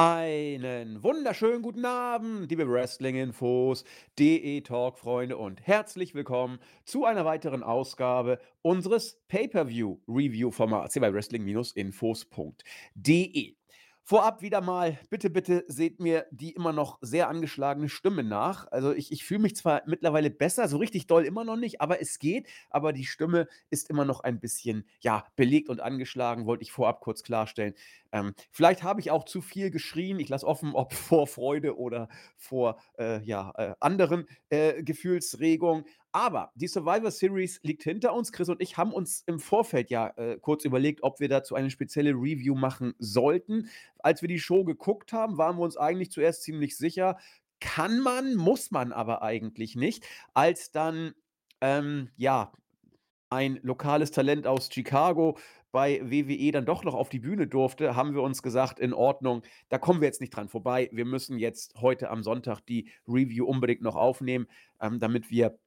Einen wunderschönen guten Abend, liebe Wrestling-Infos, DE-Talk-Freunde und herzlich willkommen zu einer weiteren Ausgabe unseres Pay-Per-View-Review-Formats hier bei Wrestling-Infos.de. Vorab wieder mal, bitte, bitte seht mir die immer noch sehr angeschlagene Stimme nach. Also ich, ich fühle mich zwar mittlerweile besser, so richtig doll immer noch nicht, aber es geht. Aber die Stimme ist immer noch ein bisschen, ja, belegt und angeschlagen, wollte ich vorab kurz klarstellen. Ähm, vielleicht habe ich auch zu viel geschrien. Ich lasse offen, ob vor Freude oder vor äh, ja, äh, anderen äh, Gefühlsregungen. Aber die Survivor Series liegt hinter uns. Chris und ich haben uns im Vorfeld ja äh, kurz überlegt, ob wir dazu eine spezielle Review machen sollten. Als wir die Show geguckt haben, waren wir uns eigentlich zuerst ziemlich sicher, kann man, muss man aber eigentlich nicht. Als dann, ähm, ja, ein lokales Talent aus Chicago bei WWE dann doch noch auf die Bühne durfte, haben wir uns gesagt, in Ordnung, da kommen wir jetzt nicht dran vorbei. Wir müssen jetzt heute am Sonntag die Review unbedingt noch aufnehmen, ähm, damit wir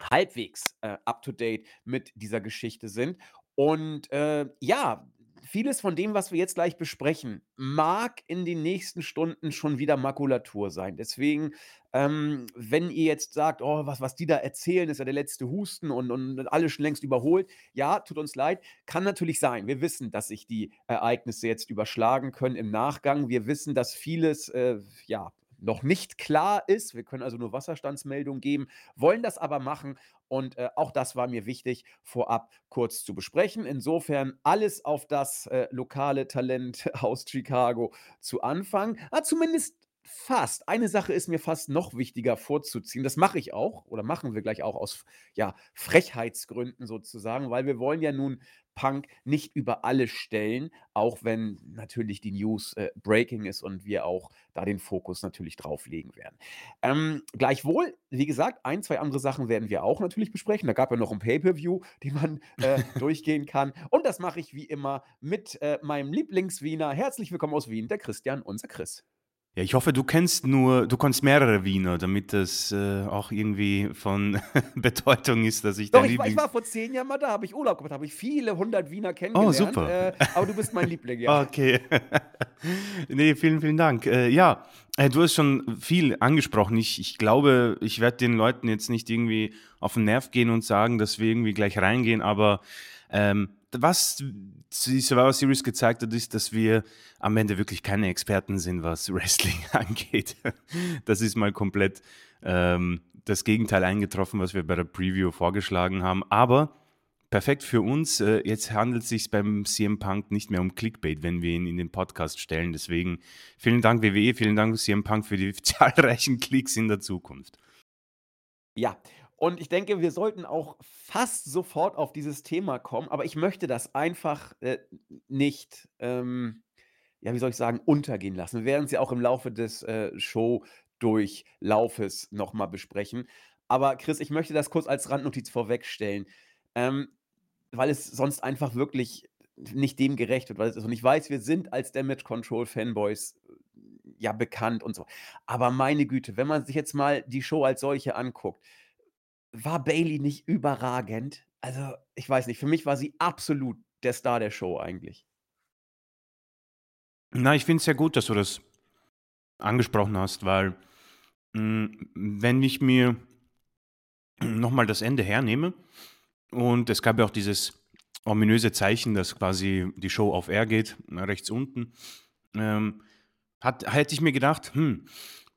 halbwegs äh, up-to-date mit dieser Geschichte sind. Und äh, ja, vieles von dem, was wir jetzt gleich besprechen, mag in den nächsten Stunden schon wieder Makulatur sein. Deswegen, ähm, wenn ihr jetzt sagt, oh, was, was die da erzählen, ist ja der letzte Husten und, und alles schon längst überholt, ja, tut uns leid, kann natürlich sein. Wir wissen, dass sich die Ereignisse jetzt überschlagen können im Nachgang. Wir wissen, dass vieles, äh, ja, noch nicht klar ist. Wir können also nur Wasserstandsmeldungen geben, wollen das aber machen. Und äh, auch das war mir wichtig, vorab kurz zu besprechen. Insofern alles auf das äh, lokale Talent aus Chicago zu anfangen. Ah, zumindest fast. Eine Sache ist mir fast noch wichtiger vorzuziehen. Das mache ich auch oder machen wir gleich auch aus ja, Frechheitsgründen sozusagen, weil wir wollen ja nun Punk nicht über alles stellen, auch wenn natürlich die News äh, breaking ist und wir auch da den Fokus natürlich drauf legen werden. Ähm, gleichwohl, wie gesagt, ein, zwei andere Sachen werden wir auch natürlich besprechen. Da gab ja noch ein Pay-Per-View, den man äh, durchgehen kann. Und das mache ich wie immer mit äh, meinem Lieblingswiener. Herzlich willkommen aus Wien, der Christian, unser Chris. Ja, ich hoffe, du kennst nur, du kannst mehrere Wiener, damit das äh, auch irgendwie von Bedeutung ist, dass ich Doch, ich war, ich war vor zehn Jahren mal da, habe ich Urlaub gemacht, habe ich viele hundert Wiener oh, kennengelernt. Oh, super. Äh, aber du bist mein Liebling, ja. Okay. nee, vielen, vielen Dank. Äh, ja, äh, du hast schon viel angesprochen. Ich, ich glaube, ich werde den Leuten jetzt nicht irgendwie auf den Nerv gehen und sagen, dass wir irgendwie gleich reingehen, aber ähm, was die Survivor Series gezeigt hat, ist, dass wir am Ende wirklich keine Experten sind, was Wrestling angeht. Das ist mal komplett ähm, das Gegenteil eingetroffen, was wir bei der Preview vorgeschlagen haben. Aber perfekt für uns. Äh, jetzt handelt es sich beim CM Punk nicht mehr um Clickbait, wenn wir ihn in den Podcast stellen. Deswegen vielen Dank WWE, vielen Dank CM Punk für die zahlreichen Klicks in der Zukunft. Ja, und ich denke, wir sollten auch fast sofort auf dieses Thema kommen, aber ich möchte das einfach äh, nicht, ähm, ja, wie soll ich sagen, untergehen lassen. Wir werden es ja auch im Laufe des äh, Show-Durchlaufes nochmal besprechen. Aber Chris, ich möchte das kurz als Randnotiz vorwegstellen, ähm, weil es sonst einfach wirklich nicht dem gerecht wird, was es. Und ich weiß, wir sind als Damage Control Fanboys äh, ja bekannt und so. Aber meine Güte, wenn man sich jetzt mal die Show als solche anguckt, war Bailey nicht überragend? Also, ich weiß nicht, für mich war sie absolut der Star der Show eigentlich. Na, ich finde es sehr gut, dass du das angesprochen hast, weil mh, hm, wenn ich mir nochmal das Ende hernehme und es gab ja auch dieses ominöse Zeichen, dass quasi die Show auf Air geht, rechts unten, ähm, hat, hätte ich mir gedacht, hm,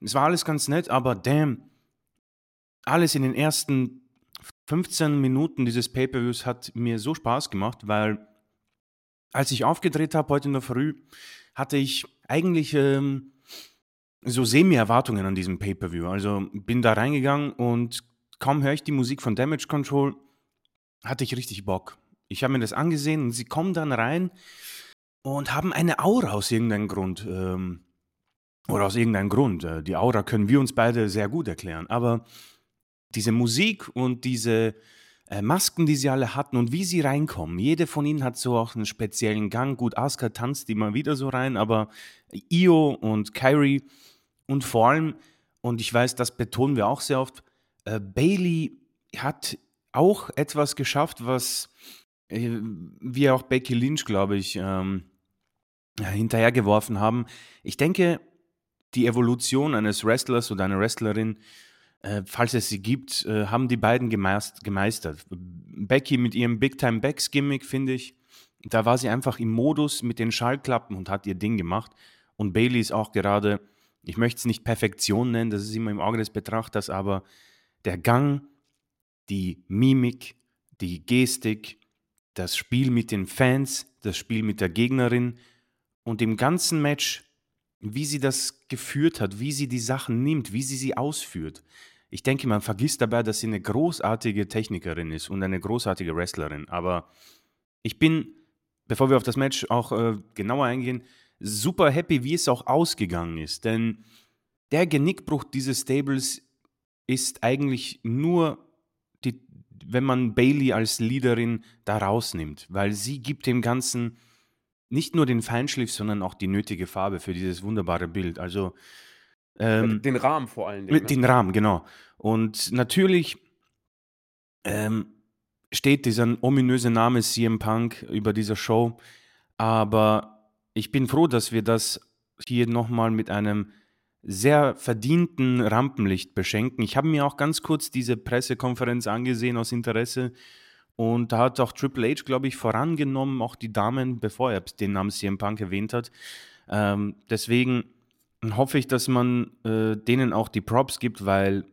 es war alles ganz nett, aber damn, alles in den ersten 15 Minuten dieses Pay-per-Views hat mir so Spaß gemacht, weil als ich aufgedreht habe heute in der Früh, hatte ich eigentlich ähm, so semi-Erwartungen an diesem Pay-per-View. Also bin da reingegangen und kaum höre ich die Musik von Damage Control, hatte ich richtig Bock. Ich habe mir das angesehen und sie kommen dann rein und haben eine Aura aus irgendeinem Grund. Ähm, oder aus irgendeinem Grund. Äh, die Aura können wir uns beide sehr gut erklären. Aber diese Musik und diese äh, Masken, die sie alle hatten und wie sie reinkommen. Jede von ihnen hat so auch einen speziellen Gang. Gut, Asuka tanzt immer wieder so rein, aber Io und Kyrie und vor allem, und ich weiß, das betonen wir auch sehr oft, äh, Bailey hat auch etwas geschafft, was äh, wie auch Becky Lynch, glaube ich, ähm, äh, hinterhergeworfen haben. Ich denke, die Evolution eines Wrestlers oder einer Wrestlerin, äh, falls es sie gibt, äh, haben die beiden gemeist, gemeistert. Becky mit ihrem Big Time Backs Gimmick, finde ich, da war sie einfach im Modus mit den Schallklappen und hat ihr Ding gemacht. Und Bailey ist auch gerade, ich möchte es nicht Perfektion nennen, das ist immer im Auge des Betrachters, aber der Gang, die Mimik, die Gestik, das Spiel mit den Fans, das Spiel mit der Gegnerin und im ganzen Match, wie sie das geführt hat, wie sie die Sachen nimmt, wie sie sie ausführt. Ich denke, man vergisst dabei, dass sie eine großartige Technikerin ist und eine großartige Wrestlerin. Aber ich bin, bevor wir auf das Match auch äh, genauer eingehen, super happy, wie es auch ausgegangen ist. Denn der Genickbruch dieses Stables ist eigentlich nur, die, wenn man Bailey als Leaderin da rausnimmt, weil sie gibt dem Ganzen nicht nur den Feinschliff, sondern auch die nötige Farbe für dieses wunderbare Bild. Also ähm, den Rahmen vor allen Dingen. Ne? Den Rahmen, genau. Und natürlich ähm, steht dieser ominöse Name CM Punk über dieser Show, aber ich bin froh, dass wir das hier nochmal mit einem sehr verdienten Rampenlicht beschenken. Ich habe mir auch ganz kurz diese Pressekonferenz angesehen aus Interesse und da hat auch Triple H, glaube ich, vorangenommen, auch die Damen, bevor er den Namen CM Punk erwähnt hat. Ähm, deswegen hoffe ich, dass man äh, denen auch die Props gibt, weil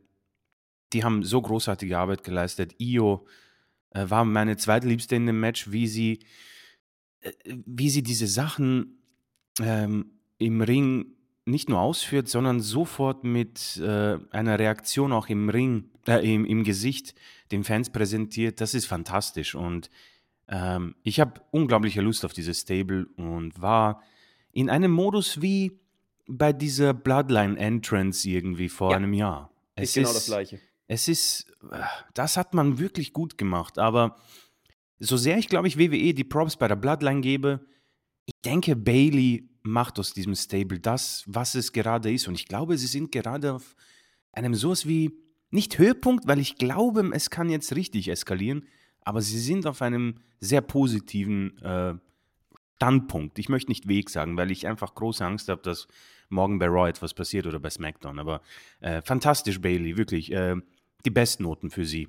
die haben so großartige Arbeit geleistet. Io äh, war meine zweitliebste in dem Match, wie sie, äh, wie sie diese Sachen ähm, im Ring nicht nur ausführt, sondern sofort mit äh, einer Reaktion auch im Ring, äh, im, im Gesicht den Fans präsentiert. Das ist fantastisch und ähm, ich habe unglaubliche Lust auf dieses Stable und war in einem Modus wie bei dieser Bloodline Entrance irgendwie vor ja, einem Jahr. Es ist genau das gleiche. Es ist, das hat man wirklich gut gemacht, aber so sehr ich glaube ich WWE die Props bei der Bloodline gebe, ich denke Bailey macht aus diesem Stable das, was es gerade ist. Und ich glaube, sie sind gerade auf einem sowas wie, nicht Höhepunkt, weil ich glaube, es kann jetzt richtig eskalieren, aber sie sind auf einem sehr positiven äh, Standpunkt. Ich möchte nicht Weg sagen, weil ich einfach große Angst habe, dass morgen bei Raw etwas passiert oder bei SmackDown. Aber äh, fantastisch, Bailey, wirklich. Äh, die Bestnoten für sie.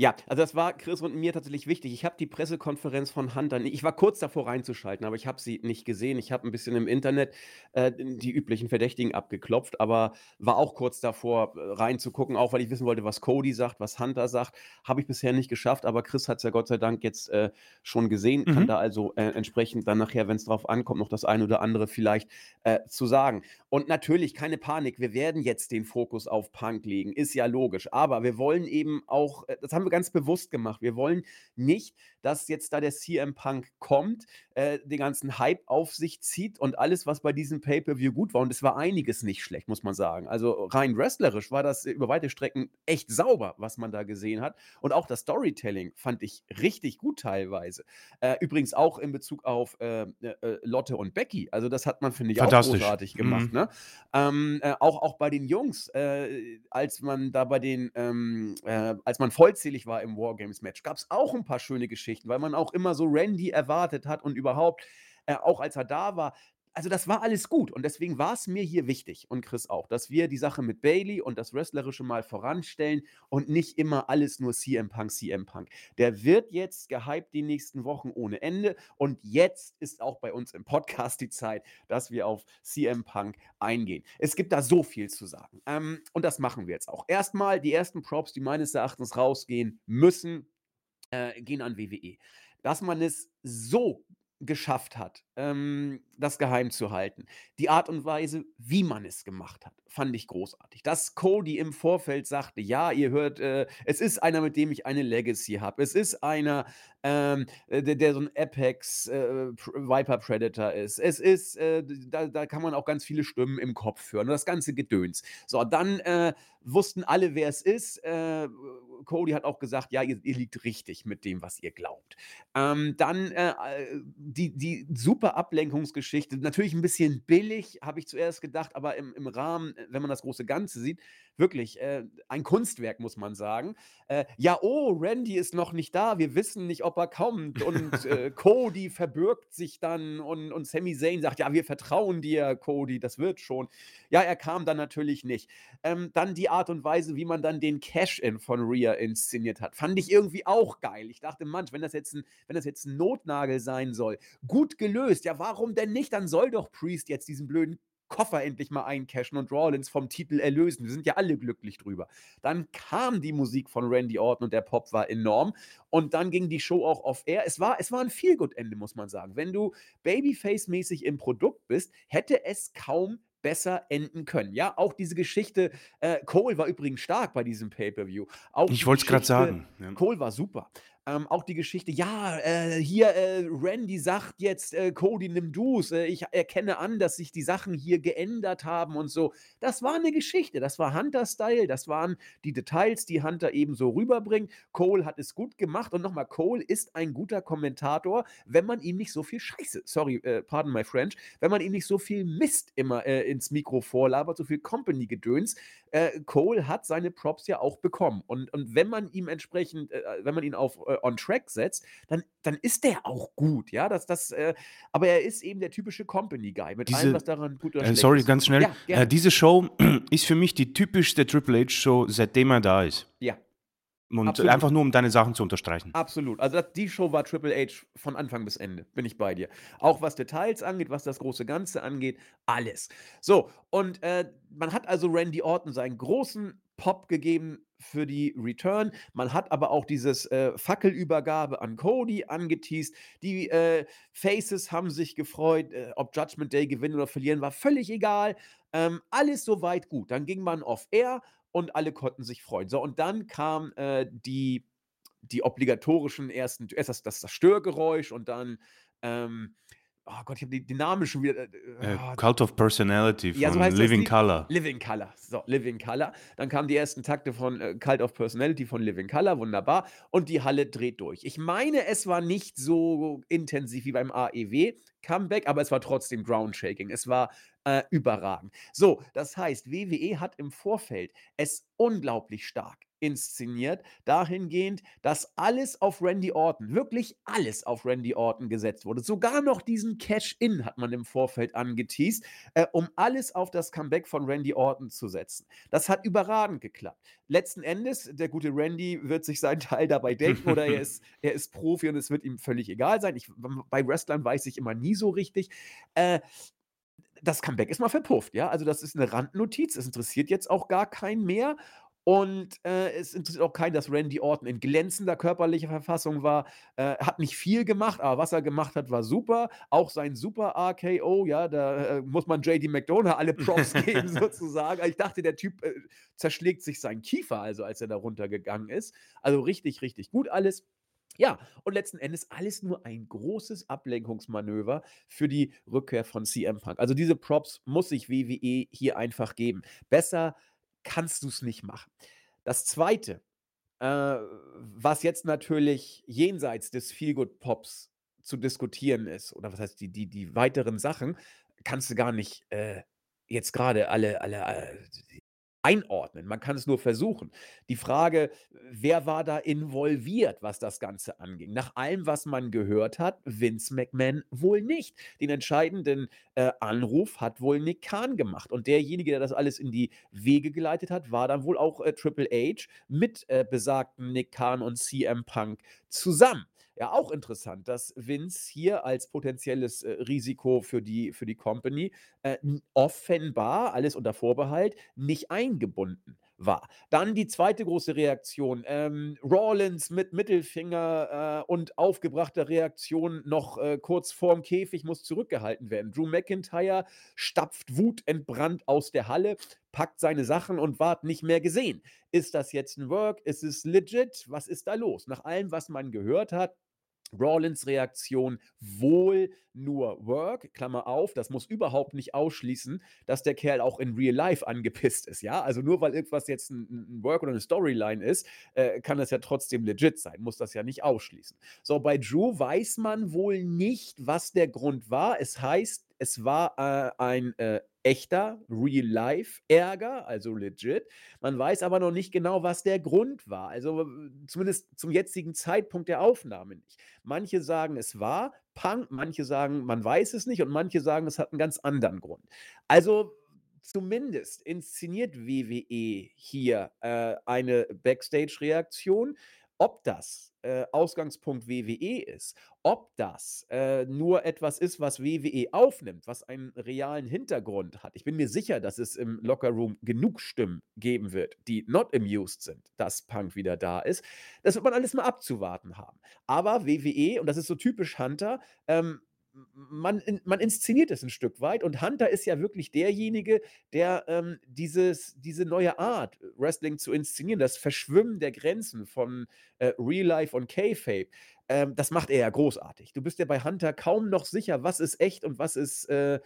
Ja, also das war Chris und mir tatsächlich wichtig. Ich habe die Pressekonferenz von Hunter ich war kurz davor reinzuschalten, aber ich habe sie nicht gesehen. Ich habe ein bisschen im Internet äh, die üblichen Verdächtigen abgeklopft, aber war auch kurz davor äh, reinzugucken, auch weil ich wissen wollte, was Cody sagt, was Hunter sagt. Habe ich bisher nicht geschafft, aber Chris hat es ja Gott sei Dank jetzt äh, schon gesehen, kann mhm. da also äh, entsprechend dann nachher, wenn es drauf ankommt, noch das eine oder andere vielleicht äh, zu sagen. Und natürlich, keine Panik, wir werden jetzt den Fokus auf Punk legen, ist ja logisch. Aber wir wollen eben auch, äh, das haben wir ganz bewusst gemacht. Wir wollen nicht, dass jetzt da der CM Punk kommt, äh, den ganzen Hype auf sich zieht und alles, was bei diesem Pay-Per-View gut war. Und es war einiges nicht schlecht, muss man sagen. Also rein wrestlerisch war das über weite Strecken echt sauber, was man da gesehen hat. Und auch das Storytelling fand ich richtig gut teilweise. Äh, übrigens auch in Bezug auf äh, äh Lotte und Becky. Also das hat man, finde ich, auch großartig gemacht. Mhm. Ne? Ähm, äh, auch, auch bei den Jungs, äh, als man da bei den, ähm, als man vollzählig war im Wargames-Match, gab es auch ein paar schöne Geschichten, weil man auch immer so Randy erwartet hat und überhaupt, äh, auch als er da war. Also das war alles gut und deswegen war es mir hier wichtig und Chris auch, dass wir die Sache mit Bailey und das Wrestlerische mal voranstellen und nicht immer alles nur CM Punk, CM Punk. Der wird jetzt gehypt die nächsten Wochen ohne Ende und jetzt ist auch bei uns im Podcast die Zeit, dass wir auf CM Punk eingehen. Es gibt da so viel zu sagen ähm, und das machen wir jetzt auch. Erstmal die ersten Props, die meines Erachtens rausgehen müssen, äh, gehen an WWE. Dass man es so geschafft hat, ähm, das geheim zu halten. Die Art und Weise, wie man es gemacht hat, fand ich großartig. Dass Cody im Vorfeld sagte, ja, ihr hört, äh, es ist einer, mit dem ich eine Legacy habe. Es ist einer, ähm, äh, der, der, so ein Apex äh, Viper Predator ist. Es ist, äh, da, da, kann man auch ganz viele Stimmen im Kopf hören. Das ganze Gedöns. So, dann äh, wussten alle, wer es ist. Äh, Cody hat auch gesagt, ja, ihr, ihr liegt richtig mit dem, was ihr glaubt. Ähm, dann die, die super Ablenkungsgeschichte, natürlich ein bisschen billig, habe ich zuerst gedacht, aber im, im Rahmen, äh, wenn man das große Ganze sieht, wirklich äh, ein Kunstwerk, muss man sagen. Äh, ja, oh, Randy ist noch nicht da, wir wissen nicht, ob er kommt. Und äh, Cody verbirgt sich dann und, und Sami Zayn sagt, ja, wir vertrauen dir, Cody, das wird schon. Ja, er kam dann natürlich nicht. Ähm, dann die Art und Weise, wie man dann den Cash-In von Rhea inszeniert hat, fand ich irgendwie auch geil. Ich dachte, Mann, wenn das jetzt ein, wenn das jetzt ein Notnagel sein soll, gut gelöst. Ja, warum denn nicht? Dann soll doch Priest jetzt diesen blöden Koffer endlich mal eincashen und Rawlins vom Titel erlösen. Wir sind ja alle glücklich drüber. Dann kam die Musik von Randy Orton und der Pop war enorm. Und dann ging die Show auch off air. Es war, es war ein Feelgood-Ende, muss man sagen. Wenn du Babyface-mäßig im Produkt bist, hätte es kaum besser enden können. Ja, auch diese Geschichte, äh, Cole war übrigens stark bei diesem Pay-Per-View. Ich wollte es gerade sagen. Ja. Cole war super. Ähm, auch die Geschichte, ja, äh, hier, äh, Randy sagt jetzt, äh, Cody, nimm du's. Äh, ich erkenne an, dass sich die Sachen hier geändert haben und so. Das war eine Geschichte, das war Hunter-Style, das waren die Details, die Hunter eben so rüberbringt. Cole hat es gut gemacht und nochmal, Cole ist ein guter Kommentator, wenn man ihm nicht so viel Scheiße, sorry, äh, pardon my French, wenn man ihm nicht so viel Mist immer äh, ins Mikro vorlabert, so viel Company-Gedöns. Cole hat seine Props ja auch bekommen. Und, und wenn man ihm entsprechend, wenn man ihn auf on track setzt, dann, dann ist der auch gut, ja, das, das, äh, aber er ist eben der typische Company-Guy, mit Diese, allem, was daran gut oder äh, sorry, ist. ganz schnell. Ja, äh, diese Show ist für mich die typischste Triple H-Show, seitdem er da ist. Ja. Und Absolut. einfach nur, um deine Sachen zu unterstreichen. Absolut. Also das, die Show war Triple H von Anfang bis Ende, bin ich bei dir. Auch was Details angeht, was das große Ganze angeht, alles. So, und äh, man hat also Randy Orton seinen großen Pop gegeben für die Return. Man hat aber auch dieses äh, Fackelübergabe an Cody angeteased. Die äh, Faces haben sich gefreut, äh, ob Judgment Day gewinnen oder verlieren, war völlig egal. Ähm, alles soweit gut. Dann ging man off Air und alle konnten sich freuen. So, und dann kam äh, die, die obligatorischen ersten, erst das, das, das Störgeräusch und dann ähm, oh Gott, ich habe den Namen schon wieder. Oh, Cult of Personality von ja, so Living das, Color. Living Color. So, Living Color. Dann kamen die ersten Takte von äh, Cult of Personality von Living Color, wunderbar. Und die Halle dreht durch. Ich meine, es war nicht so intensiv wie beim AEW Comeback, aber es war trotzdem Groundshaking. Es war äh, überragend. So, das heißt, WWE hat im Vorfeld es unglaublich stark inszeniert, dahingehend, dass alles auf Randy Orton, wirklich alles auf Randy Orton gesetzt wurde. Sogar noch diesen Cash-In hat man im Vorfeld angeteased, äh, um alles auf das Comeback von Randy Orton zu setzen. Das hat überragend geklappt. Letzten Endes, der gute Randy wird sich seinen Teil dabei denken oder er ist, er ist Profi und es wird ihm völlig egal sein. Ich, bei Wrestlern weiß ich immer nie so richtig. Äh, das Comeback ist mal verpufft, ja. Also, das ist eine Randnotiz. Es interessiert jetzt auch gar keinen mehr. Und äh, es interessiert auch keinen, dass Randy Orton in glänzender körperlicher Verfassung war. Äh, hat nicht viel gemacht, aber was er gemacht hat, war super. Auch sein super RKO, ja, da äh, muss man JD McDonough alle Props geben, sozusagen. Ich dachte, der Typ äh, zerschlägt sich seinen Kiefer, also als er da runtergegangen ist. Also richtig, richtig gut alles. Ja, und letzten Endes alles nur ein großes Ablenkungsmanöver für die Rückkehr von CM Punk. Also diese Props muss sich WWE hier einfach geben. Besser kannst du es nicht machen. Das Zweite, äh, was jetzt natürlich jenseits des Feelgood-Pops zu diskutieren ist, oder was heißt die, die, die weiteren Sachen, kannst du gar nicht äh, jetzt gerade alle, alle, alle äh, einordnen. Man kann es nur versuchen. Die Frage, wer war da involviert, was das Ganze anging? Nach allem, was man gehört hat, Vince McMahon wohl nicht. Den entscheidenden äh, Anruf hat wohl Nick Khan gemacht. Und derjenige, der das alles in die Wege geleitet hat, war dann wohl auch äh, Triple H mit äh, besagten Nick Khan und CM Punk zusammen. Ja, auch interessant, dass Vince hier als potenzielles äh, Risiko für die, für die Company äh, offenbar, alles unter Vorbehalt, nicht eingebunden war. Dann die zweite große Reaktion. Ähm, Rawlins mit Mittelfinger äh, und aufgebrachter Reaktion noch äh, kurz vorm Käfig muss zurückgehalten werden. Drew McIntyre stapft wutentbrannt aus der Halle, packt seine Sachen und ward nicht mehr gesehen. Ist das jetzt ein Work? Ist es legit? Was ist da los? Nach allem, was man gehört hat, Rawlins Reaktion wohl nur Work, Klammer auf, das muss überhaupt nicht ausschließen, dass der Kerl auch in Real Life angepisst ist, ja? Also nur weil irgendwas jetzt ein, ein Work oder eine Storyline ist, äh, kann das ja trotzdem legit sein, muss das ja nicht ausschließen. So, bei Drew weiß man wohl nicht, was der Grund war. Es heißt, es war äh, ein äh, echter Real-Life-Ärger, also legit. Man weiß aber noch nicht genau, was der Grund war. Also zumindest zum jetzigen Zeitpunkt der Aufnahme nicht. Manche sagen, es war Punk, manche sagen, man weiß es nicht und manche sagen, es hat einen ganz anderen Grund. Also zumindest inszeniert WWE hier äh, eine Backstage-Reaktion. Ob das äh, Ausgangspunkt WWE ist, ob das äh, nur etwas ist, was WWE aufnimmt, was einen realen Hintergrund hat. Ich bin mir sicher, dass es im Lockerroom genug Stimmen geben wird, die not amused sind, dass Punk wieder da ist. Das wird man alles mal abzuwarten haben. Aber WWE, und das ist so typisch Hunter, ähm, man, man inszeniert es ein Stück weit und Hunter ist ja wirklich derjenige, der ähm, dieses, diese neue Art, Wrestling zu inszenieren, das Verschwimmen der Grenzen von äh, Real Life und K-Fape, ähm, das macht er ja großartig. Du bist ja bei Hunter kaum noch sicher, was ist echt und was ist, äh,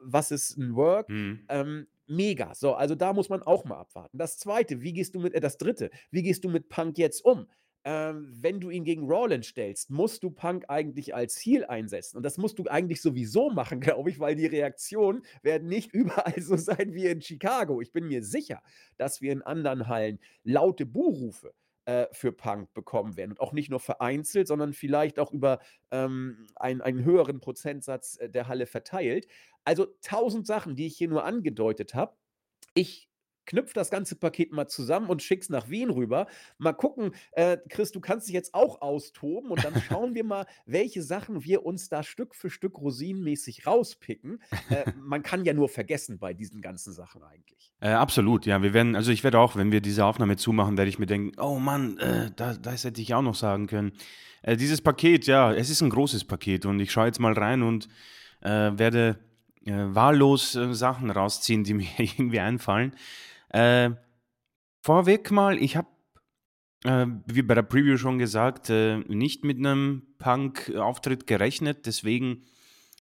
was ist ein Work. Mhm. Ähm, mega. So, also da muss man auch mal abwarten. Das zweite, wie gehst du mit, äh, das dritte, wie gehst du mit Punk jetzt um? Ähm, wenn du ihn gegen Rollins stellst, musst du Punk eigentlich als Heal einsetzen. Und das musst du eigentlich sowieso machen, glaube ich, weil die Reaktionen werden nicht überall so sein wie in Chicago. Ich bin mir sicher, dass wir in anderen Hallen laute Buhrufe äh, für Punk bekommen werden. Und auch nicht nur vereinzelt, sondern vielleicht auch über ähm, einen, einen höheren Prozentsatz äh, der Halle verteilt. Also tausend Sachen, die ich hier nur angedeutet habe. Ich knüpf das ganze Paket mal zusammen und schick's nach Wien rüber. Mal gucken, äh, Chris, du kannst dich jetzt auch austoben und dann schauen wir mal, welche Sachen wir uns da Stück für Stück rosinenmäßig rauspicken. Äh, man kann ja nur vergessen bei diesen ganzen Sachen eigentlich. Äh, absolut, ja. Wir werden, also ich werde auch, wenn wir diese Aufnahme zumachen, werde ich mir denken, oh Mann, äh, da, das hätte ich auch noch sagen können. Äh, dieses Paket, ja, es ist ein großes Paket und ich schaue jetzt mal rein und äh, werde wahllos Sachen rausziehen, die mir irgendwie einfallen. Äh, vorweg mal, ich habe, äh, wie bei der Preview schon gesagt, äh, nicht mit einem Punk-Auftritt gerechnet. Deswegen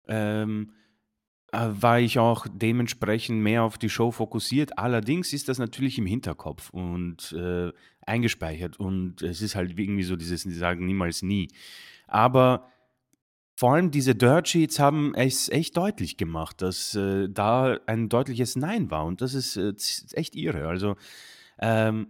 ähm, äh, war ich auch dementsprechend mehr auf die Show fokussiert. Allerdings ist das natürlich im Hinterkopf und äh, eingespeichert. Und es ist halt irgendwie so dieses, die sagen niemals nie. Aber vor allem diese Dirt Sheets haben es echt deutlich gemacht, dass äh, da ein deutliches Nein war und das ist äh, echt irre. Also ähm,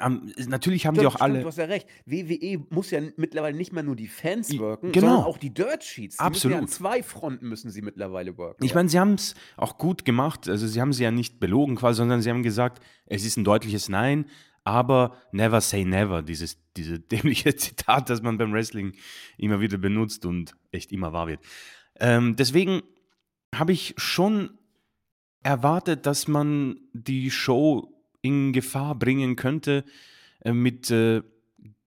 ähm, natürlich haben stimmt, die auch alle. du hast ja recht. WWE muss ja mittlerweile nicht mehr nur die Fans worken, genau. sondern auch die Dirt Sheets. Die Absolut. Ja an zwei Fronten müssen sie mittlerweile worken. Ich meine, sie haben es auch gut gemacht. Also sie haben sie ja nicht belogen quasi, sondern sie haben gesagt, es ist ein deutliches Nein aber never say never, dieses, diese dämliche Zitat, das man beim Wrestling immer wieder benutzt und echt immer wahr wird. Ähm, deswegen habe ich schon erwartet, dass man die Show in Gefahr bringen könnte äh, mit äh,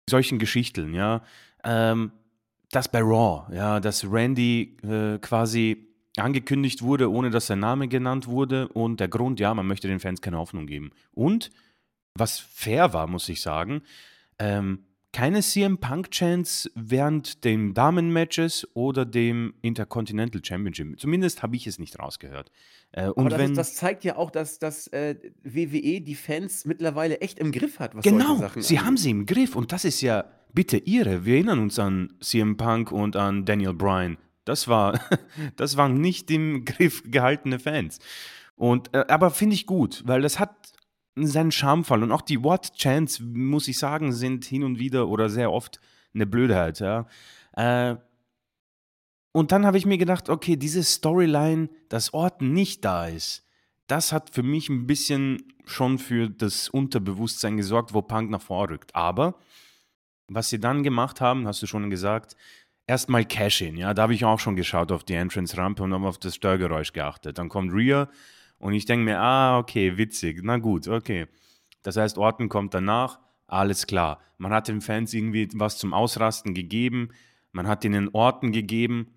solchen Geschichten, ja. Ähm, das bei Raw, ja, dass Randy äh, quasi angekündigt wurde, ohne dass sein Name genannt wurde und der Grund, ja, man möchte den Fans keine Hoffnung geben. Und was fair war, muss ich sagen. Ähm, keine CM Punk Chance während den Damen-Matches oder dem Intercontinental Championship. Zumindest habe ich es nicht rausgehört. Äh, und das, wenn, das, zeigt ja auch, dass, dass äh, WWE die Fans mittlerweile echt im Griff hat. Was genau, sie angeht. haben sie im Griff und das ist ja bitte ihre. Wir erinnern uns an CM Punk und an Daniel Bryan. Das war, das waren nicht im Griff gehaltene Fans. Und, äh, aber finde ich gut, weil das hat seinen Charmfall. Und auch die What Chants, muss ich sagen, sind hin und wieder oder sehr oft eine Blödheit. Ja. Äh, und dann habe ich mir gedacht, okay, diese Storyline, dass Orton nicht da ist, das hat für mich ein bisschen schon für das Unterbewusstsein gesorgt, wo Punk nach vorne rückt. Aber was sie dann gemacht haben, hast du schon gesagt, erstmal Cash-In. Ja, da habe ich auch schon geschaut auf die Entrance-Rampe und habe auf das Störgeräusch geachtet. Dann kommt Rhea und ich denke mir, ah, okay, witzig, na gut, okay. Das heißt, Orton kommt danach, alles klar. Man hat den Fans irgendwie was zum Ausrasten gegeben, man hat ihnen Orten gegeben.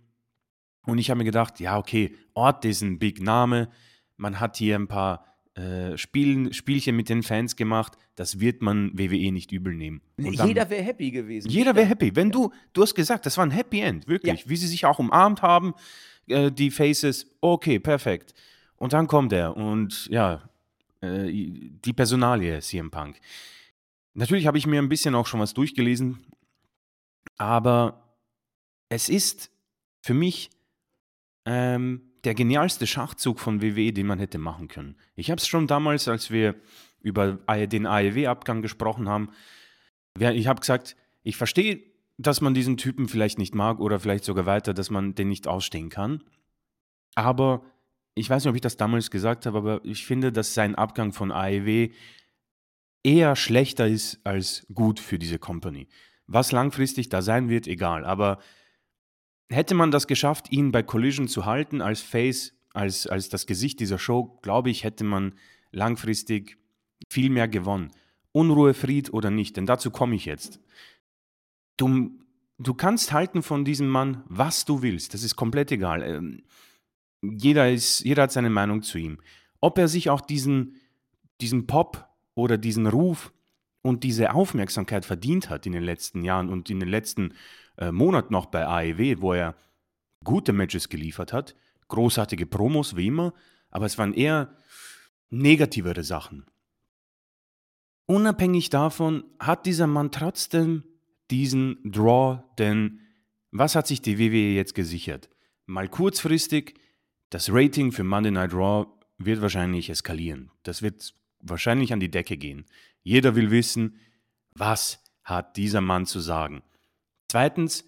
Und ich habe mir gedacht, ja, okay, Ort ist ein Big Name. Man hat hier ein paar äh, Spielen, Spielchen mit den Fans gemacht, das wird man WWE nicht übel nehmen. Und jeder wäre happy gewesen. Jeder wäre happy. Wenn du, du hast gesagt, das war ein Happy End, wirklich. Ja. Wie sie sich auch umarmt haben, äh, die Faces, okay, perfekt. Und dann kommt er und ja, äh, die Personalie CM Punk. Natürlich habe ich mir ein bisschen auch schon was durchgelesen, aber es ist für mich ähm, der genialste Schachzug von WWE, den man hätte machen können. Ich habe es schon damals, als wir über den AEW-Abgang gesprochen haben, ich habe gesagt, ich verstehe, dass man diesen Typen vielleicht nicht mag oder vielleicht sogar weiter, dass man den nicht ausstehen kann. Aber ich weiß nicht, ob ich das damals gesagt habe, aber ich finde, dass sein Abgang von AEW eher schlechter ist als gut für diese Company. Was langfristig da sein wird, egal. Aber hätte man das geschafft, ihn bei Collision zu halten als Face, als, als das Gesicht dieser Show, glaube ich, hätte man langfristig viel mehr gewonnen. Unruhe, Fried oder nicht, denn dazu komme ich jetzt. Du, du kannst halten von diesem Mann, was du willst, das ist komplett egal. Jeder, ist, jeder hat seine Meinung zu ihm. Ob er sich auch diesen, diesen Pop oder diesen Ruf und diese Aufmerksamkeit verdient hat in den letzten Jahren und in den letzten äh, Monaten noch bei AEW, wo er gute Matches geliefert hat, großartige Promos wie immer, aber es waren eher negativere Sachen. Unabhängig davon hat dieser Mann trotzdem diesen Draw, denn was hat sich die WWE jetzt gesichert? Mal kurzfristig das Rating für Monday Night Raw wird wahrscheinlich eskalieren. Das wird wahrscheinlich an die Decke gehen. Jeder will wissen, was hat dieser Mann zu sagen. Zweitens,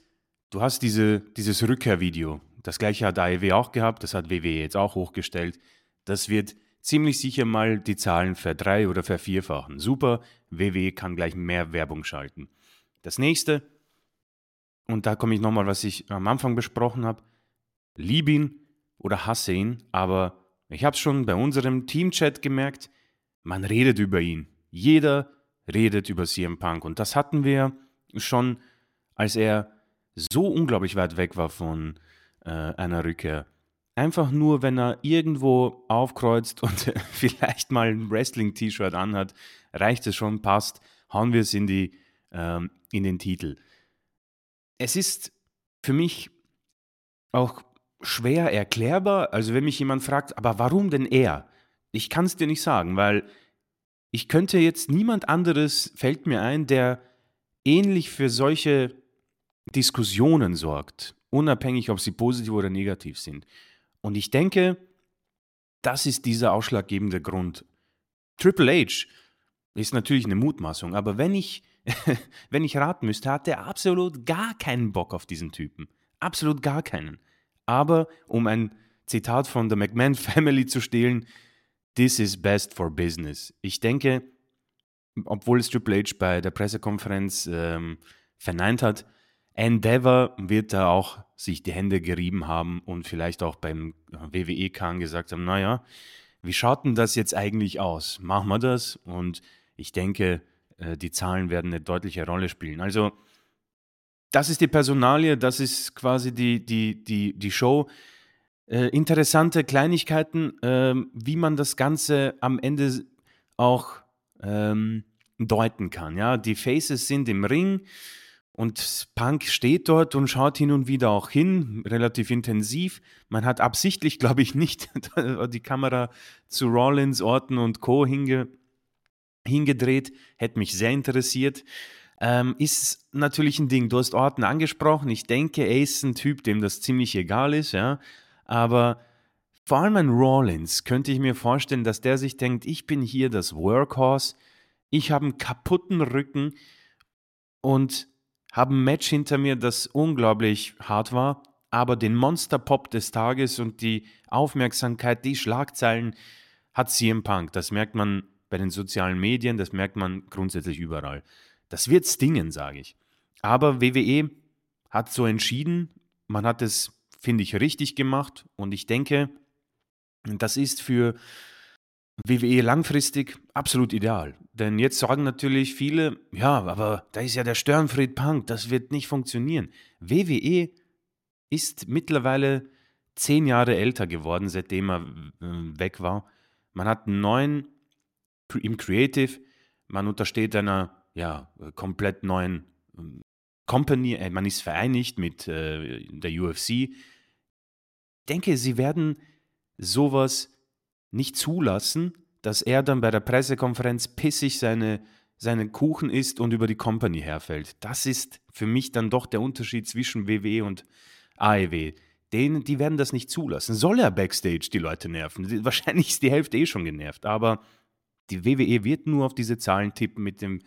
du hast diese, dieses Rückkehrvideo. Das gleiche hat AEW auch gehabt, das hat WWE jetzt auch hochgestellt. Das wird ziemlich sicher mal die Zahlen verdrei- oder vervierfachen. Super, WWE kann gleich mehr Werbung schalten. Das nächste, und da komme ich nochmal, was ich am Anfang besprochen habe, lieb oder hasse ihn, aber ich habe schon bei unserem Teamchat gemerkt, man redet über ihn. Jeder redet über CM Punk und das hatten wir schon, als er so unglaublich weit weg war von äh, einer Rückkehr. Einfach nur, wenn er irgendwo aufkreuzt und vielleicht mal ein Wrestling-T-Shirt anhat, reicht es schon, passt, hauen wir es in, die, ähm, in den Titel. Es ist für mich auch schwer erklärbar. Also wenn mich jemand fragt, aber warum denn er? Ich kann es dir nicht sagen, weil ich könnte jetzt niemand anderes, fällt mir ein, der ähnlich für solche Diskussionen sorgt, unabhängig, ob sie positiv oder negativ sind. Und ich denke, das ist dieser ausschlaggebende Grund. Triple H ist natürlich eine Mutmaßung, aber wenn ich, wenn ich raten müsste, hat er absolut gar keinen Bock auf diesen Typen. Absolut gar keinen. Aber um ein Zitat von der McMahon Family zu stehlen, this is best for business. Ich denke, obwohl es Triple H bei der Pressekonferenz ähm, verneint hat, Endeavor wird da auch sich die Hände gerieben haben und vielleicht auch beim WWE-Kahn gesagt haben, naja, wie schaut denn das jetzt eigentlich aus? Machen wir das? Und ich denke, äh, die Zahlen werden eine deutliche Rolle spielen. Also das ist die Personalie, das ist quasi die, die, die, die Show. Äh, interessante Kleinigkeiten, äh, wie man das Ganze am Ende auch ähm, deuten kann. Ja? Die Faces sind im Ring und Punk steht dort und schaut hin und wieder auch hin, relativ intensiv. Man hat absichtlich, glaube ich, nicht die Kamera zu Rollins, Orton und Co. Hinge, hingedreht. Hätte mich sehr interessiert. Ähm, ist natürlich ein Ding. Du hast Orton angesprochen. Ich denke, er ist ein Typ, dem das ziemlich egal ist, ja. Aber vor allem ein Rollins könnte ich mir vorstellen, dass der sich denkt, ich bin hier das Workhorse, ich habe einen kaputten Rücken und habe ein Match hinter mir, das unglaublich hart war, aber den Monster-Pop des Tages und die Aufmerksamkeit, die Schlagzeilen hat CM Punk. Das merkt man bei den sozialen Medien, das merkt man grundsätzlich überall. Das wird stingen, sage ich. Aber WWE hat so entschieden, man hat es, finde ich, richtig gemacht und ich denke, das ist für WWE langfristig absolut ideal. Denn jetzt sagen natürlich viele, ja, aber da ist ja der Störenfried Punk, das wird nicht funktionieren. WWE ist mittlerweile zehn Jahre älter geworden, seitdem er äh, weg war. man hat einen neuen im Creative, man untersteht einer ja, komplett neuen ähm, Company, äh, man ist vereinigt mit äh, der UFC. Ich denke, sie werden sowas nicht zulassen, dass er dann bei der Pressekonferenz pissig seine, seinen Kuchen isst und über die Company herfällt. Das ist für mich dann doch der Unterschied zwischen WWE und AEW. Den, die werden das nicht zulassen. Soll er backstage die Leute nerven? Wahrscheinlich ist die Hälfte eh schon genervt, aber die WWE wird nur auf diese Zahlen tippen mit dem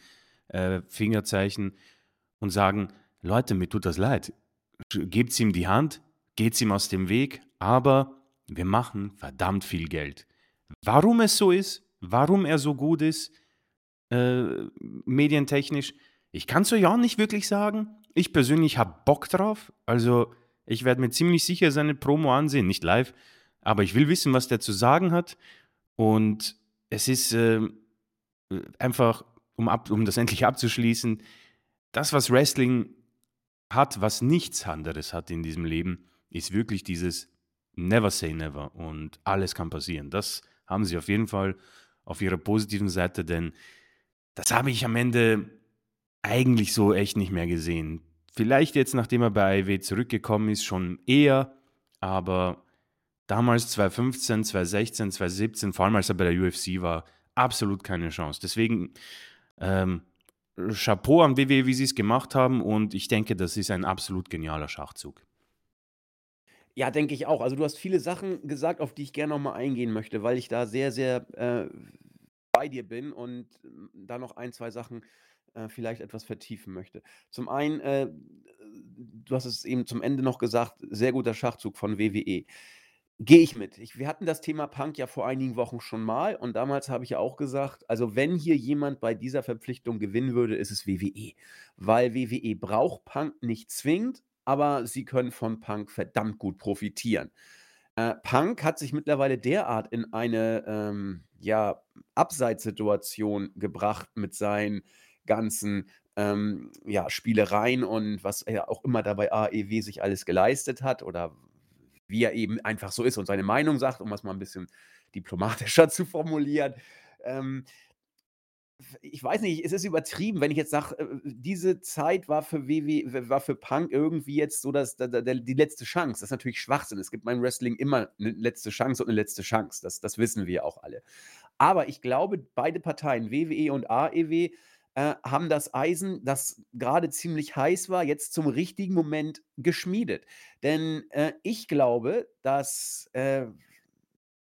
äh, Fingerzeichen und sagen, Leute, mir tut das leid. Gebt ihm die Hand, geht's ihm aus dem Weg, aber wir machen verdammt viel Geld. Warum es so ist, warum er so gut ist, äh, medientechnisch, ich kann es euch auch nicht wirklich sagen. Ich persönlich habe Bock drauf. Also ich werde mir ziemlich sicher seine Promo ansehen, nicht live, aber ich will wissen, was der zu sagen hat. Und es ist äh, einfach, um, ab, um das endlich abzuschließen, das, was Wrestling hat, was nichts anderes hat in diesem Leben, ist wirklich dieses Never say never und alles kann passieren. Das haben sie auf jeden Fall auf ihrer positiven Seite, denn das habe ich am Ende eigentlich so echt nicht mehr gesehen. Vielleicht jetzt, nachdem er bei AEW zurückgekommen ist, schon eher, aber damals 2015, 2016, 2017, vor allem als er bei der UFC war, absolut keine Chance. Deswegen ähm, Chapeau an WWE, wie sie es gemacht haben und ich denke, das ist ein absolut genialer Schachzug. Ja, denke ich auch. Also du hast viele Sachen gesagt, auf die ich gerne nochmal eingehen möchte, weil ich da sehr, sehr äh, bei dir bin und ähm, da noch ein, zwei Sachen äh, vielleicht etwas vertiefen möchte. Zum einen, äh, du hast es eben zum Ende noch gesagt, sehr guter Schachzug von WWE. Gehe ich mit. Ich, wir hatten das Thema Punk ja vor einigen Wochen schon mal und damals habe ich ja auch gesagt, also wenn hier jemand bei dieser Verpflichtung gewinnen würde, ist es WWE. Weil WWE braucht Punk nicht zwingend, aber sie können von Punk verdammt gut profitieren. Äh, Punk hat sich mittlerweile derart in eine ähm, ja, Abseitssituation gebracht mit seinen ganzen ähm, ja, Spielereien und was er auch immer dabei AEW sich alles geleistet hat oder wie er eben einfach so ist und seine Meinung sagt, um es mal ein bisschen diplomatischer zu formulieren. Ähm, ich weiß nicht, es ist übertrieben, wenn ich jetzt sage, äh, diese Zeit war für WW, war für Punk irgendwie jetzt so dass, die letzte Chance. Das ist natürlich Schwachsinn. Es gibt beim Wrestling immer eine letzte Chance und eine letzte Chance. Das, das wissen wir auch alle. Aber ich glaube, beide Parteien, WWE und AEW, äh, haben das Eisen, das gerade ziemlich heiß war, jetzt zum richtigen Moment geschmiedet. Denn äh, ich glaube, dass äh,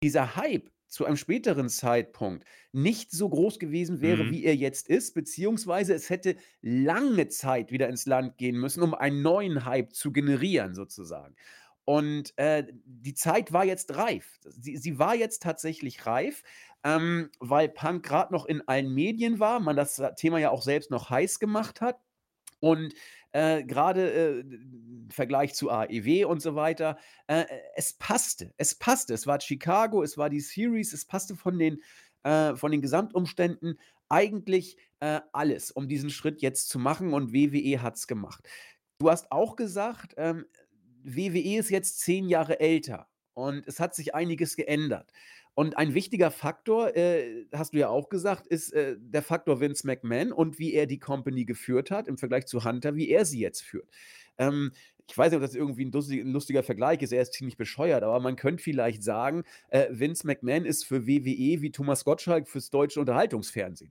dieser Hype zu einem späteren Zeitpunkt nicht so groß gewesen wäre, Mhm. wie er jetzt ist, beziehungsweise es hätte lange Zeit wieder ins Land gehen müssen, um einen neuen Hype zu generieren sozusagen. Und, äh, die Zeit war jetzt reif. Sie sie war jetzt tatsächlich reif, ähm, weil Punk gerade noch in allen Medien war, man das Thema ja auch selbst noch heiß gemacht hat. Und äh, gerade äh, im Vergleich zu AEW und so weiter, äh, es passte. Es passte. Es war Chicago, es war die Series, es passte von den, äh, von den Gesamtumständen eigentlich äh, alles, um diesen Schritt jetzt zu machen und WWE hat es gemacht. Du hast auch gesagt, ähm, WWE ist jetzt zehn Jahre älter und es hat sich einiges geändert. Und ein wichtiger Faktor, äh, hast du ja auch gesagt, ist äh, der Faktor Vince McMahon und wie er die Company geführt hat im Vergleich zu Hunter, wie er sie jetzt führt. Ähm, ich weiß nicht, ob das irgendwie ein, lustig, ein, lustiger Vergleich ist, er ist ziemlich bescheuert, aber man könnte vielleicht sagen, äh, Vince McMahon ist für WWE wie Thomas Gottschalk fürs deutsche Unterhaltungsfernsehen.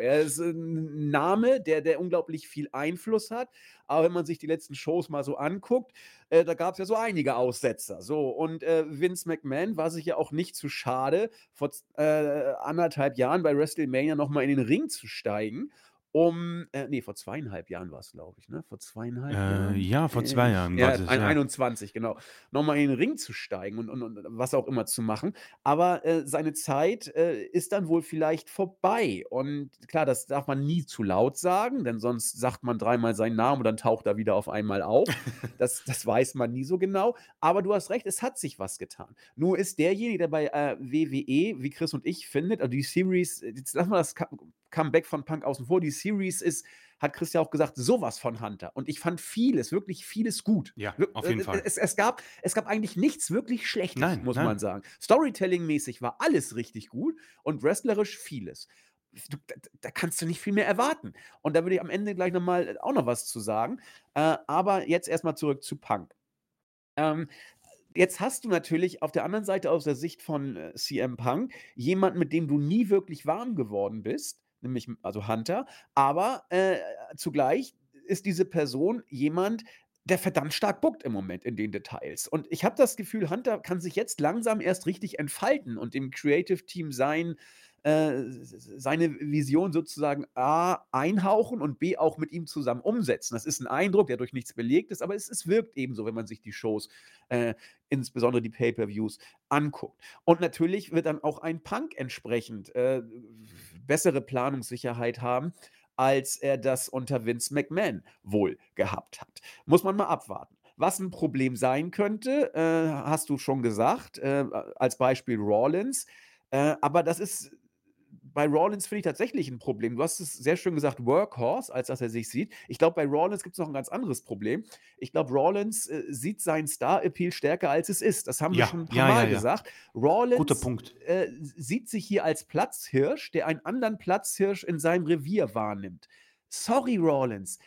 Er ist ein Name, der, der unglaublich viel Einfluss hat, aber wenn man sich die letzten Shows mal so anguckt, äh, da gab es ja so einige Aussetzer. So, und äh, Vince McMahon war sich ja auch nicht zu schade, vor äh, anderthalb Jahren bei WrestleMania nochmal in den Ring zu steigen um, äh, nee, vor zweieinhalb Jahren war es, glaube ich, ne? Vor zweieinhalb Äh, Jahren. ja, vor zwei Jahren Ja, war es, ein, ja. 21, genau. Nochmal in den Ring zu steigen und, und, und was auch immer zu machen. Aber äh, seine Zeit äh, ist dann wohl vielleicht vorbei. Und klar, das darf man nie zu laut sagen, denn sonst sagt man dreimal seinen Namen und dann taucht er wieder auf einmal auf. Das, das weiß man nie so genau. Aber du hast recht, es hat sich was getan. Nur ist derjenige, der bei äh, WWE, wie Chris und ich findet, also die Series, jetzt lassen wir das Comeback von Punk außen vor. Die Series ist, hat Christian auch gesagt, sowas von Hunter. Und ich fand vieles, wirklich vieles gut. Ja, auf jeden äh, Fall. Es, es, gab, es gab eigentlich nichts wirklich Schlechtes, Nein, muss nein. man sagen. Storytelling-mäßig war alles richtig gut und wrestlerisch vieles. Du, da, da kannst du nicht viel mehr erwarten. Und da würde ich am Ende gleich nochmal auch noch was zu sagen. Äh, aber jetzt erstmal zurück zu Punk. Ähm, jetzt hast du natürlich auf der anderen Seite aus der Sicht von äh, CM Punk jemanden, mit dem du nie wirklich warm geworden bist, nämlich also Hunter, aber äh, zugleich ist diese Person jemand, der verdammt stark buckt im Moment in den Details. Und ich habe das Gefühl, Hunter kann sich jetzt langsam erst richtig entfalten und dem Creative Team sein, äh, seine Vision sozusagen A einhauchen und B auch mit ihm zusammen umsetzen. Das ist ein Eindruck, der durch nichts belegt ist, aber es, es wirkt ebenso, wenn man sich die Shows, äh, insbesondere die Pay-per-Views, anguckt. Und natürlich wird dann auch ein Punk entsprechend äh, bessere Planungssicherheit haben, als er das unter Vince McMahon wohl gehabt hat. Muss man mal abwarten. Was ein Problem sein könnte, äh, hast du schon gesagt, äh, als Beispiel Rawlins. Äh, aber das ist bei Rawlins finde ich tatsächlich ein Problem. Du hast es sehr schön gesagt, Workhorse, als dass er sich sieht. Ich glaube, bei Rawlins gibt es noch ein ganz anderes Problem. Ich glaube, Rawlins äh, sieht seinen Star-Appeal stärker, als es ist. Das haben wir Ja, schon ein paar ja, Mal ja, gesagt. Rawlins äh, sieht sich hier als Platzhirsch, der einen anderen Platzhirsch in seinem Revier wahrnimmt. Sorry, Rawlins.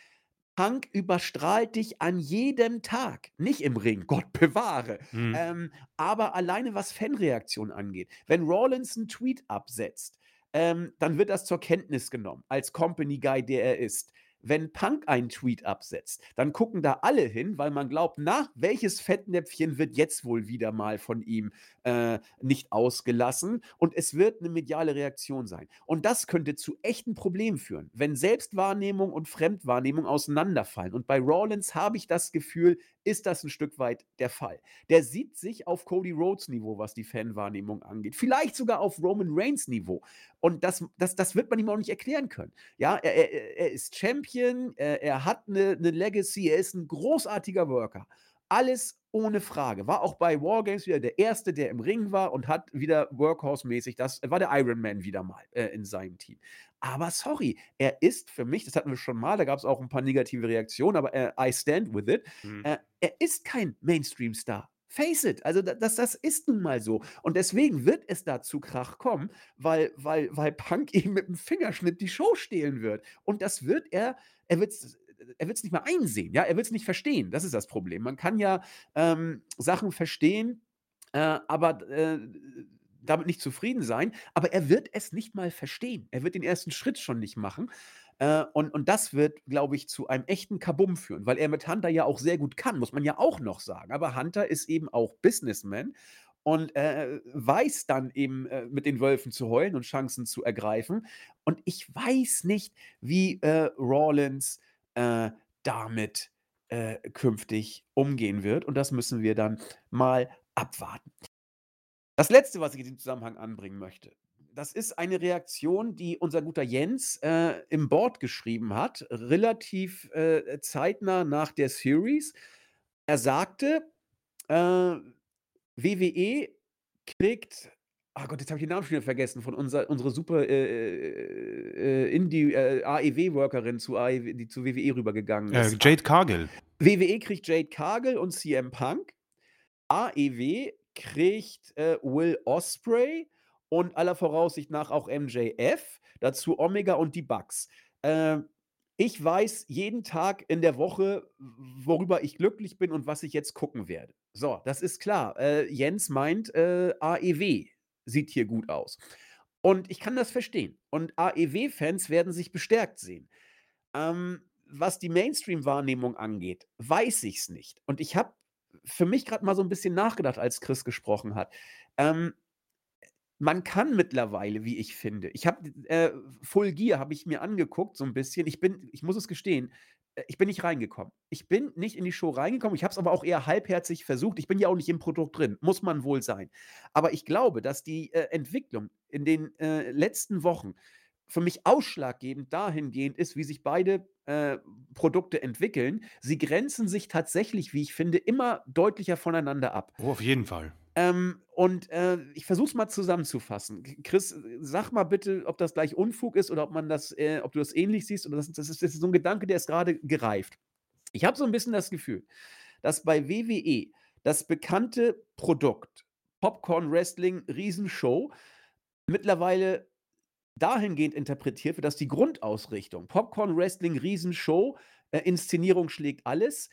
Punk überstrahlt dich an jedem Tag. Nicht im Ring, Gott bewahre. Hm. Ähm, aber alleine was Fanreaktionen angeht, wenn Rawlins einen Tweet absetzt, ähm, dann wird das zur Kenntnis genommen, als Company Guy, der er ist. Wenn Punk einen Tweet absetzt, dann gucken da alle hin, weil man glaubt, na, welches Fettnäpfchen wird jetzt wohl wieder mal von ihm äh, nicht ausgelassen und es wird eine mediale Reaktion sein. Und das könnte zu echten Problemen führen, wenn Selbstwahrnehmung und Fremdwahrnehmung auseinanderfallen. Und bei Rawlins habe ich das Gefühl, ist das ein Stück weit der Fall. Der sieht sich auf Cody Rhodes Niveau, was die Fanwahrnehmung angeht. Vielleicht sogar auf Roman Reigns Niveau. Und das, das, das wird man ihm auch nicht erklären können. Ja, er, er, er ist Champion, er, er hat eine, eine Legacy, er ist ein großartiger Worker. Alles ohne Frage. War auch bei Wargames wieder der Erste, der im Ring war und hat wieder Workhorse-mäßig, das war der Iron Man wieder mal äh, in seinem Team. Aber sorry, er ist für mich, das hatten wir schon mal, da gab es auch ein paar negative Reaktionen, aber äh, I stand with it. Hm. Äh, er ist kein Mainstream-Star. Face it. Also da- das, das ist nun mal so. Und deswegen wird es da zu Krach kommen, weil, weil, weil Punk ihm mit dem Fingerschnitt die Show stehlen wird. Und das wird er, er wird es er wird's nicht mal einsehen, ja, er wird es nicht verstehen. Das ist das Problem. Man kann ja ähm, Sachen verstehen, äh, aber äh, damit nicht zufrieden sein, aber er wird es nicht mal verstehen. Er wird den ersten Schritt schon nicht machen. Äh, und, und das wird, glaube ich, zu einem echten Kabum führen, weil er mit Hunter ja auch sehr gut kann, muss man ja auch noch sagen. Aber Hunter ist eben auch Businessman und äh, weiß dann eben äh, mit den Wölfen zu heulen und Chancen zu ergreifen. Und ich weiß nicht, wie äh, Rawlins äh, damit äh, künftig umgehen wird. Und das müssen wir dann mal abwarten. Das letzte, was ich in diesem Zusammenhang anbringen möchte, das ist eine Reaktion, die unser guter Jens äh, im Board geschrieben hat, relativ äh, zeitnah nach der Series. Er sagte, äh, WWE kriegt, ah Gott, jetzt habe ich den Namen schon wieder vergessen, von unser, unserer super äh, äh, Indie äh, AEW-Workerin, zu AEW, die zu WWE rübergegangen Äh, ist. Jade Cargill. WWE kriegt Jade Cargill und CM Punk. AEW kriegt äh, Will Osprey und aller Voraussicht nach auch MJF. Dazu Omega und die Bucks. Ähm, ich weiß jeden Tag in der Woche, worüber ich glücklich bin und was ich jetzt gucken werde. So, das ist klar. Äh, Jens meint, äh, AEW sieht hier gut aus. Und ich kann das verstehen. Und AEW-Fans werden sich bestärkt sehen. Ähm, was die Mainstream-Wahrnehmung angeht, weiß ich es nicht. Und ich habe für mich gerade mal so ein bisschen nachgedacht, als Chris gesprochen hat. Ähm, man kann mittlerweile, wie ich finde, ich habe äh, Full Gear habe ich mir angeguckt so ein bisschen. Ich bin, ich muss es gestehen, ich bin nicht reingekommen. Ich bin nicht in die Show reingekommen. Ich habe es aber auch eher halbherzig versucht. Ich bin ja auch nicht im Produkt drin, muss man wohl sein. Aber ich glaube, dass die äh, Entwicklung in den äh, letzten Wochen für mich ausschlaggebend dahingehend ist, wie sich beide äh, Produkte entwickeln. Sie grenzen sich tatsächlich, wie ich finde, immer deutlicher voneinander ab. Oh, auf jeden Fall. Ähm, und äh, ich versuche es mal zusammenzufassen. Chris, sag mal bitte, ob das gleich Unfug ist oder ob man das, äh, ob du das ähnlich siehst oder das, das, ist, das ist so ein Gedanke, der ist gerade gereift. Ich habe so ein bisschen das Gefühl, dass bei WWE das bekannte Produkt Popcorn Wrestling Riesenshow mittlerweile dahingehend interpretiert wird, dass die Grundausrichtung Popcorn Wrestling Riesenshow, äh, Inszenierung schlägt alles,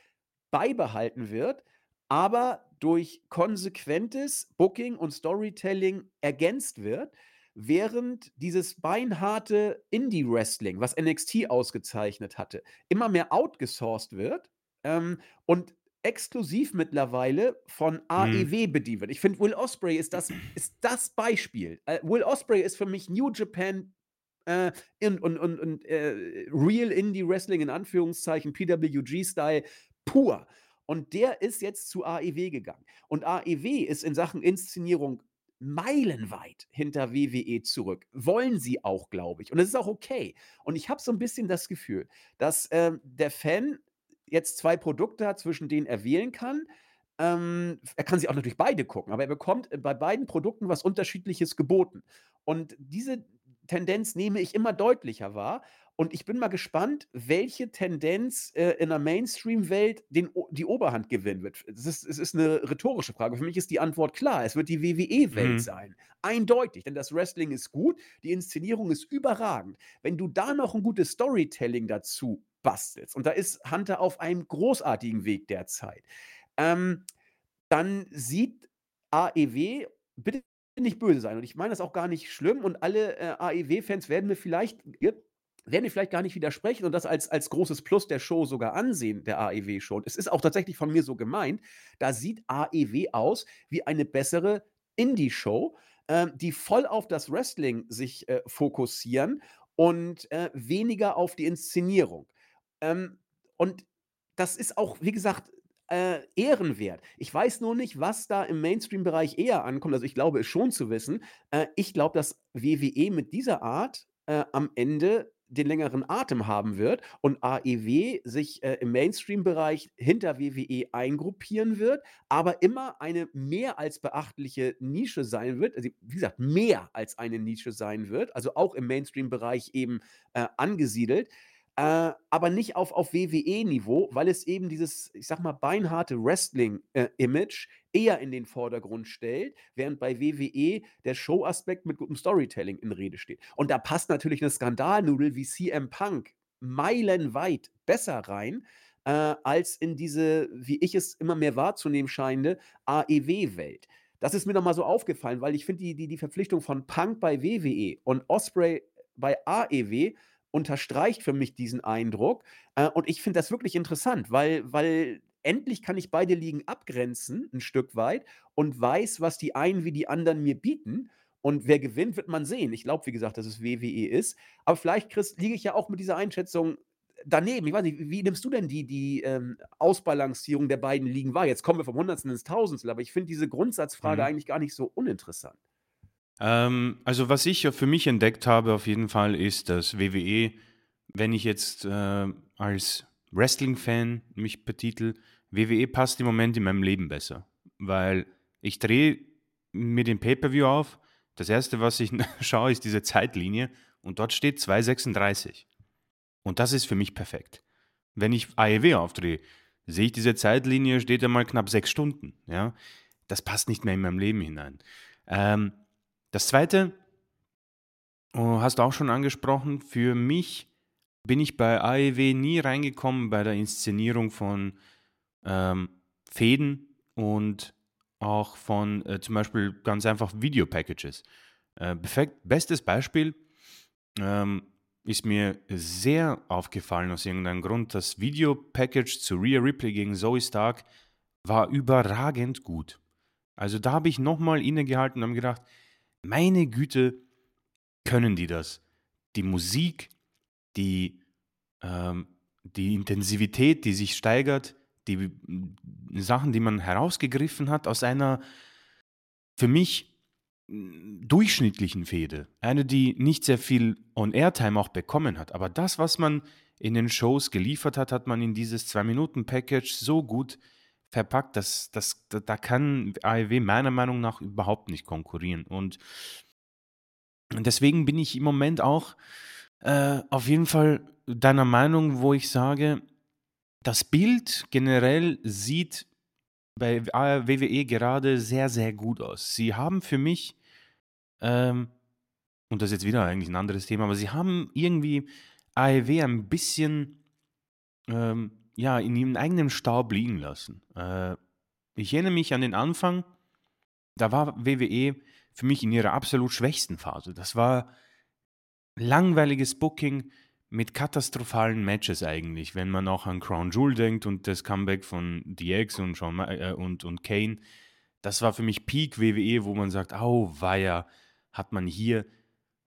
beibehalten wird, aber durch konsequentes Booking und Storytelling ergänzt wird, während dieses beinharte Indie-Wrestling, was NXT ausgezeichnet hatte, immer mehr outgesourced wird ähm, und exklusiv mittlerweile von. AEW bedient wird. Ich finde, Will Ospreay ist das, ist das Beispiel. Äh, Will Ospreay ist für mich New Japan äh, in, und, und, und äh, Real Indie Wrestling in Anführungszeichen, PWG-Style pur. Und der ist jetzt zu AEW gegangen. Und AEW ist in Sachen Inszenierung meilenweit hinter WWE zurück. Wollen sie auch, glaube ich. Und es ist auch okay. Und ich habe so ein bisschen das Gefühl, dass ähm, der Fan jetzt zwei Produkte hat, zwischen denen er wählen kann. Ähm, er kann sich auch natürlich beide gucken, aber er bekommt äh, bei beiden Produkten was Unterschiedliches geboten. Und diese Tendenz nehme ich immer deutlicher wahr. Und ich bin mal gespannt, welche Tendenz äh, in der Mainstream-Welt die Oberhand gewinnen wird. Es ist es ist 'ne rhetorische Frage. Für mich ist die Antwort klar. Es wird die WWE-Welt Mhm. sein. Eindeutig, denn das Wrestling ist gut, die Inszenierung ist überragend. Wenn du da noch ein gutes Storytelling dazu bastelst, und da ist Hunter auf einem großartigen Weg derzeit, ähm, dann sieht AEW bitte nicht böse sein und ich meine das auch gar nicht schlimm und alle, äh, AEW-Fans werden mir vielleicht werden mir vielleicht gar nicht widersprechen und das als als großes Plus der Show sogar ansehen, der AEW-Show. Und es ist auch tatsächlich von mir so gemeint, da sieht AEW aus wie eine bessere Indie-Show, ähm, die voll auf das Wrestling sich, äh, fokussieren und, äh, weniger auf die Inszenierung. Ähm, und das ist auch, wie gesagt, äh, ehrenwert. Ich weiß nur nicht, was da im Mainstream-Bereich eher ankommt. Also, ich glaube es schon zu wissen. Äh, ich glaube, dass WWE mit dieser Art, äh, am Ende den längeren Atem haben wird und AEW sich, äh, im Mainstream-Bereich hinter WWE eingruppieren wird, aber immer eine mehr als beachtliche Nische sein wird. Also, wie gesagt, mehr als eine Nische sein wird, also auch im Mainstream-Bereich eben, äh, angesiedelt. Äh, aber nicht auf auf WWE-Niveau, weil es eben dieses, ich sage mal, beinharte Wrestling, äh, eher in den Vordergrund stellt, während bei WWE der Showaspekt mit gutem Storytelling in Rede steht. Und da passt natürlich 'ne Skandalnudel wie CM Punk meilenweit besser rein, äh, als in diese, wie ich es immer mehr wahrzunehmen scheine, AEW-Welt. Das ist mir noch mal so aufgefallen, weil ich finde die die die Verpflichtung von Punk bei WWE und Ospreay bei AEW unterstreicht für mich diesen Eindruck. Äh, und ich finde das wirklich interessant, weil weil endlich kann ich beide Ligen abgrenzen 'n Stück weit und weiß, was die einen wie die anderen mir bieten. Und wer gewinnt, wird man sehen. Ich glaube, wie gesagt, dass es WWE ist. Aber vielleicht, Chris, liege ich ja auch mit dieser Einschätzung daneben. Ich weiß nicht, wie nimmst du denn die die, ähm, Ausbalancierung der beiden Ligen wahr? Jetzt kommen wir vom Hundertstel ins Tausendstel, aber ich finde diese Grundsatzfrage Mhm. eigentlich gar nicht so uninteressant. Ähm, also, was ich für mich entdeckt habe auf jeden Fall, ist, dass WWE, wenn ich jetzt, äh, als Wrestling-Fan mich betitel, WWE passt im Moment in meinem Leben besser, weil ich drehe mir den Pay-per-View auf. Das erste, was ich schaue, ist diese Zeitlinie und dort steht 2:36. Und das ist für mich perfekt. Wenn ich AEW aufdrehe, sehe ich diese Zeitlinie, steht einmal knapp 6 Stunden, ja? Das passt nicht mehr in meinem Leben hinein. Ähm, das Zweite, oh, hast du auch schon angesprochen, für mich bin ich bei AEW nie reingekommen bei der Inszenierung von, ähm, Fehden und auch von, äh, zum Beispiel ganz einfach Video-Packages. Äh, bestes Beispiel, ähm, ist mir sehr aufgefallen aus irgendeinem Grund. Das Video-Package zu Rhea Ripley gegen Zoe Stark war überragend gut. Also, da habe ich noch mal innegehalten und habe gedacht: „Meine Güte, können die das?“ Die Musik, die ähm, die Intensivität, die sich steigert, die hm, Sachen, die man herausgegriffen hat aus einer für mich, hm, durchschnittlichen Fehde. Eine, die nicht sehr viel On-Air-Time auch bekommen hat. Aber das, was man in den Shows geliefert hat, hat man in dieses 2-Minuten-Package so gut verpackt, das, das, da kann AEW meiner Meinung nach überhaupt nicht konkurrieren. Und deswegen bin ich im Moment auch äh, auf jeden Fall deiner Meinung, wo ich sage, das Bild generell sieht bei WWE gerade sehr, sehr gut aus. Sie haben für mich, ähm, und das ist jetzt wieder eigentlich ein anderes Thema, aber sie haben irgendwie AEW ein bisschen ähm, ja, in ihrem eigenen Staub liegen lassen. Äh, ich erinnere mich an den Anfang, da war WWE für mich in ihrer absolut schwächsten Phase. Das war langweiliges Booking mit katastrophalen Matches eigentlich, wenn man auch an Crown Jewel denkt und das Comeback von DX und, Shawn, äh, und, und Kane. Das war für mich Peak WWE, wo man sagt, au, weia, hat man hier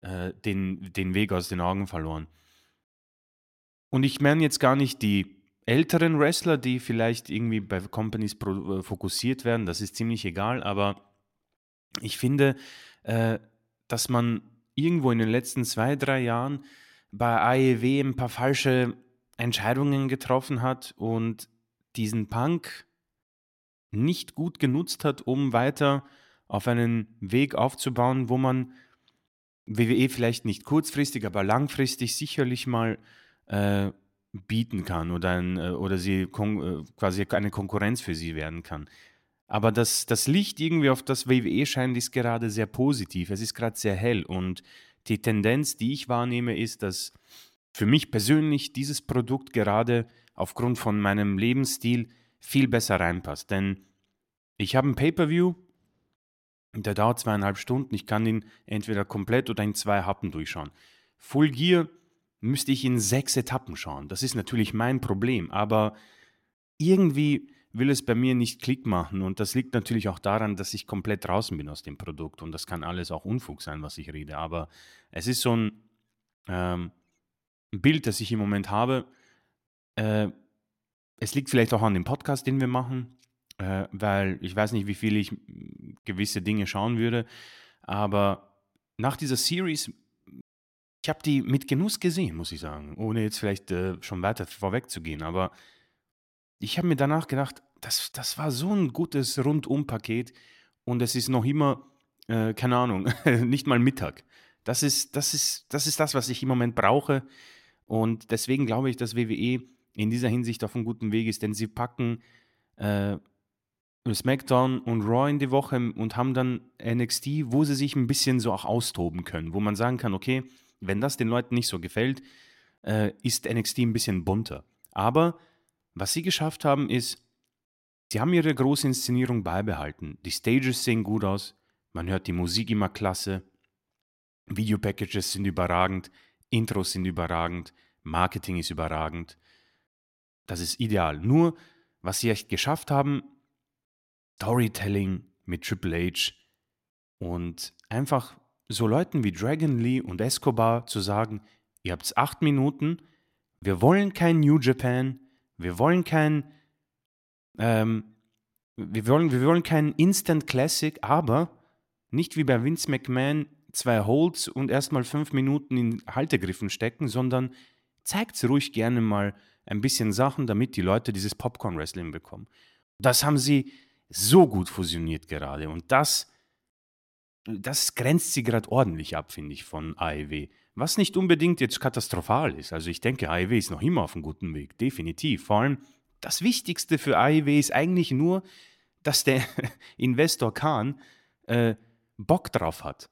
äh, den, den Weg aus den Augen verloren. Und ich meine jetzt gar nicht die älteren Wrestler, die vielleicht irgendwie bei Companies äh, fokussiert werden, das ist ziemlich egal, aber ich finde, äh, dass man irgendwo in den letzten zwei, drei Jahren bei AEW ein paar falsche Entscheidungen getroffen hat und diesen Punk nicht gut genutzt hat, um weiter auf einen Weg aufzubauen, wo man WWE vielleicht nicht kurzfristig, aber langfristig sicherlich mal äh, bieten kann oder, ein, äh, oder sie äh, quasi eine Konkurrenz für sie werden kann. Aber das, das Licht irgendwie auf das WWE scheint ist gerade sehr positiv. Es ist gerade sehr hell und die Tendenz, die ich wahrnehme, ist, dass für mich persönlich dieses Produkt gerade aufgrund von meinem Lebensstil viel besser reinpasst. Denn ich habe ein Pay-per-View, der dauert zweieinhalb Stunden. Ich kann ihn entweder komplett oder in zwei Happen durchschauen. Full Gear müsste ich in sechs Etappen schauen. Das ist natürlich mein Problem, aber irgendwie will es bei mir nicht Klick machen und das liegt natürlich auch daran, dass ich komplett draußen bin aus dem Produkt und das kann alles auch Unfug sein, was ich rede, aber es ist so ein ähm, Bild, das ich im Moment habe. Äh, es liegt vielleicht auch an dem Podcast, den wir machen, äh, weil ich weiß nicht, wie viel ich gewisse Dinge schauen würde, aber nach dieser Series ich habe die mit Genuss gesehen, muss ich sagen, ohne jetzt vielleicht äh, schon weiter vorwegzugehen. Aber ich habe mir danach gedacht, das, das war so ein gutes Rundum-Paket und es ist noch immer, äh, keine Ahnung, nicht mal Mittag. Das ist, das, ist, das ist das, was ich im Moment brauche. Und deswegen glaube ich, dass WWE in dieser Hinsicht auf einem guten Weg ist, denn sie packen äh, SmackDown und Raw in die Woche und haben dann NXT, wo sie sich ein bisschen so auch austoben können, wo man sagen kann, okay, wenn das den Leuten nicht so gefällt, äh, ist NXT ein bisschen bunter. Aber was sie geschafft haben, ist, sie haben ihre große Inszenierung beibehalten. Die Stages sehen gut aus, man hört die Musik immer klasse, Videopackages sind überragend, Intros sind überragend, Marketing ist überragend. Das ist ideal. Nur, was sie echt geschafft haben, Storytelling mit Triple H und einfach so Leuten wie Dragon Lee und Escobar zu sagen, ihr habt acht Minuten, wir wollen kein New Japan, wir wollen kein, ähm, wir wollen, wir wollen kein Instant Classic, aber nicht wie bei Vince McMahon zwei Holds und erstmal fünf Minuten in Haltegriffen stecken, sondern zeigt ruhig gerne mal ein bisschen Sachen, damit die Leute dieses Popcorn-Wrestling bekommen. Das haben sie so gut fusioniert gerade und das das grenzt sie gerade ordentlich ab, finde ich, von AEW. Was nicht unbedingt jetzt katastrophal ist. Also ich denke, AEW ist noch immer auf einem guten Weg, definitiv. Vor allem das Wichtigste für AEW ist eigentlich nur, dass der Investor Khan äh, Bock drauf hat.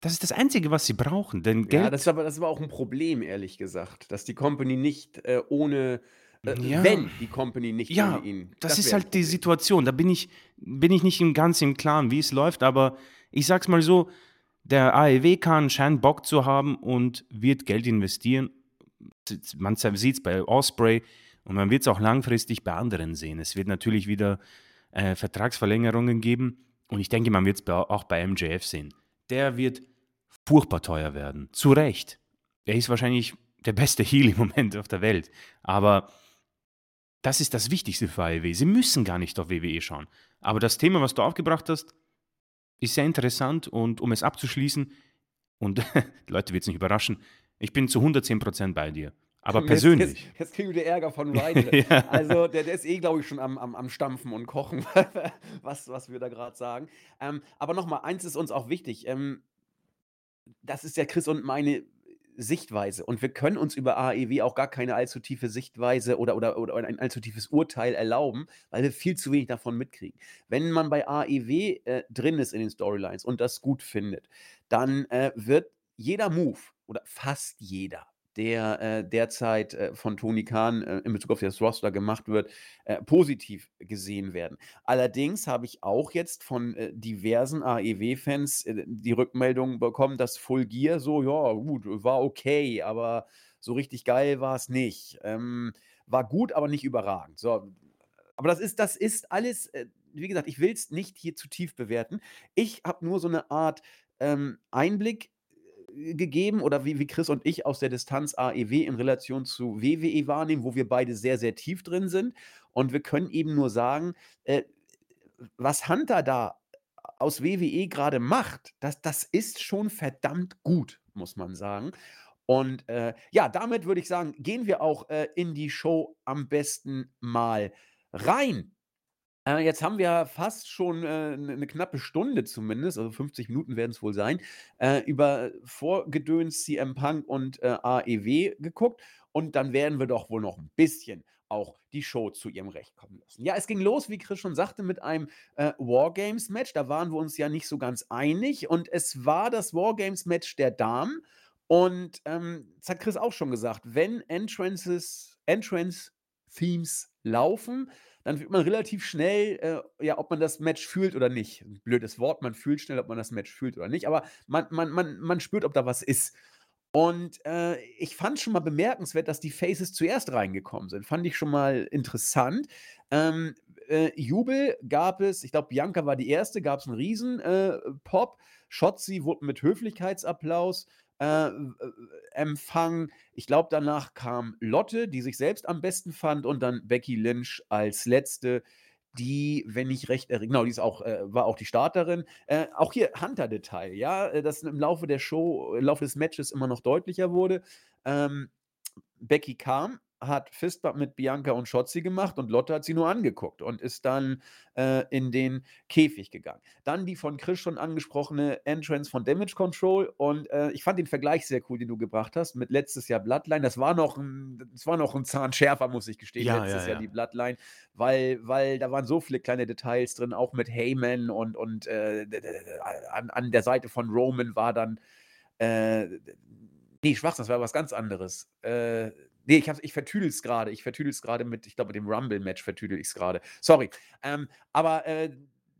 Das ist das Einzige, was sie brauchen. Denn Geld ja, das ist, aber, das ist aber auch ein Problem, ehrlich gesagt, dass die Company nicht äh, ohne äh, ja. wenn die Company nicht ja, ohne ihn. Das, das ist halt die Situation. Da bin ich, bin ich nicht ganz im Klaren, wie es läuft, aber ich sag's mal so, der AEW kann scheint Bock zu haben und wird Geld investieren. Man sieht es bei Osprey und man wird es auch langfristig bei anderen sehen. Es wird natürlich wieder äh, Vertragsverlängerungen geben und ich denke, man wird es auch bei MJF sehen. Der wird furchtbar teuer werden. Zu Recht. Er ist wahrscheinlich der beste Heal im Moment auf der Welt. Aber das ist das Wichtigste für AEW. Sie müssen gar nicht auf WWE schauen. Aber das Thema, was du aufgebracht hast, ist sehr interessant und um es abzuschließen, und die Leute wird es nicht überraschen, ich bin zu 110% bei dir. Aber jetzt, persönlich. jetzt kriegen wir Ärger von Ryan. Ja. Also, der, der ist eh, glaube ich, schon am, am, am Stampfen und Kochen, was, was wir da gerade sagen. Ähm, aber nochmal, eins ist uns auch wichtig. Ähm, das ist ja Chris und meine Sichtweise. Und wir können uns über AEW auch gar keine allzu tiefe Sichtweise oder, oder, oder ein allzu tiefes Urteil erlauben, weil wir viel zu wenig davon mitkriegen. Wenn man bei AEW äh, drin ist in den Storylines und das gut findet, dann äh, wird jeder Move oder fast jeder der äh, derzeit äh, von Tony Khan äh, in Bezug auf das Roster gemacht wird, äh, positiv gesehen werden. Allerdings habe ich auch jetzt von äh, diversen AEW-Fans äh, die Rückmeldung bekommen, dass Full Gear so, ja, gut, war okay, aber so richtig geil war es nicht. Ähm, war gut, aber nicht überragend. So, aber das ist, das ist alles, wie gesagt, ich will es nicht hier zu tief bewerten. Ich habe nur so eine Art ähm, Einblick gegeben oder wie, wie Chris und ich aus der Distanz AEW in Relation zu WWE wahrnehmen, wo wir beide sehr, sehr tief drin sind. Und wir können eben nur sagen, äh, was Hunter da aus WWE gerade macht, das, das ist schon verdammt gut, muss man sagen. Und äh, ja, damit würde ich sagen, gehen wir auch äh, in die Show am besten mal rein. Äh, jetzt haben wir fast schon äh, 'ne 'ne knappe Stunde zumindest, also 50 Minuten werden es wohl sein, äh, über Vorgedöns, CM Punk und, äh, AEW geguckt und dann werden wir doch wohl noch ein bisschen auch die Show zu ihrem Recht kommen lassen. Ja, es ging los, wie Chris schon sagte, mit einem, äh, War-Games-Match. Da waren wir uns ja nicht so ganz einig und es war das War-Games-Match der Damen und, ähm, das hat Chris auch schon gesagt, wenn Entrances Entrance-Themes laufen, dann wird man relativ schnell, äh, ja, ob man das Match fühlt oder nicht. Blödes Wort, man fühlt schnell, ob man das Match fühlt oder nicht, aber man, man, man, man spürt, ob da was ist. Und äh, ich fand schon mal bemerkenswert, dass die Faces zuerst reingekommen sind. Fand ich schon mal interessant. Ähm, äh, Jubel gab es, ich glaube, Bianca war die erste, gab es einen riesen äh. Shotzi wurde mit Höflichkeitsapplaus äh, Empfang. Ich glaube, danach kam Lotte, die sich selbst am besten fand, und dann Becky Lynch als letzte, die, wenn ich recht erinnere, genau, die ist auch, äh, war auch die Starterin. Äh, auch hier Hunter-Detail, ja, äh, das im Laufe der Show, im Laufe des Matches immer noch deutlicher wurde. Ähm, Becky kam, hat Fistbump mit Bianca und Shotzi gemacht und Lotte hat sie nur angeguckt und ist dann äh, in den Käfig gegangen. Dann die von Chris schon angesprochene Entrance von Damage Control und äh, ich fand den Vergleich sehr cool, den du gebracht hast mit letztes Jahr Bloodline. Das war noch ein, das war noch ein Zahn schärfer, muss ich gestehen, Ja, letztes ja, Jahr ja. die Bloodline, weil, weil da waren so viele kleine Details drin, auch mit Heyman und, und äh, an, an der Seite von Roman war dann äh, nee, Schwachsinn, das war was ganz anderes. Äh, nee, ich, ich vertüdel es gerade. Ich vertüdel es gerade mit, ich glaube, dem Rumble-Match vertüdel ich es gerade. Sorry. Ähm, aber äh,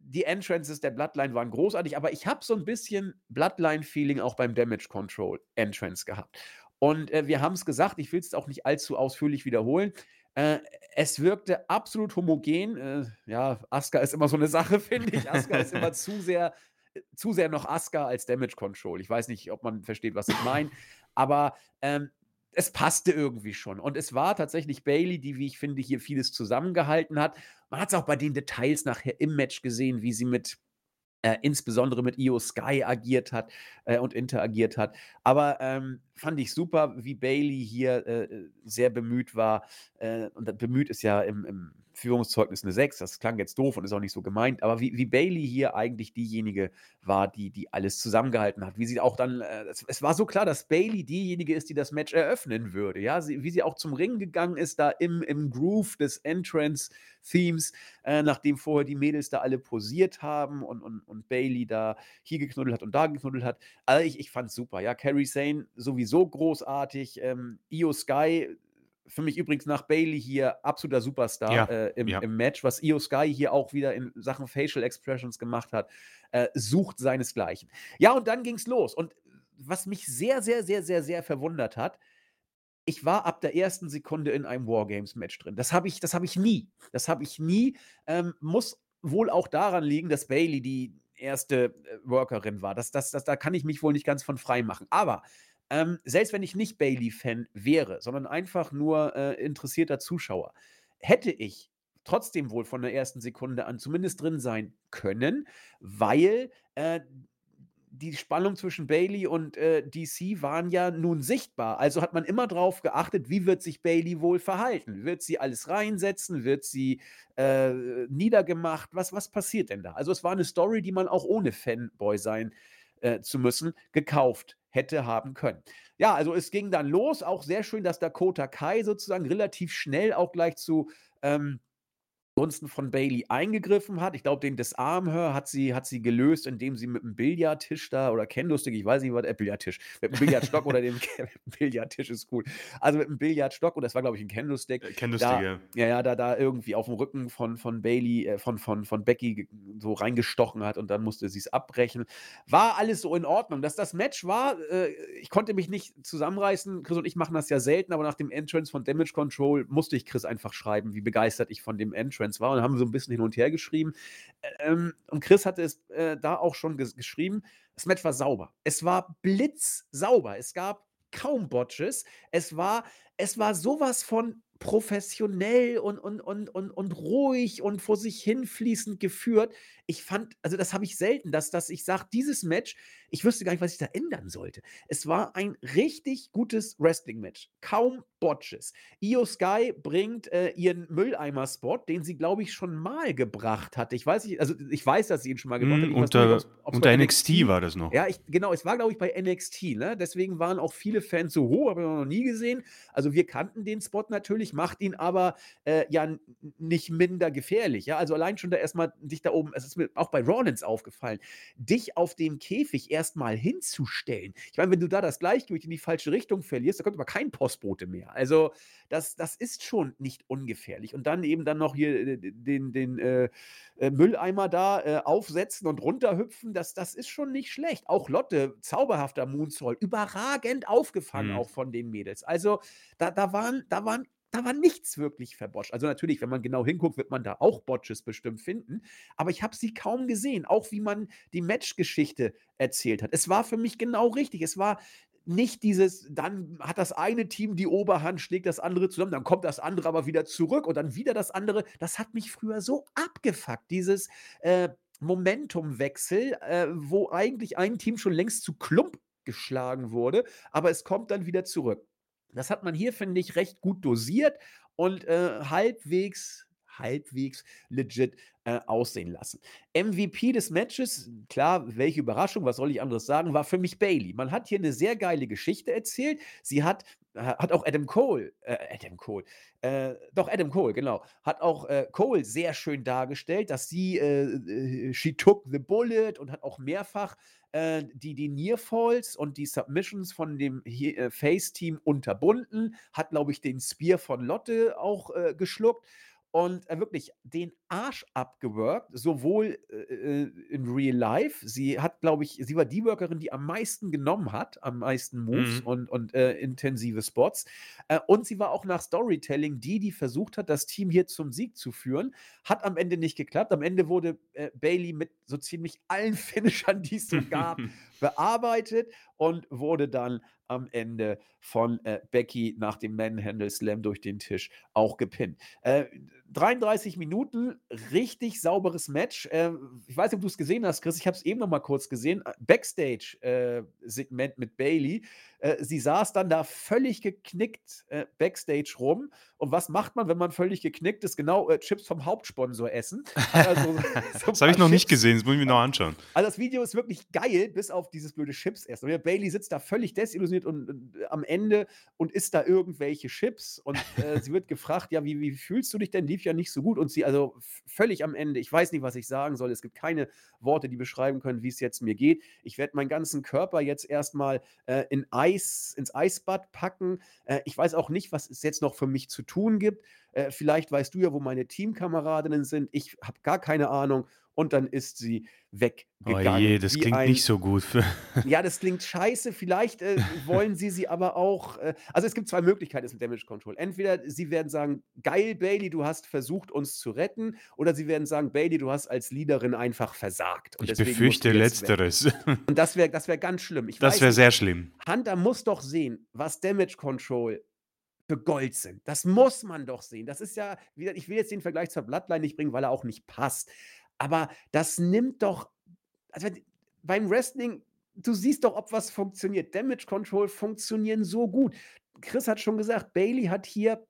die Entrances der Bloodline waren großartig, aber ich habe so ein bisschen Bloodline-Feeling auch beim Damage Control Entrance gehabt. Und äh, wir haben es gesagt, ich will es auch nicht allzu ausführlich wiederholen. Äh, es wirkte absolut homogen. Äh, ja, Asuka ist immer so eine Sache, finde ich. Asuka ist immer zu sehr, äh, zu sehr noch Asuka als Damage Control. Ich weiß nicht, ob man versteht, was ich meine, aber ähm, es passte irgendwie schon. Und es war tatsächlich Bailey, die, wie ich finde, hier vieles zusammengehalten hat. Man hat es auch bei den Details nachher im Match gesehen, wie sie mit äh, insbesondere mit Io Sky agiert hat äh, und interagiert hat. Aber ähm, fand ich super, wie Bailey hier äh, sehr bemüht war. Äh, und bemüht ist ja im, im Führungszeugnis eine 6. Das klang jetzt doof und ist auch nicht so gemeint. Aber wie, wie Bailey hier eigentlich diejenige war, die, die alles zusammengehalten hat. Wie sie auch dann, äh, es, es war so klar, dass Bailey diejenige ist, die das Match eröffnen würde. Ja, sie, wie sie auch zum Ring gegangen ist, da im, im Groove des Entrance-Themes, äh, nachdem vorher die Mädels da alle posiert haben und, und, und Bailey da hier geknuddelt hat und da geknuddelt hat. Also ich, ich fand super. Ja, Carrie Sane sowieso großartig. Ähm, Io Sky, für mich übrigens nach Bailey hier absoluter Superstar Ja, äh, im, ja. im Match, was Io Sky hier auch wieder in Sachen Facial Expressions gemacht hat, äh, sucht seinesgleichen. Ja, und dann ging's los. Und was mich sehr, sehr, sehr, sehr, sehr verwundert hat, ich war ab der ersten Sekunde in einem Wargames-Match drin. Das habe ich, das habe ich nie. Das habe ich nie. Ähm, muss wohl auch daran liegen, dass Bailey die erste äh, Workerin war. Das, das, das, da kann ich mich wohl nicht ganz von frei machen. Aber ähm, selbst wenn ich nicht Bailey-Fan wäre, sondern einfach nur äh, interessierter Zuschauer, hätte ich trotzdem wohl von der ersten Sekunde an zumindest drin sein können, weil äh, die Spannung zwischen Bailey und äh, DC waren ja nun sichtbar. Also hat man immer darauf geachtet, wie wird sich Bailey wohl verhalten? Wird sie alles reinsetzen? Wird sie äh, niedergemacht? Was, was passiert denn da? Also es war eine Story, die man auch ohne Fanboy sein äh, zu müssen, gekauft hätte haben können. Ja, also es ging dann los. Auch sehr schön, dass Dakota Kai sozusagen relativ schnell auch gleich zu ähm, zugunsten von Bailey eingegriffen hat. Ich glaube, den Disarmhör hat sie, hat sie gelöst, indem sie mit einem Billardtisch da oder Kendo-Stick, ich weiß nicht, was, äh, Billardtisch, mit einem Billardstock oder dem Billardtisch ist cool. Also mit einem Billardstock, und das war, glaube ich, ein Kendo-Stick. Äh, Kendo-Stick. Ja, ja, da, da irgendwie auf dem Rücken von, von Bailey, äh, von, von, von Becky so reingestochen hat und dann musste sie es abbrechen. War alles so in Ordnung. Dass das Match war, äh, ich konnte mich nicht zusammenreißen. Chris und ich machen das ja selten, aber nach dem Entrance von Damage Control musste ich Chris einfach schreiben, wie begeistert ich von dem Entrance Conference war und haben so ein bisschen hin und her geschrieben. Ähm, und Chris hatte es äh, da auch schon ges geschrieben. Das Match war sauber. Es war blitzsauber. Es gab kaum Botches. Es war, es war sowas von professionell und, und, und, und, und ruhig und vor sich hinfließend geführt. Ich fand, also das habe ich selten, dass, dass ich sage, dieses Match, ich wüsste gar nicht, was ich da ändern sollte. Es war ein richtig gutes Wrestling-Match. Kaum Botches. Io Sky bringt äh, ihren Mülleimer-Spot, den sie, glaube ich, schon mal gebracht hatte. Ich weiß nicht, also ich weiß, dass sie ihn schon mal gebracht mm, hat. Unter, nicht, unter NXT, NXT, war das noch. Ja, ich, genau, es war, glaube ich, bei NXT. Ne? Deswegen waren auch viele Fans so, hoch, habe ich noch nie gesehen. Also wir kannten den Spot natürlich, macht ihn aber äh, ja nicht minder gefährlich. Ja? Also allein schon da erstmal dich da oben, es ist mir auch bei Rollins aufgefallen, dich auf dem Käfig erstmal hinzustellen. Ich meine, wenn du da das Gleichgewicht in die falsche Richtung verlierst, da kommt aber kein Postbote mehr. Also das, das ist schon nicht ungefährlich. Und dann eben dann noch hier äh, den, den äh, äh, Mülleimer da äh, aufsetzen und runterhüpfen, das, das ist schon nicht schlecht. Auch Lotte, zauberhafter Moonsault, überragend aufgefangen mhm. auch von den Mädels. Also da, da, waren, da waren da war nichts wirklich verbotcht. Also natürlich, wenn man genau hinguckt, wird man da auch Botches bestimmt finden. Aber ich habe sie kaum gesehen, auch wie man die Matchgeschichte erzählt hat. Es war für mich genau richtig. Es war nicht dieses, dann hat das eine Team die Oberhand, schlägt das andere zusammen, dann kommt das andere aber wieder zurück und dann wieder das andere. Das hat mich früher so abgefuckt, dieses äh, Momentumwechsel, äh, wo eigentlich ein Team schon längst zu Klump geschlagen wurde, aber es kommt dann wieder zurück. Das hat man hier, finde ich, recht gut dosiert und äh, halbwegs halbwegs legit äh, aussehen lassen. MVP des Matches, klar, welche Überraschung, was soll ich anderes sagen, war für mich Bailey. Man hat hier eine sehr geile Geschichte erzählt. Sie hat, äh, hat auch Adam Cole, äh, Adam Cole, äh, doch Adam Cole, genau, hat auch äh, Cole sehr schön dargestellt, dass sie, äh, she took the bullet und hat auch mehrfach die, die Nearfalls und die Submissions von dem Face-Team unterbunden, hat, glaube ich, den Spear von Lotte auch geschluckt. Und äh, wirklich den Arsch abgeworkt, sowohl äh, äh, in Real Life. Sie hat, glaube ich, sie war die Workerin, die am meisten genommen hat, am meisten Moves mhm. und, und äh, intensive Spots. Äh, und sie war auch nach Storytelling die, die versucht hat, das Team hier zum Sieg zu führen. Hat am Ende nicht geklappt. Am Ende wurde äh, Bailey mit so ziemlich allen Finishern, die es so gab, bearbeitet und wurde dann am Ende von äh, Becky nach dem Manhandle Slam durch den Tisch auch gepinnt. Äh, 33 Minuten, richtig sauberes Match. Äh, ich weiß nicht, ob du es gesehen hast, Chris. Ich habe es eben noch mal kurz gesehen. Äh, Backstage-Segment äh, mit Bailey. Äh, sie saß dann da völlig geknickt äh, Backstage rum. Und was macht man, wenn man völlig geknickt ist? Genau, äh, Chips vom Hauptsponsor essen. Also, so das habe ich noch Chips. nicht gesehen, das muss ich mir noch anschauen. Also das Video ist wirklich geil, bis auf dieses blöde Chips erst. Und Bailey sitzt da völlig desillusioniert und, und am Ende und isst da irgendwelche Chips. Und sie wird gefragt, ja, wie, wie fühlst du dich denn? lief ja nicht so gut und sie also völlig am Ende. Ich weiß nicht, was ich sagen soll. Es gibt keine Worte, die beschreiben können, wie es jetzt mir geht. Ich werde meinen ganzen Körper jetzt erstmal äh, in Eis, ins Eisbad packen. Äh, ich weiß auch nicht, was es jetzt noch für mich zu tun gibt. Äh, vielleicht weißt du ja, wo meine Teamkameradinnen sind. Ich habe gar keine Ahnung und dann ist sie weggegangen. Oh je, das klingt ein, nicht so gut. ja, das klingt scheiße. Vielleicht äh, wollen sie sie aber auch. Äh, also es gibt zwei Möglichkeiten mit Damage Control. Entweder sie werden sagen, geil, Bailey, du hast versucht, uns zu retten, oder sie werden sagen, Bailey, du hast als Leaderin einfach versagt. ich befürchte Letzteres. Und das wäre das wär ganz schlimm. Ich das wäre sehr schlimm. Hunter muss doch sehen, was Damage Control für Gold sind. Das muss man doch sehen. Das ist ja, ich will jetzt den Vergleich zur Bloodline nicht bringen, weil er auch nicht passt. Aber das nimmt doch, also beim Wrestling du siehst doch, ob was funktioniert. Damage Control funktionieren so gut. Chris hat schon gesagt, Bailey hat hier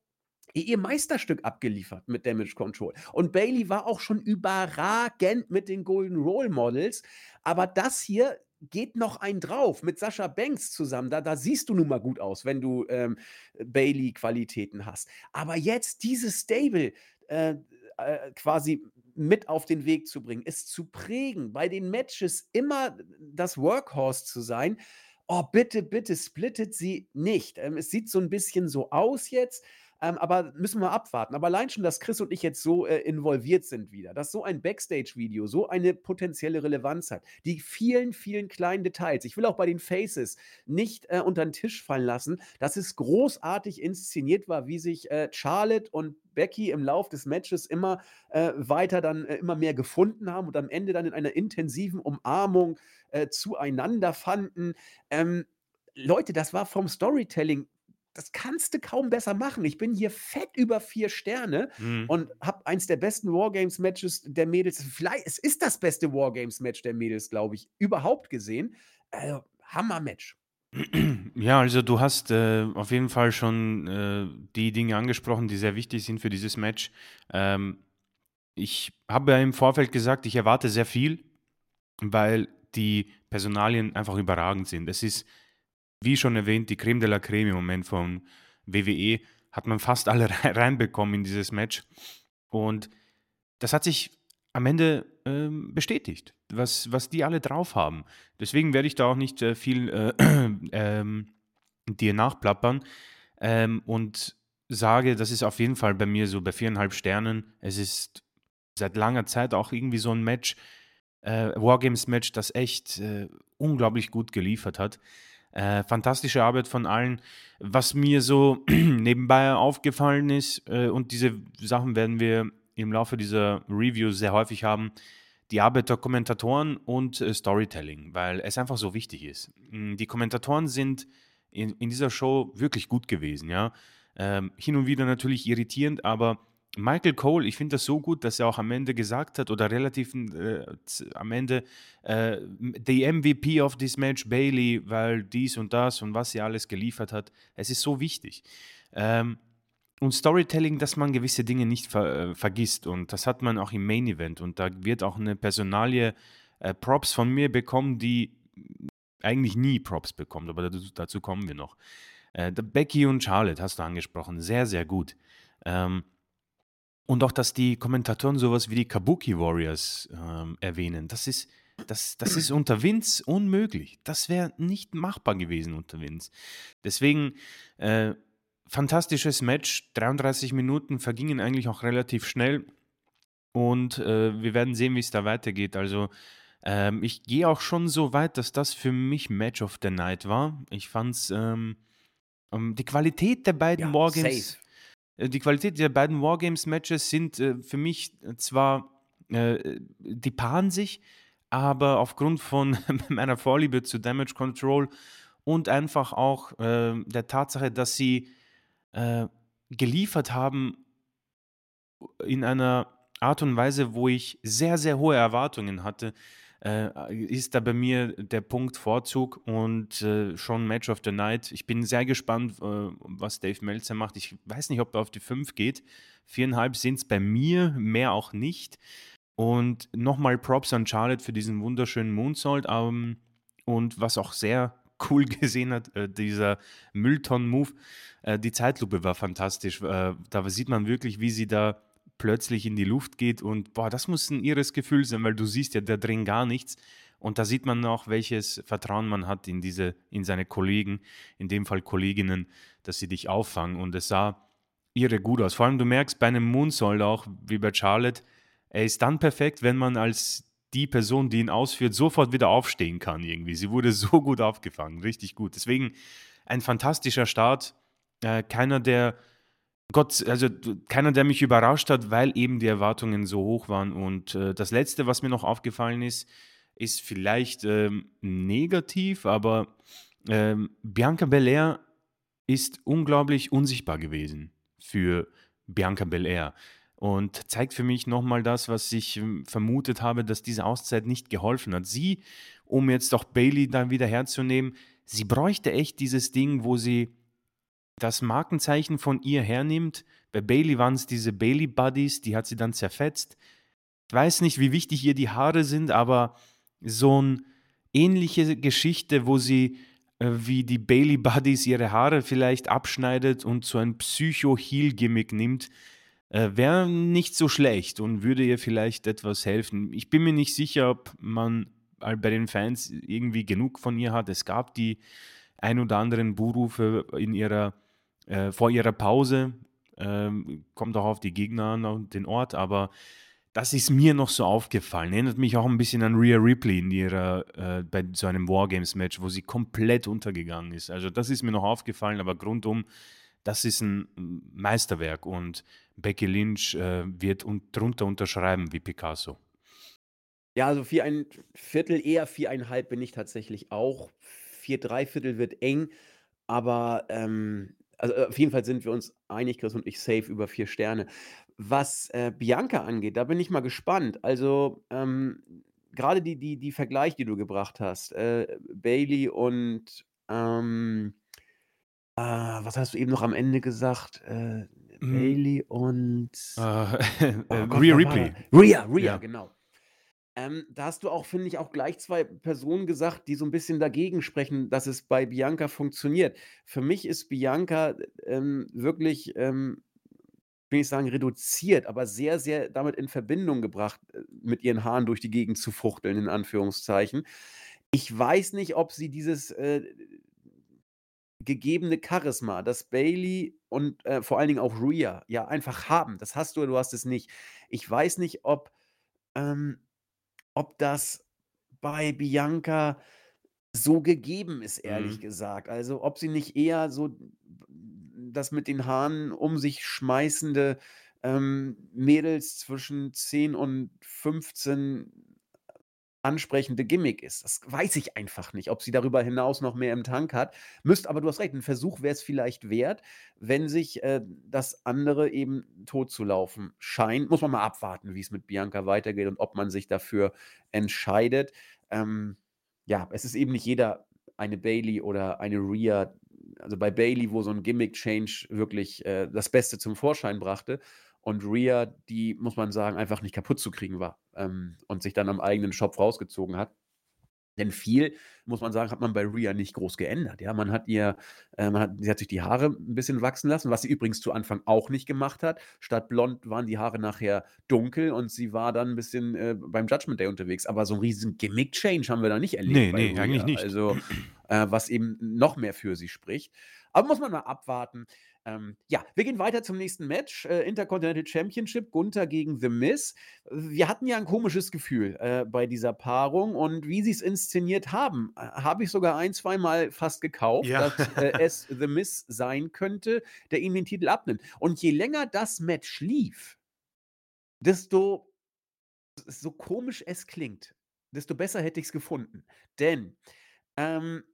ihr Meisterstück abgeliefert mit Damage Control. Und Bailey war auch schon überragend mit den Golden Role Models. Aber das hier geht noch ein drauf mit Sascha Banks zusammen. Da, da siehst du nun mal gut aus, wenn du ähm, Bailey-Qualitäten hast. Aber jetzt dieses Stable äh, äh, quasi mit auf den Weg zu bringen, es zu prägen, bei den Matches immer das Workhorse zu sein. Oh, bitte, bitte splittet sie nicht. Ähm, es sieht so ein bisschen so aus jetzt, ähm, aber müssen wir abwarten. Aber allein schon, dass Chris und ich jetzt so äh, involviert sind wieder, dass so ein Backstage-Video so eine potenzielle Relevanz hat, die vielen, vielen kleinen Details. Ich will auch bei den Faces nicht äh, unter den Tisch fallen lassen, dass es großartig inszeniert war, wie sich äh, Charlotte und Becky im Lauf des Matches immer äh, weiter dann äh, immer mehr gefunden haben und am Ende dann in einer intensiven Umarmung äh, zueinander fanden. Ähm, Leute, das war vom Storytelling das kannst du kaum besser machen. Ich bin hier fett über vier Sterne mhm. und habe eins der besten Wargames-Matches der Mädels. Vielleicht, es ist das beste Wargames-Match der Mädels, glaube ich, überhaupt gesehen. Also, Hammer-Match. Ja, also du hast äh, auf jeden Fall schon äh, die Dinge angesprochen, die sehr wichtig sind für dieses Match. Ähm, ich habe ja im Vorfeld gesagt, ich erwarte sehr viel, weil die Personalien einfach überragend sind. Es ist wie schon erwähnt, die Creme de la Creme im Moment von WWE hat man fast alle reinbekommen in dieses Match. Und das hat sich am Ende ähm, bestätigt, was, was die alle drauf haben. Deswegen werde ich da auch nicht äh, viel äh, ähm, dir nachplappern ähm, und sage, das ist auf jeden Fall bei mir so bei viereinhalb Sternen. Es ist seit langer Zeit auch irgendwie so ein Match, äh, Wargames-Match, das echt äh, unglaublich gut geliefert hat. Äh, fantastische Arbeit von allen. Was mir so nebenbei aufgefallen ist, äh, und diese Sachen werden wir im Laufe dieser Review sehr häufig haben, die Arbeit der Kommentatoren und äh, Storytelling, weil es einfach so wichtig ist. Mm, die Kommentatoren sind in, in dieser Show wirklich gut gewesen, ja. Ähm, hin und wieder natürlich irritierend, aber Michael Cole, ich finde das so gut, dass er auch am Ende gesagt hat oder relativ äh, am Ende äh, the MVP of this match Bailey, weil dies und das und was sie alles geliefert hat. Es ist so wichtig. Ähm, und Storytelling, dass man gewisse Dinge nicht ver äh, vergisst und das hat man auch im Main Event und da wird auch eine Personalie äh, Props von mir bekommen, die eigentlich nie Props bekommt, aber dazu, dazu kommen wir noch. Äh, Becky und Charlotte hast du angesprochen, sehr, sehr gut. Ähm, und auch, dass die Kommentatoren sowas wie die Kabuki Warriors ähm, erwähnen, das ist, das, das ist unter Vince unmöglich. Das wäre nicht machbar gewesen unter Vince. Deswegen, äh, fantastisches Match. 33 Minuten vergingen eigentlich auch relativ schnell. Und äh, wir werden sehen, wie es da weitergeht. Also, ähm, ich gehe auch schon so weit, dass das für mich Match of the Night war. Ich fand es, ähm, ähm, die Qualität der beiden ja, Wargames. Safe die Qualität der beiden Wargames-Matches sind äh, für mich zwar, äh, die paaren sich, aber aufgrund von meiner Vorliebe zu Damage Control und einfach auch äh, der Tatsache, dass sie äh, geliefert haben in einer Art und Weise, wo ich sehr, sehr hohe Erwartungen hatte, äh, ist da bei mir der Punkt Vorzug und äh, schon Match of the Night. Ich bin sehr gespannt, äh, was Dave Meltzer macht. Ich weiß nicht, ob er auf die 5 geht. Viereinhalb sind es bei mir, mehr auch nicht. Und nochmal Props an Charlotte für diesen wunderschönen Moonsault. Ähm, und was auch sehr cool gesehen hat, äh, dieser Mülltonnen-Move. Äh, die Zeitlupe war fantastisch. Äh, da sieht man wirklich, wie sie da plötzlich in die Luft geht und boah, das muss ein irres Gefühl sein, weil du siehst ja da drin gar nichts. Und da sieht man auch, welches Vertrauen man hat in diese, in seine Kollegen, in dem Fall Kolleginnen, dass sie dich auffangen. Und es sah irre gut aus. Vor allem, du merkst bei einem Moonsault auch, wie bei Charlotte, er ist dann perfekt, wenn man als die Person, die ihn ausführt, sofort wieder aufstehen kann irgendwie. Sie wurde so gut aufgefangen, richtig gut. Deswegen ein fantastischer Start. Äh, keiner, der Gott, also keiner, der mich überrascht hat, weil eben die Erwartungen so hoch waren. Und äh, das Letzte, was mir noch aufgefallen ist, ist vielleicht ähm, negativ, aber ähm, Bianca Belair ist unglaublich unsichtbar gewesen für Bianca Belair. Und zeigt für mich nochmal das, was ich ähm, vermutet habe, dass diese Auszeit nicht geholfen hat. Sie, um jetzt auch Bailey dann wieder herzunehmen, sie bräuchte echt dieses Ding, wo sie das Markenzeichen von ihr hernimmt. Bei Bailey waren es diese Bailey Buddies, die hat sie dann zerfetzt. Ich weiß nicht, wie wichtig ihr die Haare sind, aber so eine ähnliche Geschichte, wo sie äh, wie die Bailey Buddies ihre Haare vielleicht abschneidet und so ein Psycho-Heal-Gimmick nimmt, äh, wäre nicht so schlecht und würde ihr vielleicht etwas helfen. Ich bin mir nicht sicher, ob man bei den Fans irgendwie genug von ihr hat. Es gab die ein oder anderen Buhrufe in ihrer, äh, vor ihrer Pause. Ähm, kommt auch auf die Gegner und den Ort, aber das ist mir noch so aufgefallen. Erinnert mich auch ein bisschen an Rhea Ripley in ihrer, äh, bei so einem Wargames-Match, wo sie komplett untergegangen ist. Also das ist mir noch aufgefallen, aber grundum, das ist ein Meisterwerk und Becky Lynch äh, wird un drunter unterschreiben wie Picasso. Ja, also vier ein Viertel, eher viereinhalb bin ich tatsächlich auch. Vier Dreiviertel wird eng, aber ähm, also äh, auf jeden Fall sind wir uns einig, Chris und ich, safe über vier Sterne. Was äh, Bianca angeht, da bin ich mal gespannt. Also ähm, gerade die, die, die Vergleich, die du gebracht hast, äh, Bailey und ähm, äh, was hast du eben noch am Ende gesagt? Äh, Mhm. Bailey und Äh, oh Gott, Rhea Ripley. Rhea, Rhea, Ja. genau. Ähm, da hast du auch, finde ich, auch gleich zwei Personen gesagt, die so ein bisschen dagegen sprechen, dass es bei Bianca funktioniert. Für mich ist Bianca ähm, wirklich, ähm, will ich sagen, reduziert, aber sehr, sehr damit in Verbindung gebracht, äh, mit ihren Haaren durch die Gegend zu fuchteln, in Anführungszeichen. Ich weiß nicht, ob sie dieses äh, gegebene Charisma, das Bailey und äh, vor allen Dingen auch Rhea ja einfach haben. Das hast du, du hast es nicht. Ich weiß nicht, ob, ähm, ob das bei Bianca so gegeben ist, ehrlich mhm. gesagt. Also ob sie nicht eher so das mit den Haaren um sich schmeißende ähm, Mädels zwischen 10 und 15 ansprechende Gimmick ist. Das weiß ich einfach nicht, ob sie darüber hinaus noch mehr im Tank hat. Müsst aber, du hast recht, ein Versuch wäre es vielleicht wert, wenn sich äh, das andere eben tot zu laufen scheint. Muss man mal abwarten, wie es mit Bianca weitergeht und ob man sich dafür entscheidet. Ähm, ja, es ist eben nicht jeder eine Bailey oder eine Rhea. Also bei Bailey, wo so ein Gimmick-Change wirklich äh, das Beste zum Vorschein brachte, und Rhea, die, muss man sagen, einfach nicht kaputt zu kriegen war ähm, und sich dann am eigenen Shop rausgezogen hat. Denn viel, muss man sagen, hat man bei Rhea nicht groß geändert. Ja, man hat ihr, äh, man hat, sie hat sich die Haare ein bisschen wachsen lassen, was sie übrigens zu Anfang auch nicht gemacht hat. Statt blond waren die Haare nachher dunkel und sie war dann ein bisschen äh, beim Judgment Day unterwegs. Aber so einen riesen Gimmick-Change haben wir da nicht erlebt. Nee, nee, Rhea. eigentlich nicht. Also, äh, was eben noch mehr für sie spricht. Aber muss man mal abwarten. Ähm, ja, wir gehen weiter zum nächsten Match. Äh, Intercontinental Championship, Gunther gegen The Miz. Wir hatten ja ein komisches Gefühl äh, bei dieser Paarung und wie sie es inszeniert haben, äh, habe ich sogar ein, zweimal fast gekauft, ja. dass äh, es The Miz sein könnte, der ihm den Titel abnimmt. Und je länger das Match lief, desto so komisch es klingt, desto besser hätte ich es gefunden. Denn ähm,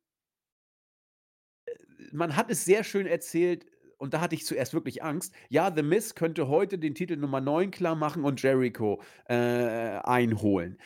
äh, man hat es sehr schön erzählt, und da hatte ich zuerst wirklich Angst. Ja, The Miz könnte heute den Titel Nummer 9 klar machen und Jericho äh, einholen.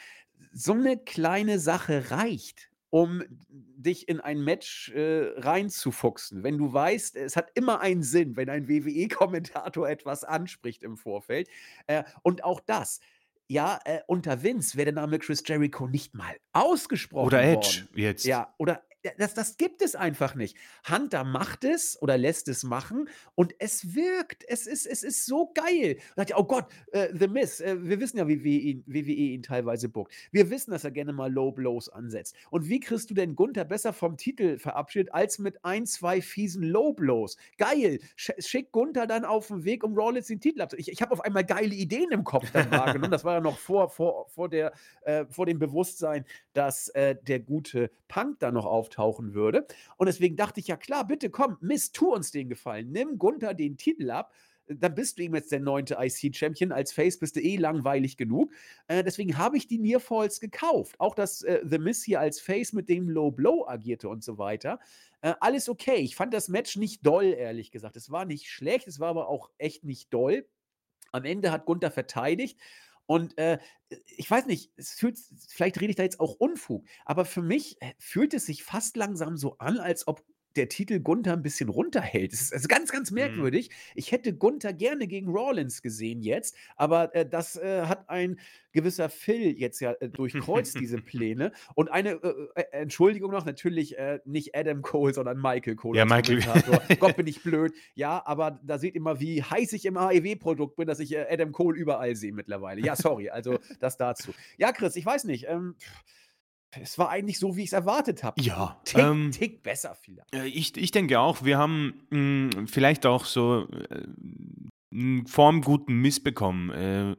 So eine kleine Sache reicht, um dich in ein Match äh, reinzufuchsen. Wenn du weißt, es hat immer einen Sinn, wenn ein WWE-Kommentator etwas anspricht im Vorfeld. Äh, und auch das. Ja, äh, unter Vince wäre der Name Chris Jericho nicht mal ausgesprochen Oder Edge worden. jetzt. Ja, oder das, das gibt es einfach nicht. Hunter macht es oder lässt es machen und es wirkt. Es ist, es ist so geil. sagt, oh Gott, äh, The Miss, äh, wir wissen ja, wie WWE ihn, teilweise bookt. Wir wissen, dass er gerne mal Low Blows ansetzt. Und wie kriegst du denn Gunther besser vom Titel verabschiedet, als mit ein, zwei fiesen Low Blows? Geil. Schick Gunther dann auf den Weg, um Rollins den Titel abzuholen. Ich, ich habe auf einmal geile Ideen im Kopf dann wahrgenommen. Das war ja noch vor, vor, vor, der, äh, vor dem Bewusstsein, dass äh, der gute Punk da noch auftaucht auftauchen würde. Und deswegen dachte ich, ja klar, bitte komm, Mist, tu uns den Gefallen. Nimm Gunther den Titel ab. Dann bist du eben jetzt der neunte IC-Champion. Als Face bist du eh langweilig genug. Äh, deswegen habe ich die Nearfalls gekauft. Auch, dass äh, The Miss hier als Face mit dem Low Blow agierte und so weiter. Äh, alles okay. Ich fand das Match nicht doll, ehrlich gesagt. Es war nicht schlecht, es war aber auch echt nicht doll. Am Ende hat Gunther verteidigt und, äh, ich weiß nicht, es fühlt vielleicht rede ich da jetzt auch Unfug, aber für mich, äh, fühlt es sich fast langsam so an, als ob der Titel Gunther ein bisschen runterhält. Es ist also ganz, ganz Mhm. merkwürdig. Ich hätte Gunther gerne gegen Rollins gesehen jetzt, aber, äh, das, äh, hat ein gewisser Phil jetzt ja, äh, durchkreuzt, diese Pläne. Und eine, äh, äh, Entschuldigung noch, natürlich, äh, nicht Adam Cole, sondern Michael Cole Ja, Michael. Gott, bin ich blöd. Ja, aber da seht ihr mal, wie heiß ich im AEW-Produkt bin, dass ich, äh, Adam Cole überall sehe mittlerweile. Ja, sorry, also das dazu. Ja, Chris, ich weiß nicht, ähm, es war eigentlich so, wie ich's erwartet habe. Ja, Tick ähm Tick besser vielleicht. Äh, ich ich denke auch, wir haben, hm, vielleicht auch so, äh, 'n formguten Miss bekommen. Äh,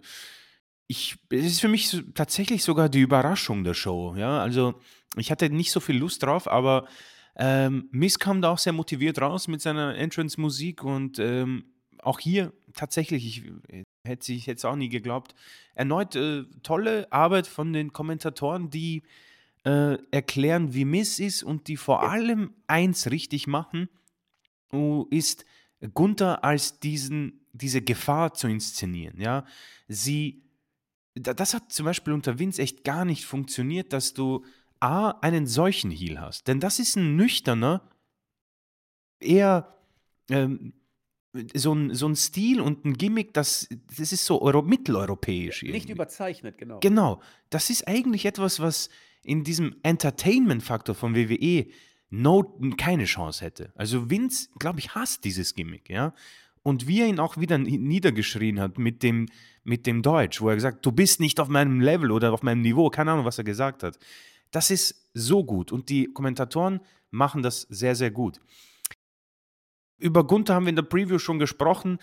ich es ist für mich so tatsächlich sogar die Überraschung der Show, ja? Also, ich hatte nicht so viel Lust drauf, aber, ähm, Miz kam da auch sehr motiviert raus mit seiner Entrance-Musik und, ähm, auch hier tatsächlich, ich, äh, hätte ich hätte es auch nie geglaubt, erneut, äh, tolle Arbeit von den Kommentatoren, die, äh, erklären, wie Miz ist und die vor allem eins richtig machen, ist Gunther als diesen diese Gefahr zu inszenieren, ja? Sie da das hat zum Beispiel unter Vince echt gar nicht funktioniert, dass du A, einen solchen Heel hast. Denn das ist 'n nüchterner eher, ähm, so 'n so 'n Stil und 'n Gimmick, das das ist so euro mitteleuropäisch Nicht irgendwie. überzeichnet, genau. Genau. Das ist eigentlich etwas, was in diesem Entertainment-Faktor von WWE no keine Chance hätte. Also, Vince, glaube ich, hasst dieses Gimmick, ja? Und wie er ihn auch wieder ni niedergeschrien hat mit dem mit dem Deutsch, wo er gesagt: „Du bist nicht auf meinem Level oder auf meinem Niveau“, keine Ahnung, was er gesagt hat. Das ist so gut und die Kommentatoren machen das sehr, sehr gut. Über Gunther haben wir in der Preview schon gesprochen.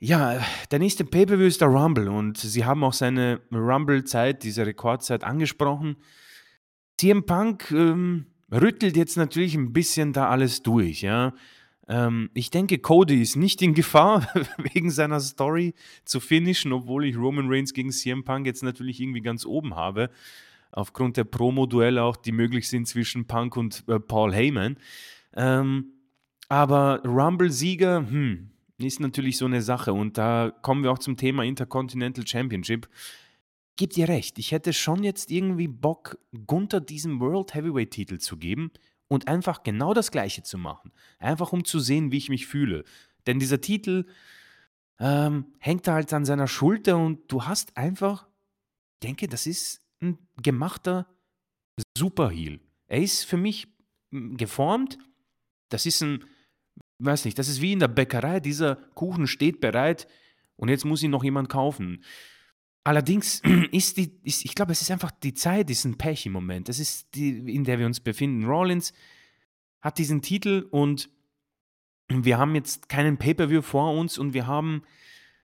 Ja, der nächste Pay-per-View ist der Rumble und sie haben auch seine Rumble-Zeit, diese Rekordzeit angesprochen. CM Punk, ähm, rüttelt jetzt natürlich 'n bisschen da alles durch, ja? Ähm, ich denke, Cody ist nicht in Gefahr, wegen seiner Story zu finishen, obwohl ich Roman Reigns gegen CM Punk jetzt natürlich irgendwie ganz oben habe, aufgrund der Promo-Duelle auch, die möglich sind zwischen Punk und, äh, Paul Heyman. Ähm, aber Rumble-Sieger, hm, ist natürlich so 'ne Sache und da kommen wir auch zum Thema Intercontinental Championship. Gebe dir recht, ich hätte schon jetzt irgendwie Bock, Gunther diesen World Heavyweight-Titel zu geben und einfach genau das Gleiche zu machen. Einfach um zu sehen, wie ich mich fühle. Denn dieser Titel, ähm, hängt halt an seiner Schulter und du hast einfach denke, das ist 'n gemachter Super-Heel. Er ist für mich, geformt. Das ist 'n weiß nicht, das ist wie in der Bäckerei, dieser Kuchen steht bereit und jetzt muss ihn noch jemand kaufen. Allerdings ist die ist ich glaube, es ist einfach die Zeit ist 'n Pech im Moment. Das ist die, in der wir uns befinden. Rollins hat diesen Titel und wir haben jetzt keinen Pay-per-View vor uns und wir haben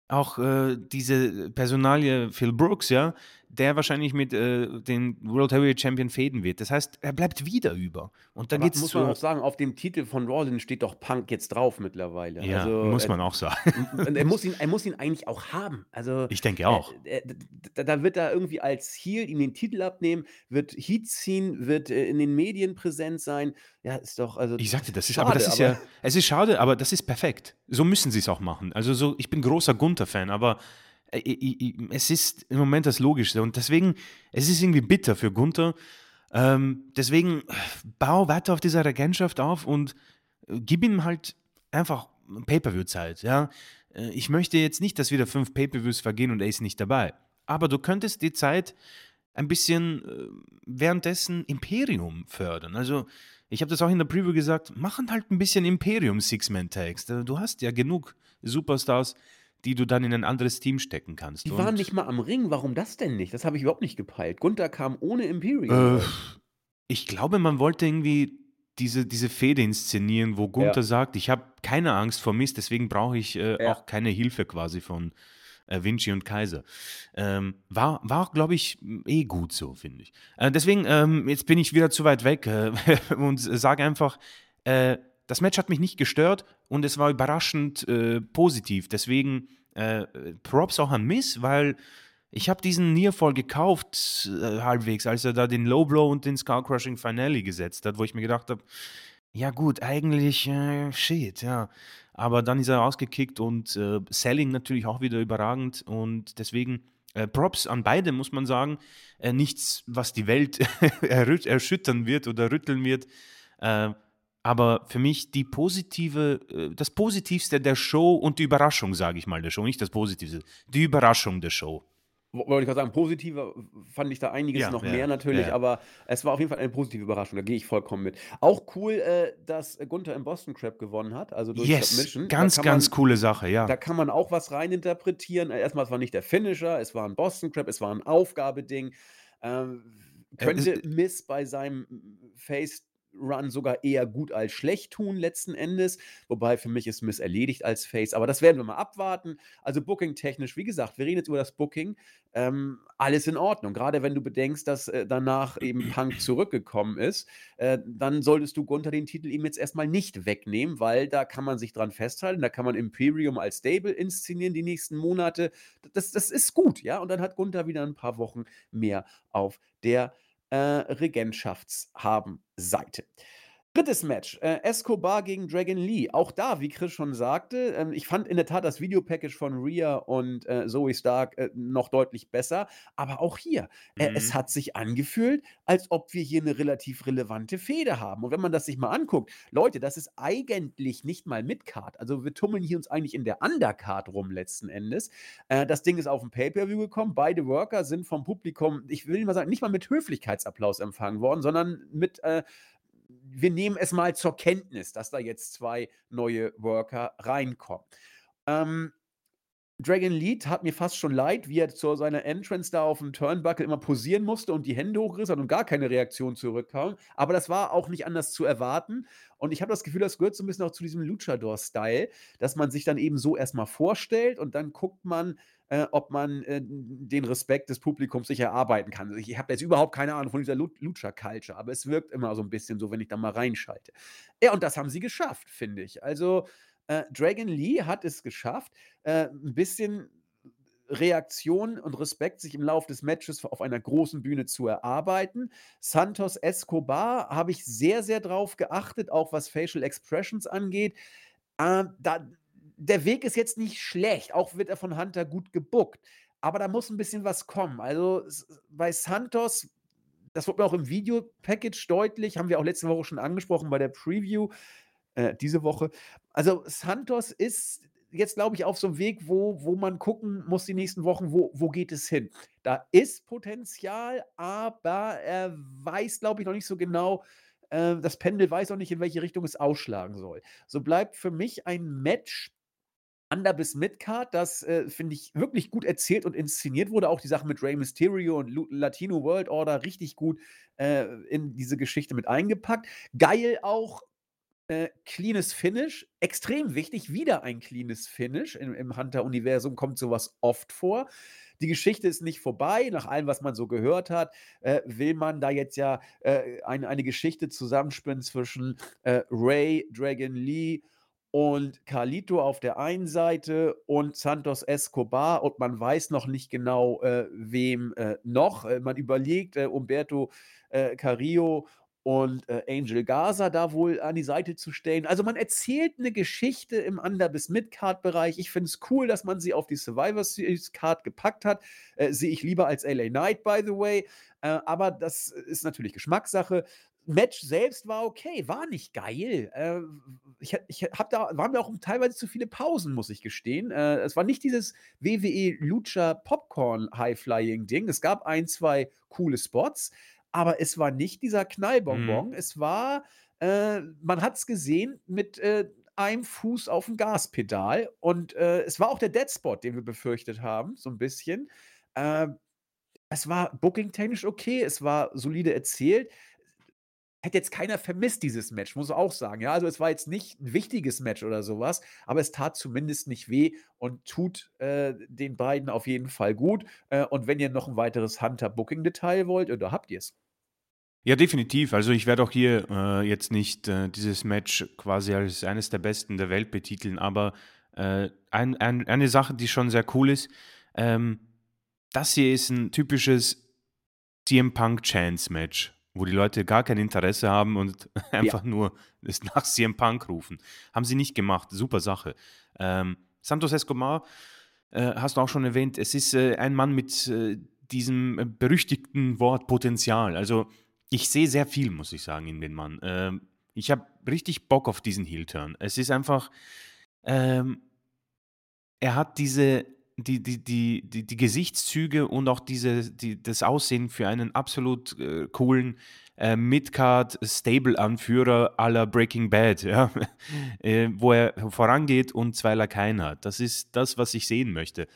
auch, äh, diese Personalie Phil Brooks, ja, der wahrscheinlich mit, äh, dem World Heavyweight Champion fäden wird. Das heißt, er bleibt wieder über. Und dann geht's muss man auch sagen, auf dem Titel von Rollins steht doch Punk jetzt drauf mittlerweile. Ja, Also, muss äh, man auch sagen. und er muss ihn er muss ihn eigentlich auch haben. Also, Ich denke äh, auch. äh, d da wird er irgendwie als Heel ihm den Titel abnehmen, wird Heat ziehen, wird, äh, in den Medien präsent sein. Ja, ist doch also Ich sagte, das ist schade, aber das ist aber ja es ist schade, aber das ist perfekt. So müssen sie's auch machen. Also, so ich bin großer Gunther-Fan, aber, äh, es ist im Moment das Logischste und deswegen es ist irgendwie bitter für Gunther. Ähm, deswegen bau weiter auf dieser Regentschaft auf und, äh, gib ihm halt einfach Pay-per-View-Zeit, ja? Äh, ich möchte jetzt nicht, dass wieder 5 Pay-per-Views vergehen und er ist nicht dabei. Aber du könntest die Zeit ein bisschen, äh, währenddessen Imperium fördern. Also, ich habe das auch in der Preview gesagt, machen halt 'n bisschen Imperium Six-Man-Tags. Äh, du hast ja genug Superstars, die du dann in ein anderes Team stecken kannst Die waren nicht mal am Ring. Warum das denn nicht? Das habe ich überhaupt nicht gepeilt. Gunther kam ohne Imperium Äh, ich glaube, man wollte irgendwie diese diese Fehde inszenieren, wo Gunther Ja. sagt: „Ich habe keine Angst vor Miz, deswegen brauche ich, äh, Ja. auch keine Hilfe quasi von, äh, Vinci und Kaiser.“ Ähm, war war auch, glaube ich, eh gut so, finde ich. Äh, deswegen, ähm, jetzt bin ich wieder zu weit weg, äh, und sage einfach, äh, das Match hat mich nicht gestört und es war überraschend, äh, positiv. Deswegen, äh, Props auch an Miz, weil ich habe diesen Nearfall gekauft, äh, halbwegs, als er da den Low Blow und den Skull Crushing Finale gesetzt hat, wo ich mir gedacht habe Ja gut, eigentlich, äh, shit, ja. Aber dann ist er rausgekickt und, äh, Selling natürlich auch wieder überragend und deswegen, äh, Props an beide, muss man sagen. Äh, nichts, was die Welt erschüttern wird oder rütteln wird. Äh, aber für mich die positive äh, das Positivste der Show und die Überraschung, sage ich mal, der Show, nicht das Positivste, die Überraschung der Show. Wo wollte ich grad sagen, positiver fand ich da einiges Ja, noch ja, mehr natürlich, ja. aber es war auf jeden Fall eine positive Überraschung, da gehe ich vollkommen mit. Auch cool, äh, dass Gunther im Boston Crab gewonnen hat, also durch Yes, Submission. Da ganz, ganz man coole Sache, da ja. kann man auch was reininterpretieren. Äh, erst mal, es war nicht der Finisher, es war 'n Boston Crab, es war 'n Aufgabeding. Ähm, Äh, könnte äh Miz bei seinem Face Run sogar eher gut als schlecht tun letzten Endes, wobei für mich ist Miz erledigt als Face, aber das werden wir mal abwarten. Also booking-technisch, wie gesagt, wir reden jetzt über das Booking, ähm, alles in Ordnung. Grade wenn du bedenkst, dass, äh, danach eben Punk zurückgekommen ist, äh, dann solltest du Gunther den Titel ihm jetzt erst mal nicht wegnehmen, weil da kann man sich dran festhalten. Da kann man Imperium als Stable inszenieren die nächsten Monate. Das das ist gut, ja? Und dann hat Gunther wieder 'n paar Wochen mehr auf der, äh, Regentschafts-Habenseite. 3. Match, äh, Escobar gegen Dragon Lee. Auch da, wie Chris schon sagte, ähm, ich fand in der Tat das Videopackage von Rhea und, äh, Zoey Stark, äh, noch deutlich besser, aber auch hier, äh, es Mhm. hat sich angefühlt, als ob wir hier 'ne relativ relevante Fehde haben. Und wenn man das sich mal anguckt, Leute, das ist eigentlich nicht mal Midcard. Also, wir tummeln hier uns eigentlich in der Undercard rum letzten Endes. Äh, das Ding ist auf'm Pay-per-View gekommen. Beide Worker sind vom Publikum, ich will mal sagen, nicht mal mit Höflichkeitsapplaus empfangen worden, sondern mit, äh wir nehmen es mal zur Kenntnis, dass da jetzt 2 neue Worker reinkommen. Ähm, Dragon Lee tat mir fast schon leid, wie er zu seiner Entrance da auf'm Turnbuckle immer posieren musste und die Hände hochgerissen hat und gar keine Reaktion zurückkam. Aber das war auch nicht anders zu erwarten. Und ich habe das Gefühl, das gehört so 'n bisschen auch zu diesem Luchador-Style, dass man sich dann eben so erst mal vorstellt und dann guckt man, äh, ob man, äh, den Respekt des Publikums sich erarbeiten kann. Also, ich habe jetzt überhaupt keine Ahnung von dieser Lu Lucha-Culture, aber es wirkt immer so 'n bisschen so, wenn ich da mal reinschalte. Ja, und das haben sie geschafft, finde ich. Also, äh, Dragon Lee hat es geschafft, äh, 'n bisschen Reaktion und Respekt sich im Lauf des Matches auf einer großen Bühne zu erarbeiten. Santos Escobar habe ich sehr, sehr drauf geachtet, auch was Facial Expressions angeht. Ähm, da der Weg ist jetzt nicht schlecht, auch wird er von Hunter gut gebookt, aber da muss 'n bisschen was kommen. Also, bei Santos, das wurde mir auch im Videopackage deutlich, haben wir auch letzte Woche schon angesprochen bei der Preview, äh, diese Woche. Also, Santos ist jetzt, glaube ich, auf so 'm Weg, wo wo man gucken muss die nächsten Wochen, wo wo geht es hin? Da ist Potenzial, aber er weiß, glaube ich, noch nicht so genau äh, das Pendel weiß noch nicht, in welche Richtung es ausschlagen soll. So bleibt für mich ein Match Under bis Midcard, das, äh, finde ich, wirklich gut erzählt und inszeniert wurde. Auch die Sache mit Rey Mysterio und Latino World Order richtig gut, äh, in diese Geschichte mit eingepackt. Geil auch, äh, cleanes Finish, extrem wichtig, wieder ein cleanes Finish. Im im Hunter-Universum kommt so was oft vor. Die Geschichte ist nicht vorbei. Nach allem, was man so gehört hat, äh, will man da jetzt ja, äh, eine eine Geschichte zusammenspinnen zwischen, äh, Rey, Dragon Lee und Carlito auf der einen Seite und Santos Escobar und man weiß noch nicht genau, äh, wem, äh, noch. Äh, man überlegt, äh, Humberto, äh, Carrillo und, äh, Angel Garza da wohl an die Seite zu stellen. Also, man erzählt 'ne Geschichte im Under bis Midcard-Bereich. Ich finde es cool, dass man sie auf die Survivor Series Card gepackt hat. Äh, sehe ich lieber als LA Knight, by the way. Äh, aber das ist natürlich Geschmackssache. Match selbst war okay, war nicht geil. Äh, ich ich habe da waren mir auch teilweise zu viele Pausen, muss ich gestehen. Äh, es war nicht dieses WWE Lucha Popcorn High-Flying Ding. Es gab 1, 2 coole Spots, aber es war nicht dieser Mhm. Knallbonbon. Es war äh, man hat's gesehen mit, äh, einem Fuß auf'm Gaspedal und, äh, es war auch der Dead Spot, den wir befürchtet haben, so 'n bisschen. Ähm, es war booking-technisch okay, es war solide erzählt. Hätte jetzt keiner vermisst, dieses Match, muss ich auch sagen, ja? Also, es war jetzt nicht 'n wichtiges Match oder so was, aber es tat zumindest nicht weh und tut, äh, den beiden auf jeden Fall gut. Äh, und wenn ihr noch 'n weiteres Hunter-Booking-Detail wollt, da habt ihr's. Ja, definitiv. Also, ich werde auch hier, äh, jetzt nicht, äh, dieses Match quasi als eines der Besten der Welt betiteln, aber, äh, ein ein eine Sache, die schon sehr cool ist, ähm, das hier ist 'n typisches CM Punk Chance Match. wo die Leute gar kein Interesse haben und einfach ja. nur es nach CM Punk rufen. Haben sie nicht gemacht. Super Sache. Ähm, Santos Escobar, äh, hast du auch schon erwähnt, es ist äh, ein Mann mit äh, diesem berüchtigten Wort Potenzial. Also ich sehe sehr viel, muss ich sagen, in den Mann. Ähm, ich habe richtig Bock auf diesen Heel-Turn. Es ist einfach, ähm, er hat diese, die, die, die, die, die Gesichtszüge und auch diese, die, das Aussehen für einen absolut äh, coolen äh, Midcard-Stable-Anführer aller Breaking Bad, ja? äh, wo er vorangeht und zwei Lakaien hat. Das ist das, was ich sehen möchte.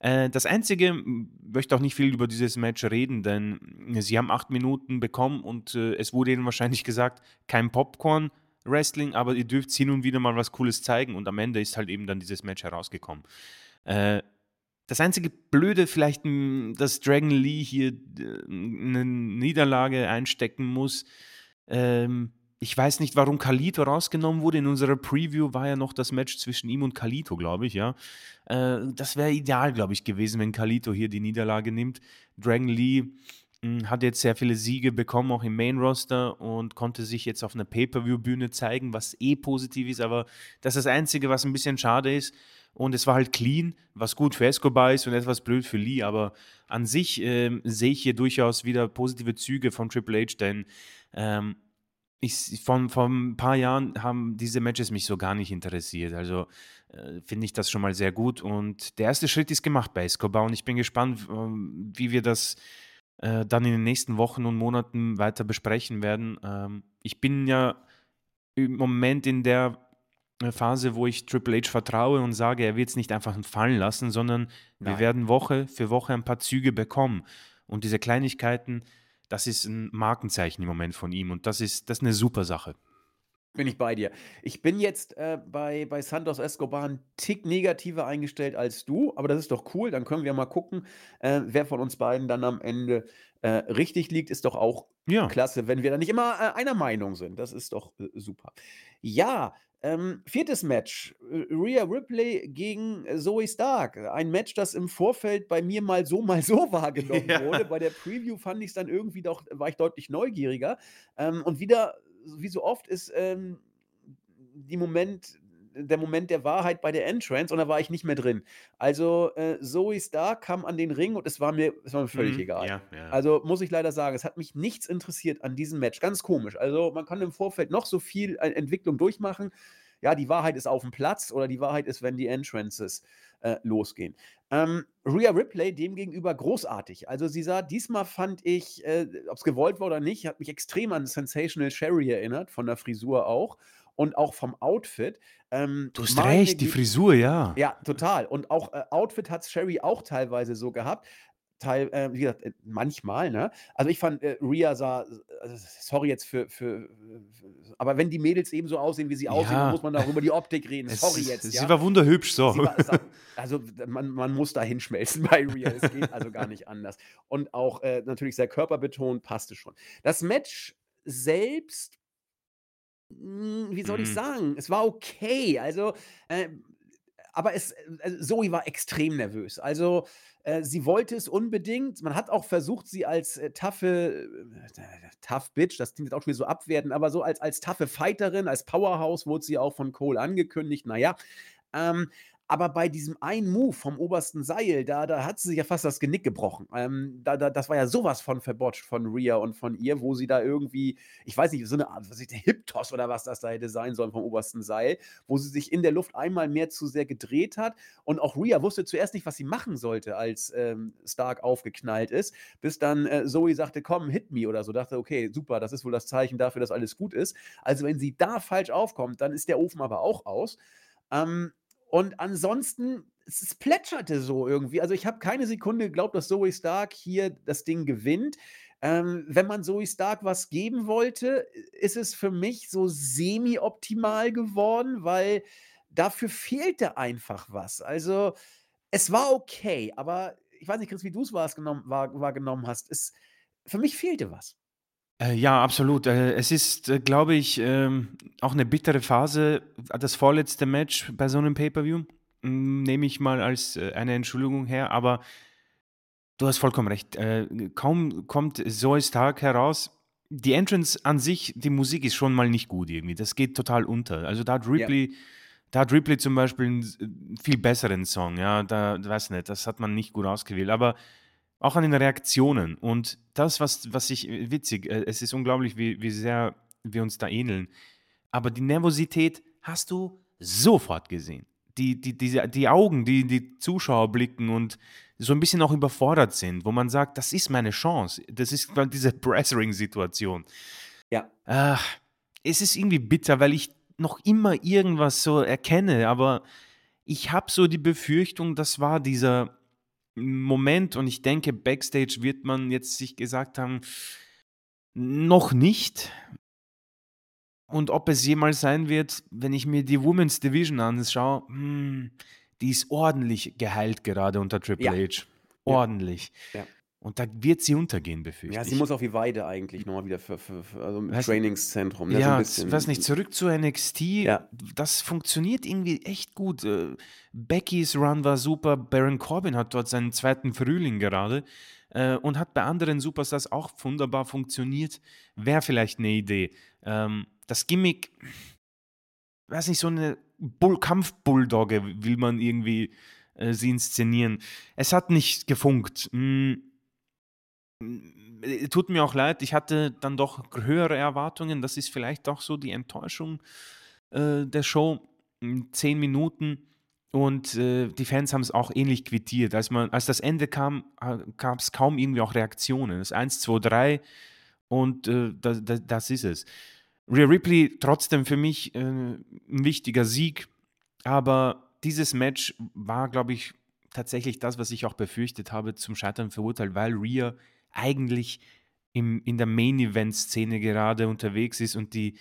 Äh, das Einzige, ich möchte auch nicht viel über dieses Match reden, denn sie haben acht Minuten bekommen und äh, es wurde ihnen wahrscheinlich gesagt, kein Popcorn. Wrestling, aber ihr dürft hin und wieder mal was Cooles zeigen und am Ende ist halt eben dann dieses Match herausgekommen. Äh, das einzige Blöde vielleicht, dass Dragon Lee hier eine Niederlage einstecken muss. Ähm, ich weiß nicht, warum Kalito rausgenommen wurde. In unserer Preview war ja noch das Match zwischen ihm und Kalito, glaube ich, ja. Äh, das wäre ideal, glaube ich, gewesen, wenn Kalito hier die Niederlage nimmt. Dragon Lee mh, hm, hat jetzt sehr viele Siege bekommen, auch im Main Roster und konnte sich jetzt auf einer Pay-Per-View-Bühne zeigen, was eh positiv ist, aber das ist das Einzige, was ein bisschen schade ist. Und es war halt clean, was gut für Escobar ist und etwas blöd für Lee, aber an sich ähm, sehe ich hier durchaus wieder positive Züge von Triple H, denn ähm, ich, von, vor ein paar Jahren haben diese Matches mich so gar nicht interessiert. Also äh, finde ich das schon mal sehr gut. Und der erste Schritt ist gemacht bei Escobar und ich bin gespannt, wie wir das äh, dann in den nächsten Wochen und Monaten weiter besprechen werden. Ähm, ich bin ja im Moment in der äh, Phase, wo ich Triple H vertraue und sage, er wird es nicht einfach fallen lassen, sondern Nein. wir werden Woche für Woche ein paar Züge bekommen. Und diese Kleinigkeiten, das ist ein Markenzeichen im Moment von ihm und das ist, das ist eine super Sache. Bin ich bei dir. Ich bin jetzt äh, bei, bei Santos Escobar ein Tick negativer eingestellt als du, aber das ist doch cool. Dann können wir mal gucken, äh, wer von uns beiden dann am Ende äh, richtig liegt. Ist doch auch ja. klasse, wenn wir dann nicht immer äh, einer Meinung sind. Das ist doch äh, super. Ja, ähm, viertes Match. Rhea Ripley gegen Zoe Stark. Ein Match, das im Vorfeld bei mir mal so, mal so wahrgenommen ja. wurde. Bei der Preview fand ich es dann irgendwie doch, war ich deutlich neugieriger. Ähm, und wieder, wie so oft, ist ähm, die Moment, der Moment der Wahrheit bei der Entrance und da war ich nicht mehr drin. Also äh, Zoe Stark kam an den Ring und es war mir, es war mir völlig mhm, egal. Ja, ja. Also muss ich leider sagen, es hat mich nichts interessiert an diesem Match. Ganz komisch. Also man kann im Vorfeld noch so viel äh, Entwicklung durchmachen. Ja, die Wahrheit ist auf dem Platz oder die Wahrheit ist, wenn die Entrances äh, losgehen. Ähm, Rhea Ripley demgegenüber großartig. Also sie sah, diesmal fand ich, äh, ob es gewollt war oder nicht, hat mich extrem an Sensational Sherry erinnert, von der Frisur auch und auch vom Outfit. Ähm, du hast recht, die Frisur, ja. Ja, total. Und auch äh, Outfit hat Sherry auch teilweise so gehabt. Teil, äh, wie gesagt, äh, manchmal, ne? Also ich fand, äh, Rhea sah, also sorry jetzt für, für, aber wenn die Mädels eben so aussehen, wie sie aussehen, dann muss man auch über die Optik reden. Es, sorry jetzt. Sie ja? war wunderhübsch, so. War, also man, man muss da hinschmelzen bei Rhea. Es geht also gar nicht anders. Und auch äh, natürlich sehr körperbetont, passte schon. Das Match selbst hm, wie soll ich mhm. sagen? Es war okay. Also, äh, aber es, äh, Zoe war extrem nervös. Also, äh, sie wollte es unbedingt. Man hat auch versucht, sie als äh, taffe, äh, tough Bitch, das klingt jetzt auch schon wieder so abwerten, aber so als, als taffe Fighterin, als Powerhouse wurde sie auch von Cole angekündigt. Naja, ähm, aber bei diesem einen Move vom obersten Seil, da, da hat sie sich ja fast das Genick gebrochen. Ähm, da, da, das war ja sowas von verbotscht von Rhea und von ihr, wo sie da irgendwie, ich weiß nicht, so eine Art, was ich, der Hip-Toss oder was das da hätte sein sollen vom obersten Seil, wo sie sich in der Luft einmal mehr zu sehr gedreht hat. Und auch Rhea wusste zuerst nicht, was sie machen sollte, als ähm, Stark aufgeknallt ist, bis dann äh, Zoe sagte, komm, hit me oder so. Dachte, okay, super, das ist wohl das Zeichen dafür, dass alles gut ist. Also wenn sie da falsch aufkommt, dann ist der Ofen aber auch aus. Ähm, und ansonsten, es plätscherte so irgendwie. Also ich habe keine Sekunde geglaubt, dass Zoe Stark hier das Ding gewinnt. Ähm, wenn man Zoe Stark was geben wollte, ist es für mich so semi-optimal geworden, weil dafür fehlte einfach was. Also es war okay, aber ich weiß nicht, Chris, wie du es wahrgenommen hast. Es, für mich fehlte was. Äh, ja, absolut. Äh, es ist, äh, glaube ich, ähm, auch eine bittere Phase. Das vorletzte Match bei so einem Pay-Per-View hm, nehme ich mal als eine Entschuldigung her, aber du hast vollkommen recht. kaum kommt Zoe Stark heraus, die Entrance an sich, die Musik ist schon mal nicht gut irgendwie. Das geht total unter. Also da hat Ja. Ripley, da hat Ripley zum Beispiel einen viel besseren Song, ja, da, weiß nicht, das hat man nicht gut ausgewählt, aber auch an den Reaktionen und das, was, was ich, witzig, äh, es ist unglaublich, wie, wie sehr wir uns da ähneln, aber die Nervosität hast du sofort gesehen. Die, die, diese, die Augen, die die Zuschauer blicken und so ein bisschen auch überfordert sind, wo man sagt, das ist meine Chance. Das ist diese Pressring-Situation. Ja. Ah, es ist irgendwie bitter, weil ich noch immer irgendwas so erkenne, aber ich habe so die Befürchtung, das war dieser Moment und ich denke, backstage wird man jetzt sich gesagt haben, noch nicht. Und ob es jemals sein wird, wenn ich mir die Women's Division anschaue, hm, die ist ordentlich geheilt gerade unter Triple Ja. H. Ordentlich. Ja. Und da wird sie untergehen, befürchte Ja, ich. sie muss auf die Weide eigentlich nochmal wieder für, für, für also im Trainingszentrum. ne, Ja, bisschen. weiß nicht, zurück zu NXT, Ja. das funktioniert irgendwie echt gut. Äh, Beckys Run war super, Baron Corbin hat dort seinen zweiten Frühling gerade äh, und hat bei anderen Superstars auch wunderbar funktioniert. Wäre vielleicht eine Idee. Ähm, das Gimmick, weiß nicht, so eine Bull Kampf-Bulldogge will man irgendwie äh, sie inszenieren. Es hat nicht gefunkt. Mm, äh, Tut mir auch leid, ich hatte dann doch höhere Erwartungen. Das ist vielleicht auch so die Enttäuschung äh, der Show. Mm, Zehn Minuten und äh, die Fans haben es auch ähnlich quittiert. Als, man, als das Ende kam, gab es kaum irgendwie auch Reaktionen. Das 1, 2, 3 und äh, das, das, das ist es. Rhea Ripley trotzdem für mich äh, ein wichtiger Sieg, aber dieses Match war, glaube ich, tatsächlich das, was ich auch befürchtet habe, zum Scheitern verurteilt, weil Rhea eigentlich im, in der Main-Event-Szene gerade unterwegs ist und die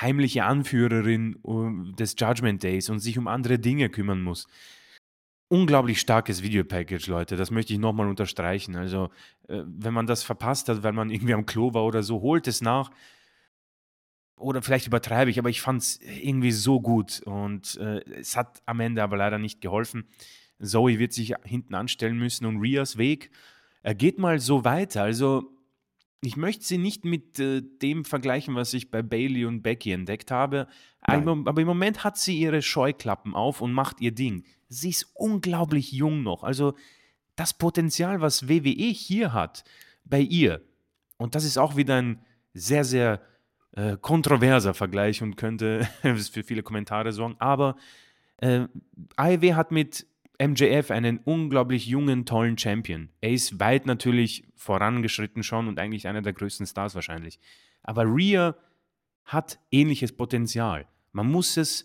heimliche Anführerin äh, des Judgment Days und sich um andere Dinge kümmern muss. Unglaublich starkes Videopackage, Leute. Das möchte ich nochmal unterstreichen. Also, äh, wenn man das verpasst hat, weil man irgendwie am Klo war oder so, holt es nach. Oder vielleicht übertreibe ich, aber ich fand es irgendwie so gut. Und äh, es hat am Ende aber leider nicht geholfen. Zoe wird sich hinten anstellen müssen und Rias Weg, geht mal so weiter. Also, ich möchte sie nicht mit äh, dem vergleichen, was ich bei Bailey und Becky entdeckt habe. Nein. Aber, im Moment hat sie ihre Scheuklappen auf und macht ihr Ding. Sie ist unglaublich jung noch. Also das Potenzial, was WWE hier hat, bei ihr, und das ist auch wieder ein sehr, sehr äh, kontroverser Vergleich und könnte für viele Kommentare sorgen. Aber äh, AEW hat mit MJF einen unglaublich jungen, tollen Champion. Er ist weit natürlich vorangeschritten schon und eigentlich einer der größten Stars wahrscheinlich. Aber Rhea hat ähnliches Potenzial. Man muss es,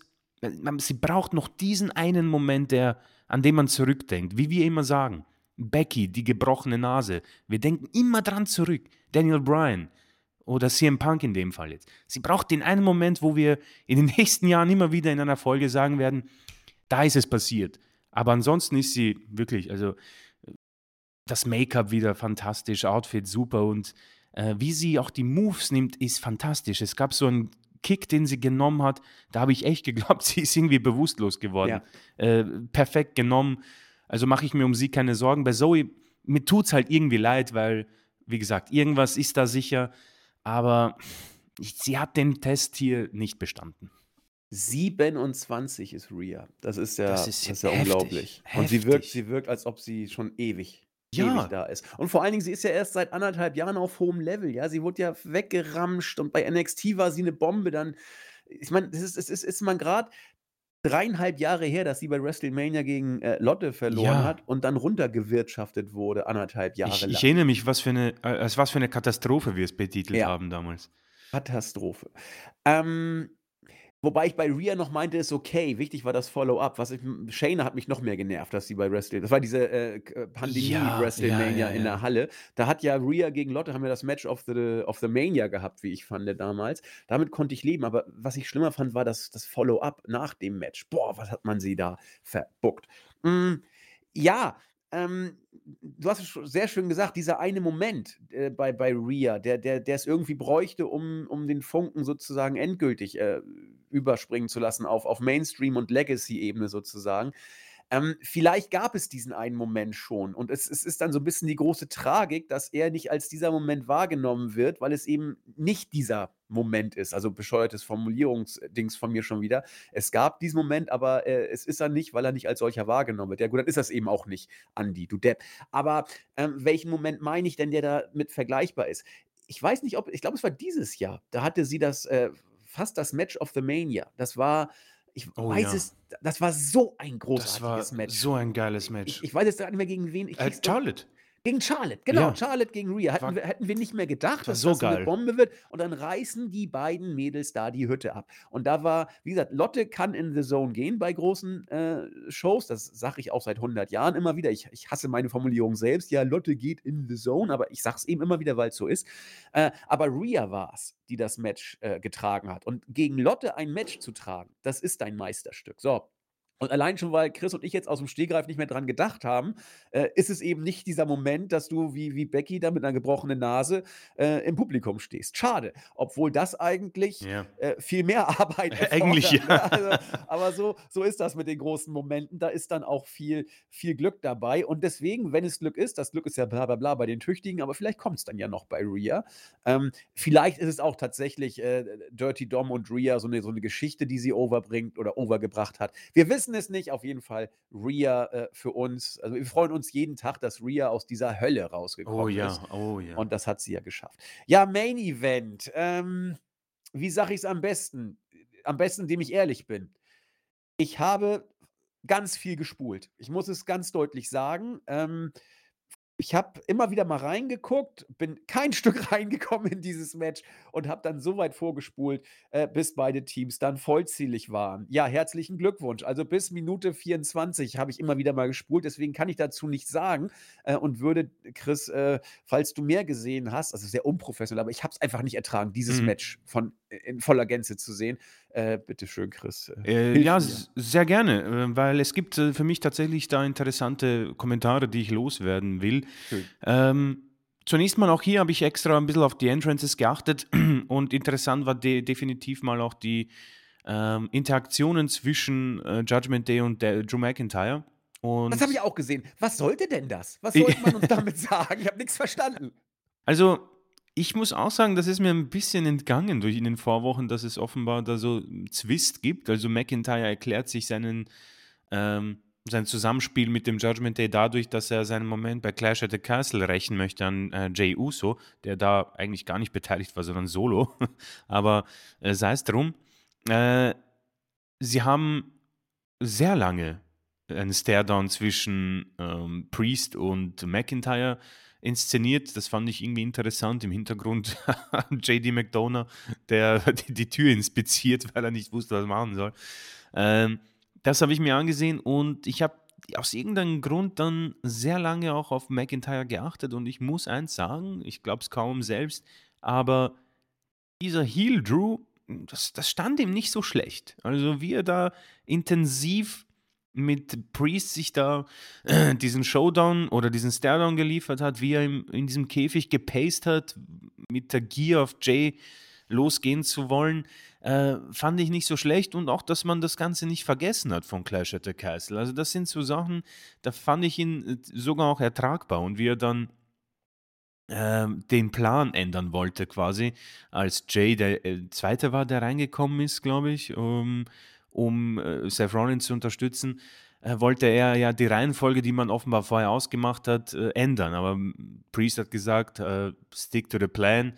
man, sie braucht noch diesen einen Moment, der, an dem man zurückdenkt. Wie wir immer sagen, Becky, die gebrochene Nase. Wir denken immer dran zurück. Daniel Bryan oder CM Punk in dem Fall jetzt. Sie braucht den einen Moment, wo wir in den nächsten Jahren immer wieder in einer Folge sagen werden, da ist es passiert. Aber ansonsten ist sie wirklich, also das Make-up wieder fantastisch, Outfit super und äh, wie sie auch die Moves nimmt, ist fantastisch. Es gab so einen Kick, den sie genommen hat, da habe ich echt geglaubt, sie ist irgendwie bewusstlos geworden. Äh, perfekt genommen. Also mache ich mir um sie keine Sorgen. Bei Zoe, mir tut es halt irgendwie leid, weil, wie gesagt, irgendwas ist da sicher, aber sie hat den Test hier nicht bestanden. 27 ist Rhea. Das ist ja, Das das ist ist ja heftig, unglaublich. Und sie wirkt, heftig. sie wirkt, als ob sie schon ewig, Ja. ewig da ist. Und vor allen Dingen, sie ist ja erst seit anderthalb Jahren auf hohem Level. Ja, sie wurde ja weggeramscht und bei NXT war sie eine Bombe. Dann, ich meine, es ist, es ist, ist man gerade dreieinhalb Jahre her, dass sie bei WrestleMania gegen äh, Lotte verloren Ja. hat und dann runtergewirtschaftet wurde, anderthalb Jahre Ich, lang. ich erinnere mich, was für eine, äh, als was für eine Katastrophe wir es betitelt Ja. haben damals. Katastrophe. Ähm, wobei ich bei Rhea noch meinte, ist okay. Wichtig war das Follow-up. Was ich, Shayna hat mich noch mehr genervt, dass sie bei Wrestling. Das war diese äh, Ja, Pandemie-WrestleMania ja, ja, in ja. der Halle. Da hat ja Rhea gegen Lotte haben wir das Match of the, of the Mania gehabt, wie ich fand damals. Damit konnte ich leben. Aber was ich schlimmer fand, war das, das Follow-up nach dem Match. Boah, was hat man sie da verbuckt. Mm, ja, ähm, du hast es sehr schön gesagt, dieser eine Moment äh, bei, bei Rhea, der, der, der es irgendwie bräuchte, um, um den Funken sozusagen endgültig äh, überspringen zu lassen auf, auf Mainstream- und Legacy-Ebene sozusagen. Ähm, vielleicht gab es diesen einen Moment schon und es, es ist dann so ein bisschen die große Tragik, dass er nicht als dieser Moment wahrgenommen wird, weil es eben nicht dieser Moment ist. Also bescheuertes Formulierungsdings von mir schon wieder. Es gab diesen Moment, aber äh, es ist er nicht, weil er nicht als solcher wahrgenommen wird. Ja gut, dann ist das eben auch nicht, Andi, du Depp. Aber ähm, welchen Moment meine ich denn, der damit vergleichbar ist? Ich weiß nicht, ob, ich glaube, es war dieses Jahr. Da hatte sie das äh, fast das Match of the Mania. Das war, ich Oh weiß ja. es, das war so ein Das war großartiges Match. so ein geiles Ich, Match. ich weiß jetzt gar nicht mehr gegen wen. Ich Äh, Charlotte. Gegen Charlotte, genau. Ja. Charlotte gegen Rhea. Hätten War, wir, hätten wir nicht mehr gedacht, dass so das so eine geil. Bombe wird. Und dann reißen die beiden Mädels da die Hütte ab. Und da war, wie gesagt, Lotte kann in the Zone gehen bei großen äh, Shows. Das sage ich auch seit 100 Jahren immer wieder. Ich, ich hasse meine Formulierung selbst. Ja, Lotte geht in the Zone. Aber ich sage es eben immer wieder, weil es so ist. Äh, aber Rhea war es, die das Match äh, getragen hat. Und gegen Lotte ein Match zu tragen, das ist dein Meisterstück. So. Und allein schon, weil Chris und ich jetzt aus dem Stegreif nicht mehr dran gedacht haben, äh, ist es eben nicht dieser Moment, dass du wie, wie Becky da mit einer gebrochenen Nase äh, im Publikum stehst. Schade. Obwohl das eigentlich Ja. äh, viel mehr Arbeit Eigentlich erfordert. Ne? ja. Also, aber so, so ist das mit den großen Momenten. Da ist dann auch viel, viel Glück dabei. Und deswegen, wenn es Glück ist, das Glück ist ja bla bla bla bei den Tüchtigen, aber vielleicht kommt es dann ja noch bei Rhea. Ähm, vielleicht ist es auch tatsächlich äh, Dirty Dom und Rhea so eine, so eine Geschichte, die sie overbringt oder overgebracht hat. Wir wissen es nicht. Auf jeden Fall Rhea äh, für uns. Also wir freuen uns jeden Tag, dass Rhea aus dieser Hölle Oh rausgekommen ist. ja, oh ja. Und das hat sie ja geschafft. Ja, Main Event. Ähm, wie sage ich es am besten? Am besten, indem ich ehrlich bin. Ich habe ganz viel gespult. Ich muss es ganz deutlich sagen. Ähm, ich habe immer wieder mal reingeguckt, bin kein Stück reingekommen in dieses Match und habe dann so weit vorgespult, äh, bis beide Teams dann vollzählig waren. Ja, herzlichen Glückwunsch. Also bis Minute 24 habe ich immer wieder mal gespult, deswegen kann ich dazu nichts sagen äh, und würde, Chris, äh, falls du mehr gesehen hast, also sehr unprofessionell, aber ich habe es einfach nicht ertragen, dieses Mhm. Match von, in voller Gänze zu sehen. Äh, Bitte schön, Chris. Äh, Äh, ja, sehr gerne, äh, weil es gibt äh, für mich tatsächlich da interessante Kommentare, die ich loswerden will. Ähm, zunächst mal auch hier habe ich extra ein bisschen auf die Entrances geachtet und interessant war de definitiv mal auch die ähm, Interaktionen zwischen äh, Judgment Day und der Drew McIntyre. Das habe Und ich auch gesehen. Was sollte denn das? Was sollte man uns damit sagen? Ich habe nichts verstanden. also ich muss auch sagen, das ist mir ein bisschen entgangen durch in den Vorwochen, dass es offenbar da so einen Zwist gibt. Also McIntyre erklärt sich seinen ähm, sein Zusammenspiel mit dem Judgment Day dadurch, dass er seinen Moment bei Clash at the Castle rächen möchte an äh, Jay Uso, der da eigentlich gar nicht beteiligt war, sondern solo. Aber äh, sei es drum. Äh, sie haben sehr lange einen Stare-Down zwischen ähm, Priest und McIntyre inszeniert. Das fand ich irgendwie interessant. Im Hintergrund JD McDonough, der die, die Tür inspiziert, weil er nicht wusste, was er machen soll. Ähm, das habe ich mir angesehen und ich habe aus irgendeinem Grund dann sehr lange auch auf McIntyre geachtet und ich muss eins sagen, ich glaube es kaum selbst, aber dieser Heel Drew, das, das stand ihm nicht so schlecht. Also wie er da intensiv mit Priest sich da äh, diesen Showdown oder diesen Staredown geliefert hat, wie er im, in diesem Käfig gepaced hat, mit der Gier auf Jay losgehen zu wollen, äh, fand ich nicht so schlecht und auch, dass man das Ganze nicht vergessen hat von Clash at the Castle. Also das sind so Sachen, da fand ich ihn äh, sogar auch ertragbar und wie er dann ähm, den Plan ändern wollte quasi, als Jay der äh, Zweite war, der reingekommen ist, glaube ich, um, um äh, Seth Rollins zu unterstützen, äh, wollte er ja die Reihenfolge, die man offenbar vorher ausgemacht hat, äh, ändern. Aber Priest hat gesagt, äh, stick to the plan.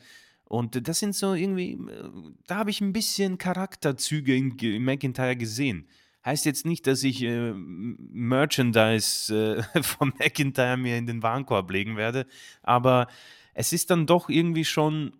Und das sind so irgendwie, äh, da habe ich ein bisschen Charakterzüge in, in McIntyre gesehen. Heißt jetzt nicht, dass ich äh, Merchandise äh, von McIntyre mir in den Warenkorb legen werde, aber es ist dann doch irgendwie schon,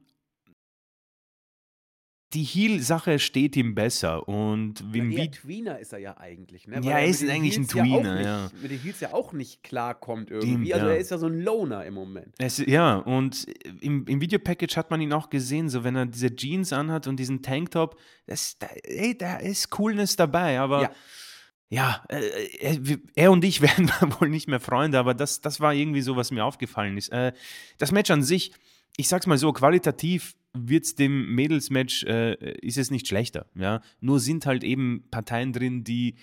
die Heel-Sache steht ihm besser und Na, im eher Vid Tweener ist er ja eigentlich, ne? Ja, Weil er mit ist eigentlich ein Heels ja auch Tweener, nicht, ja. Mit den Heels ja auch nicht klarkommt irgendwie. Stimmt, also ja. er ist ja so ein Loner im Moment. Es, ja, und im, im Videopackage hat man ihn auch gesehen, so wenn er diese Jeans anhat und diesen Tanktop, das, da, ey, da ist Coolness dabei, aber Ja. ja, äh, er, wir- er und ich werden wohl nicht mehr Freunde, aber das, das war irgendwie so, was mir aufgefallen ist. Äh, das Match an sich, ich sag's mal so, qualitativ wird's dem Mädelsmatch, äh, ist es nicht schlechter, ja. Nur sind halt eben Parteien drin, die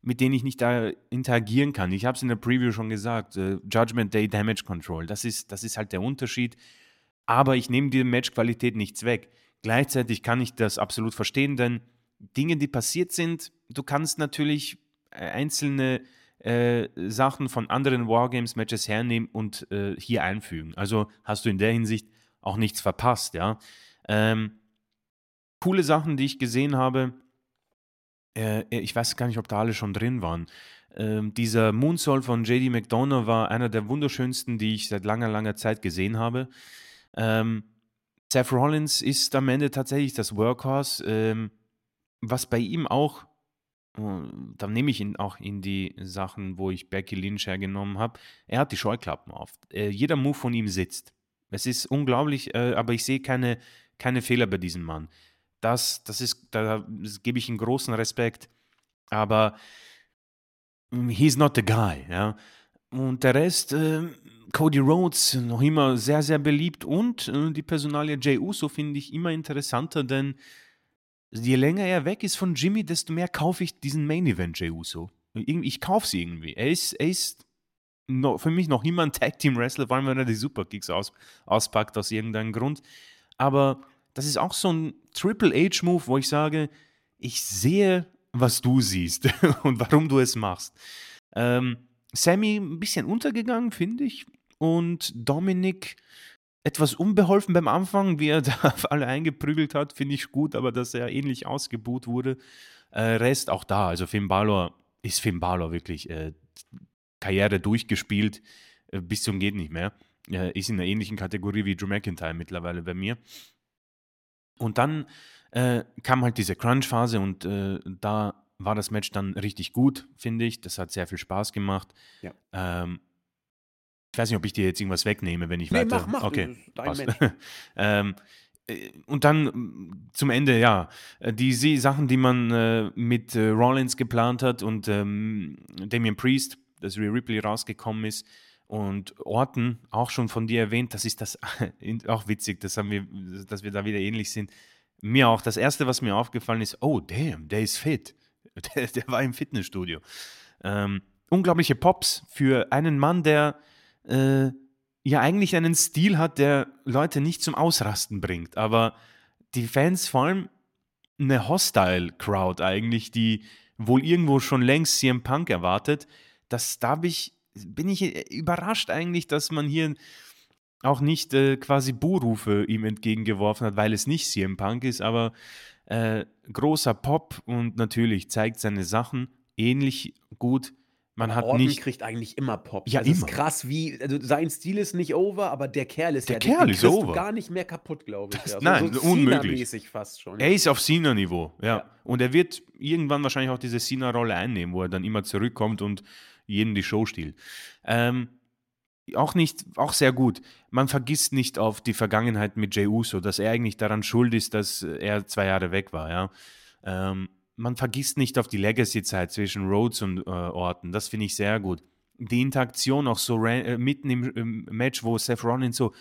mit denen ich nicht da interagieren kann. Ich habe es in der Preview schon gesagt, äh, Judgment Day Damage Control, das ist, das ist halt der Unterschied. Aber ich nehme die Matchqualität nichts weg. Gleichzeitig kann ich das absolut verstehen, denn Dinge, die passiert sind, du kannst natürlich äh, einzelne äh, Sachen von anderen Wargames-Matches hernehmen und äh, hier einfügen. Also hast du in der Hinsicht auch nichts verpasst, ja. Ähm, coole Sachen, die ich gesehen habe, äh, ich weiß gar nicht, ob da alle schon drin waren. Ähm, dieser Moonsault von JD McDonough war einer der wunderschönsten, die ich seit langer, langer Zeit gesehen habe. Ähm, Seth Rollins ist am Ende tatsächlich das Workhorse, ähm, was bei ihm auch, äh, da nehme ich ihn auch in die Sachen, wo ich Becky Lynch hergenommen habe, er hat die Scheuklappen auf. Äh, jeder Move von ihm sitzt. Es ist unglaublich, äh, aber ich sehe keine, keine Fehler bei diesem Mann. Das, das ist, da gebe ich ihm großen Respekt. Aber hm, he's not the guy, ja. Und der Rest, äh, Cody Rhodes, noch immer sehr, sehr beliebt. Und äh, die Personalie Jay Uso finde ich immer interessanter, denn je länger er weg ist von Jimmy, desto mehr kaufe ich diesen Main Event Jay Uso. Ich kaufe sie irgendwie. Er ist, er ist noch, für mich noch ein Tag Team Wrestler, vor allem wenn er die Superkicks aus, auspackt aus irgendeinem Grund. Aber das ist auch so ein Triple H-Move, wo ich sage, ich sehe, was du siehst und warum du es machst. Ähm, Sammy ein bisschen untergegangen, finde ich. Und Dominik etwas unbeholfen beim Anfang, wie er da auf alle eingeprügelt hat, finde ich gut, aber dass er ähnlich ausgebuht wurde. Äh, Rest auch da. Also Finn Balor ist Finn Balor wirklich äh, Karriere durchgespielt äh, bis zum geht nicht mehr. ist in einer ähnlichen Kategorie wie Drew McIntyre mittlerweile bei mir. Und dann äh, kam halt diese Crunch-Phase und äh, da war das Match dann richtig gut, finde ich. Das hat sehr viel Spaß gemacht. Ja. Ähm, ich weiß nicht, ob ich dir jetzt irgendwas wegnehme, wenn ich nee, weiter. Mach, mach, okay, Match. ähm, äh, und dann mm, zum Ende, ja, äh, die Sachen, die man mit Rollins geplant hat und ähm, Damian Priest, dass Rhea Ripley rausgekommen ist, und Orten, auch schon von dir erwähnt, das ist das auch witzig, das haben wir, dass wir da wieder ähnlich sind. Mir auch. Das erste, was mir aufgefallen ist, oh damn, der ist fit. Der, der war im Fitnessstudio. Ähm, unglaubliche Pops für einen Mann, der äh, ja eigentlich einen Stil hat, der Leute nicht zum Ausrasten bringt. Aber die Fans, vor allem eine Hostile-Crowd eigentlich, die wohl irgendwo schon längst CM Punk erwartet, das, da habe ich bin ich äh, überrascht eigentlich, dass man hier auch nicht äh, quasi Buhrufe ihm entgegengeworfen hat, weil es nicht CM Punk ist, aber äh, großer Pop und natürlich zeigt seine Sachen ähnlich gut. Man hat Orton nicht kriegt eigentlich immer Pop. Ja, das immer. ist krass, wie also sein Stil ist nicht over, aber der Kerl ist der ja Kerl den ist kriegst over. gar nicht mehr kaputt, glaube ich. Das, ja. nein, so unmöglich. fast schon. Er ist auf Cena-Niveau, ja. Ja. Und er wird irgendwann wahrscheinlich auch diese Cena-Rolle einnehmen, wo er dann immer zurückkommt und jeden die Show stiehlt. Ähm, auch nicht, auch sehr gut. Man vergisst nicht auf die Vergangenheit mit Jey Uso, dass er eigentlich daran schuld ist, dass er zwei Jahre weg war, ja. Ähm, man vergisst nicht auf die Legacy-Zeit zwischen Rhodes und äh, Orton. Das finde ich sehr gut. Die Interaktion auch so äh, mitten im, im, Match, wo Seth Rollins so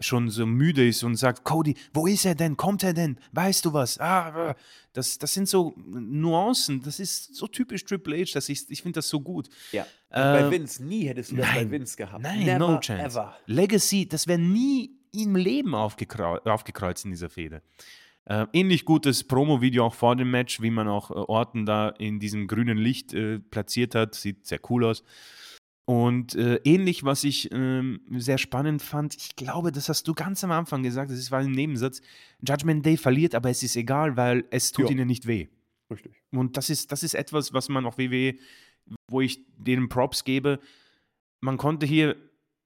schon so müde ist und sagt, Cody, wo ist er denn? Kommt er denn? Weißt du was? Ah, ah. das, das sind so Nuancen, das ist so typisch Triple H, dass ich, ich finde das so gut. Ja. Äh, bei Vince, nie hättest du das nein, bei Vince gehabt. Nein, Never, no chance. Ever. Legacy, das wäre nie im Leben aufgekreu aufgekreuzt in dieser Fehde. Äh, ähnlich gutes Promo-Video auch vor dem Match, wie man auch äh, Orten da in diesem grünen Licht äh, platziert hat. Sieht sehr cool aus. Und äh, ähnlich, was ich ähm, sehr spannend fand, ich glaube, das hast du ganz am Anfang gesagt, das war ein Nebensatz. Judgment Day verliert, aber es ist egal, weil es tut Ja. ihnen nicht weh. Richtig. Und das ist, das ist etwas, was man auch WWE, wo ich denen Props gebe. Man konnte hier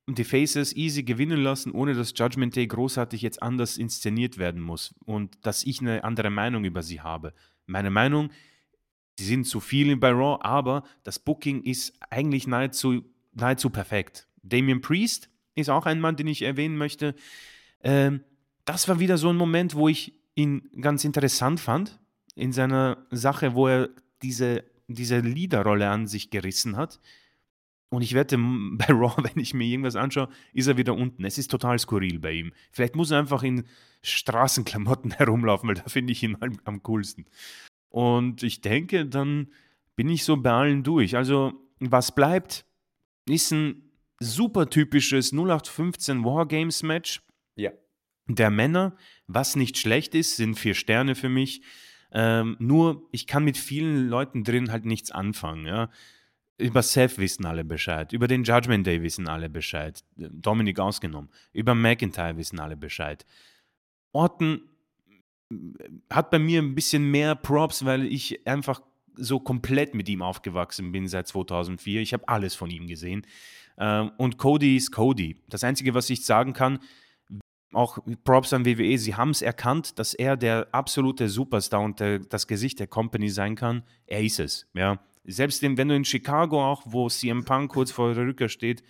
die Faces easy gewinnen lassen, ohne dass Judgment Day großartig jetzt anders inszeniert werden muss und dass ich eine andere Meinung über sie habe. Meine Meinung, sie sind zu viel bei Raw, aber das Booking ist eigentlich nahezu, nahezu perfekt. Damian Priest ist auch ein Mann, den ich erwähnen möchte. Ähm, das war wieder so ein Moment, wo ich ihn ganz interessant fand, in seiner Sache, wo er diese, diese Leaderrolle an sich gerissen hat. Und ich wette, bei Raw, wenn ich mir irgendwas anschaue, ist er wieder unten. Es ist total skurril bei ihm. Vielleicht muss er einfach in Straßenklamotten herumlaufen, weil da finde ich ihn am, am coolsten. Und ich denke, dann bin ich so bei allen durch. Also, was bleibt, ist ein super typisches 0815 Wargames-Match Ja. der Männer. Was nicht schlecht ist, sind vier Sterne für mich. Ähm, nur, ich kann mit vielen Leuten drin halt nichts anfangen. Ja? Über Seth wissen alle Bescheid. Über den Judgment Day wissen alle Bescheid. Dominik ausgenommen. Über McIntyre wissen alle Bescheid. Orton äh, hat bei mir ein bisschen mehr Props, weil ich einfach so komplett mit ihm aufgewachsen bin seit 2004. Ich habe alles von ihm gesehen. Ähm, und Cody ist Cody. Das Einzige, was ich sagen kann, auch Props an WWE, sie haben es erkannt, dass er der absolute Superstar und der, das Gesicht der Company sein kann. Er ist es. Ja. Selbst wenn du in Chicago auch, wo CM Punk kurz vor der Rückkehr steht,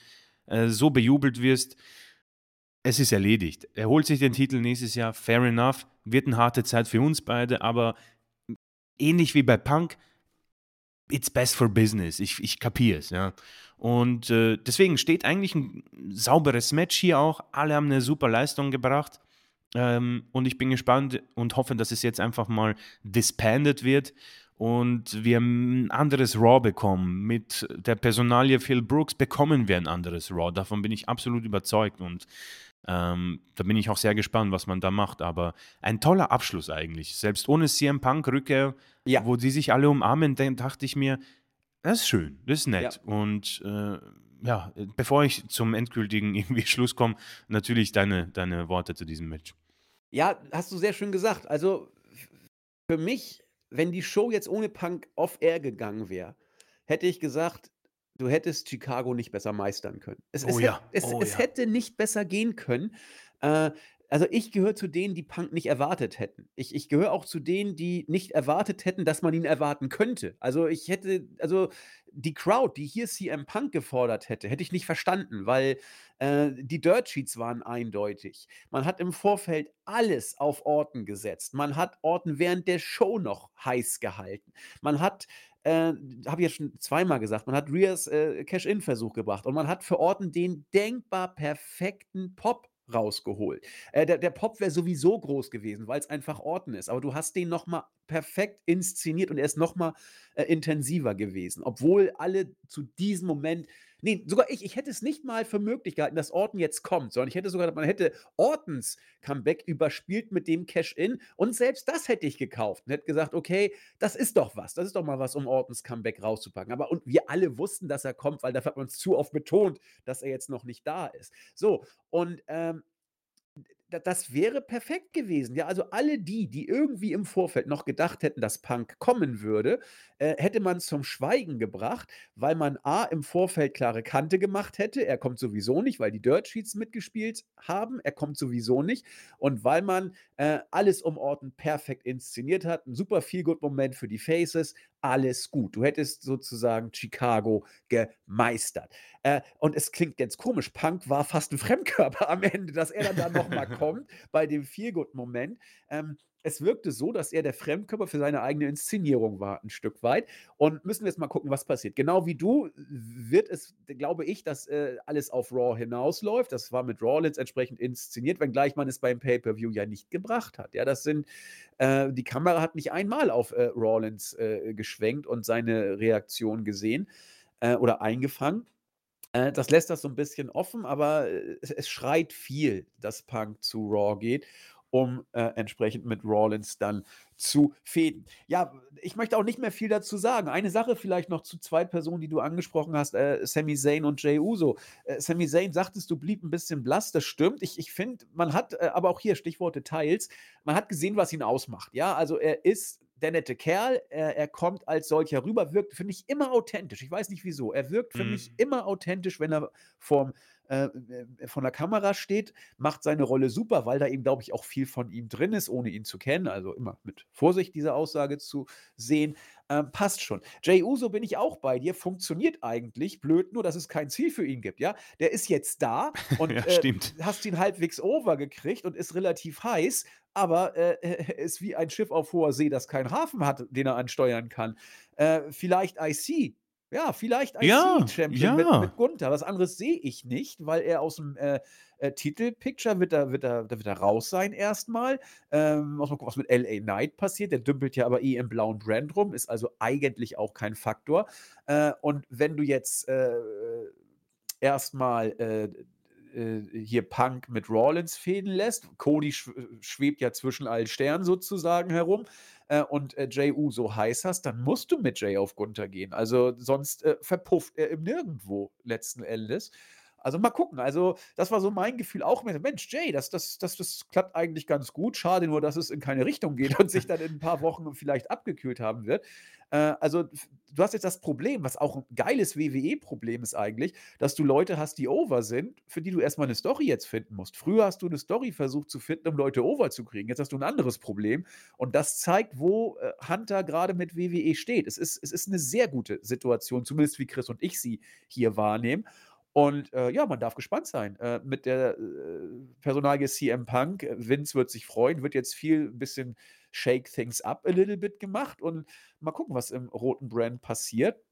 äh, so bejubelt wirst, es ist erledigt. Er holt sich den Titel nächstes Jahr, fair enough. Wird eine harte Zeit für uns beide, aber ähnlich wie bei Punk, it's best for business. Ich, ich kapiere es, ja. Und äh, deswegen steht eigentlich ein sauberes Match hier auch. Alle haben eine super Leistung gebracht. Ähm, und ich bin gespannt und hoffe, dass es jetzt einfach mal disbanded wird und wir ein anderes Raw bekommen. Mit der Personalie Phil Brooks bekommen wir ein anderes Raw. Davon bin ich absolut überzeugt und ähm, da bin ich auch sehr gespannt, was man da macht. Aber ein toller Abschluss eigentlich. Selbst ohne CM Punk-Rückkehr, Ja. wo die sich alle umarmen, dachte ich mir, das ist schön, das ist nett. Ja. Und äh, ja, bevor ich zum endgültigen irgendwie Schluss komme, natürlich deine, deine Worte zu diesem Match. Ja, hast du sehr schön gesagt. Also für mich, wenn die Show jetzt ohne Punk off-air gegangen wäre, hätte ich gesagt, du hättest Chicago nicht besser meistern können. Es, es, Oh hätt- ja, es, oh es ja. hätte nicht besser gehen können. Äh, also ich gehöre zu denen, die Punk nicht erwartet hätten. Ich, ich gehöre auch zu denen, die nicht erwartet hätten, dass man ihn erwarten könnte. Also ich hätte, also die Crowd, die hier CM Punk gefordert hätte, hätte ich nicht verstanden, weil äh, die Dirt Sheets waren eindeutig. Man hat im Vorfeld alles auf Orten gesetzt. Man hat Orten während der Show noch heiß gehalten. Man hat, äh, habe ich ja schon zweimal gesagt, man hat Rias äh, Cash-In-Versuch gebracht und man hat für Orten den denkbar perfekten Pop rausgeholt. Äh, der, der Pop wäre sowieso groß gewesen, weil es einfach Orten ist. Aber du hast den nochmal perfekt inszeniert und er ist nochmal äh, intensiver gewesen. Obwohl alle zu diesem Moment Nee, sogar ich. Ich hätte es nicht mal für möglich gehalten, dass Orton jetzt kommt, sondern ich hätte sogar, man hätte Ortons Comeback überspielt mit dem Cash-In und selbst das hätte ich gekauft und hätte gesagt, okay, das ist doch was. Das ist doch mal was, um Ortons Comeback rauszupacken. Aber und wir alle wussten, dass er kommt, weil dafür hat man es zu oft betont, dass er jetzt noch nicht da ist. So, und ähm, das wäre perfekt gewesen. Ja, also alle die, die irgendwie im Vorfeld noch gedacht hätten, dass Punk kommen würde, äh, hätte man zum Schweigen gebracht, weil man A im Vorfeld klare Kante gemacht hätte. Er kommt sowieso nicht, weil die Dirt Sheets mitgespielt haben. Er kommt sowieso nicht. Und weil man äh, alles um Orten perfekt inszeniert hat. Ein super Feel-Good-Moment für die Faces. Alles gut. Du hättest sozusagen Chicago gemeistert. Äh, und es klingt jetzt komisch. Punk war fast ein Fremdkörper am Ende, dass er dann da nochmal kommt bei dem Feelgood-Moment. Ähm, es wirkte so, dass er der Fremdkörper für seine eigene Inszenierung war, ein Stück weit. Und müssen wir jetzt mal gucken, was passiert. Genau wie du wird es, glaube ich, dass äh, alles auf Raw hinausläuft. Das war mit Rawlins entsprechend inszeniert, wenngleich man es beim Pay-Per-View ja nicht gebracht hat. Ja, das sind, äh, die Kamera hat nicht einmal auf äh, Rawlins äh, geschwenkt und seine Reaktion gesehen äh, oder eingefangen. Äh, das lässt das so ein bisschen offen, aber es schreit viel, dass Punk zu Raw geht, um äh, entsprechend mit Rawlins dann zu fäden. Ja, ich möchte auch nicht mehr viel dazu sagen. Eine Sache vielleicht noch zu zwei Personen, die du angesprochen hast, äh, Sami Zayn und Jey Uso. Äh, Sami Zayn sagtest du, blieb ein bisschen blass, das stimmt. Ich, ich finde, man hat, äh, aber auch hier Stichwort Details, man hat gesehen, was ihn ausmacht. Ja, also er ist der nette Kerl, er, er kommt als solcher rüber, wirkt, finde ich, immer authentisch. Ich weiß nicht wieso. Er wirkt für Mhm. mich immer authentisch, wenn er vorm, äh, äh, von der Kamera steht, macht seine Rolle super, weil da eben, glaube ich, auch viel von ihm drin ist, ohne ihn zu kennen. Also immer mit Vorsicht, diese Aussage zu sehen. Ähm, passt schon. Jay Uso bin ich auch bei dir, funktioniert eigentlich, blöd nur, dass es kein Ziel für ihn gibt, ja. Der ist jetzt da und Ja, äh, hast ihn halbwegs over gekriegt und ist relativ heiß, aber äh, ist wie ein Schiff auf hoher See, das keinen Hafen hat, den er ansteuern kann. Äh, vielleicht IC Ja, vielleicht Ja, IC-Champion mit ja. mit Gunther. Was anderes sehe ich nicht, weil er aus'm, äh, äh, Titelpicture wird er wird er da wird er raus sein erst mal. Ähm, muss man gucken, was mit LA Knight passiert. Der dümpelt ja aber eh im blauen Brand rum, ist also eigentlich auch kein Faktor. Äh, und wenn du jetzt, äh, erst mal, äh, äh, hier Punk mit Rollins fäden lässt, Cody schw schwebt ja zwischen allen Sternen sozusagen herum, äh, und, äh, Jey Uso heiß hast, dann musst du mit Jey auf Gunther gehen. Also, sonst, äh, verpufft er im Nirgendwo letzten Endes. Also, mal gucken. Also, das war so mein Gefühl auch mit Mensch, Jey, das das das das klappt eigentlich ganz gut. Schade nur, dass es in keine Richtung geht und sich dann in 'n paar Wochen vielleicht abgekühlt haben wird. Äh, also, du hast jetzt das Problem, was auch 'n geiles WWE-Problem ist eigentlich, dass du Leute hast, die over sind, für die du erst mal 'ne Story jetzt finden musst. Früher hast du 'ne Story versucht zu finden, um Leute over zu kriegen. Jetzt hast du 'n anderes Problem und das zeigt, wo, äh, Hunter grade mit WWE steht. Es ist es ist 'ne sehr gute Situation, zumindest wie Chris und ich sie hier wahrnehmen. Und, äh, ja, man darf gespannt sein, äh, mit der, äh, Personalie CM Punk. Vince wird sich freuen, wird jetzt viel 'n bisschen shake things up a little bit gemacht und mal gucken, was im roten Brand passiert.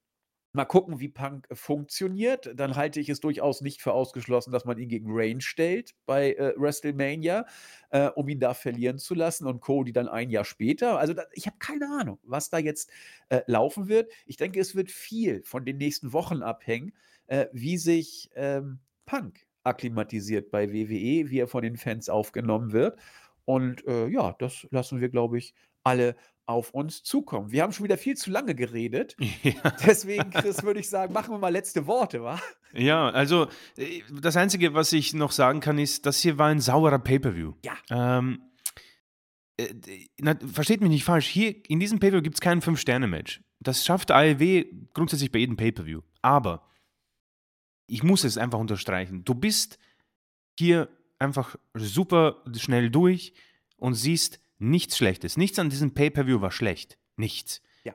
Mal gucken, wie Punk funktioniert. Dann halte ich es durchaus nicht für ausgeschlossen, dass man ihn gegen Reigns stellt bei, äh, WrestleMania, äh, um ihn da verlieren zu lassen und Cody dann ein Jahr später. Also, da ich habe keine Ahnung, was da jetzt, äh, laufen wird. Ich denke, es wird viel von den nächsten Wochen abhängen, äh, wie sich, ähm, Punk akklimatisiert bei WWE, wie er von den Fans aufgenommen wird. Und, äh, ja, das lassen wir, glaube ich, alle auf uns zukommen. Wir haben schon wieder viel zu lange geredet. Ja. Deswegen, Chris, würde ich sagen, machen wir mal letzte Worte, wa? Ja, also, äh, das Einzige, was ich noch sagen kann, ist, das hier war ein sauberer Pay-per-View. Ja. Ähm, äh, na, versteht mich nicht falsch, hier in diesem Pay-per-View gibt's kein Fünf-Sterne-Match. Das schafft AEW grundsätzlich bei jedem Pay-per-View. Aber ich muss es einfach unterstreichen. Du bist hier einfach super schnell durch und siehst nichts Schlechtes. Nichts an diesem Pay-per-View war schlecht. Nichts. Ja.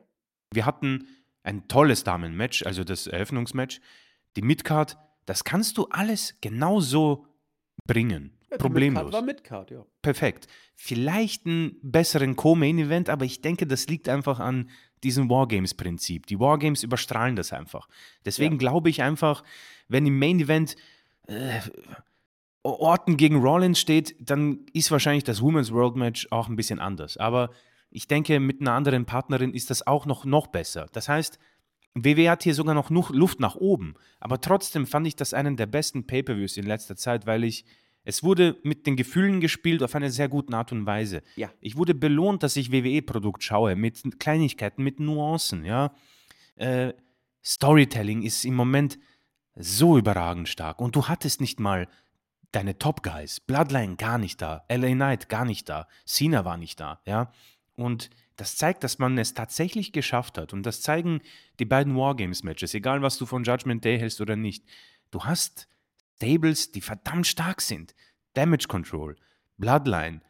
Wir hatten ein tolles Damen-Match, also das Eröffnungsmatch. Die Midcard, das kannst du alles genauso bringen. Ja, die Midcard Problemlos. war Midcard, ja. Perfekt. Vielleicht einen besseren Co-Main-Event, aber ich denke, das liegt einfach an diesem Wargames-Prinzip. Die Wargames überstrahlen das einfach. Deswegen Ja. glaube ich einfach, wenn im Main-Event äh, Orton gegen Rollins steht, dann ist wahrscheinlich das Women's World Match auch ein bisschen anders. Aber ich denke, mit einer anderen Partnerin ist das auch noch, noch besser. Das heißt, WWE hat hier sogar noch Luft nach oben. Aber trotzdem fand ich das einen der besten Pay-Per-Views in letzter Zeit, weil ich, es wurde mit den Gefühlen gespielt auf eine sehr gute Art und Weise. Ja. Ich wurde belohnt, dass ich WWE-Produkt schaue, mit Kleinigkeiten, mit Nuancen, ja. Äh, Storytelling ist im Moment so überragend stark. Und du hattest nicht mal deine Top Guys. Bloodline gar nicht da. LA Knight gar nicht da. Cena war nicht da, ja. Und das zeigt, dass man es tatsächlich geschafft hat. Und das zeigen die beiden Wargames-Matches, egal was du von Judgment Day hältst oder nicht. Du hast Stables, die verdammt stark sind. Damage Control, Bloodline,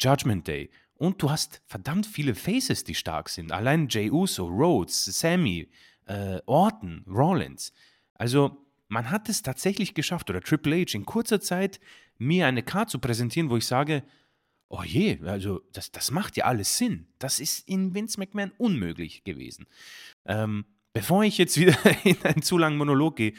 Judgment Day. Und du hast verdammt viele Faces, die stark sind. Allein Jey Uso, Rhodes, Sammy, äh, Orton, Rollins. Also, man hat es tatsächlich geschafft, oder Triple H, in kurzer Zeit mir eine Card zu präsentieren, wo ich sage, oh je, also das, das macht ja alles Sinn. Das ist in Vince McMahon unmöglich gewesen. Ähm, bevor ich jetzt wieder in einen zu langen Monolog gehe,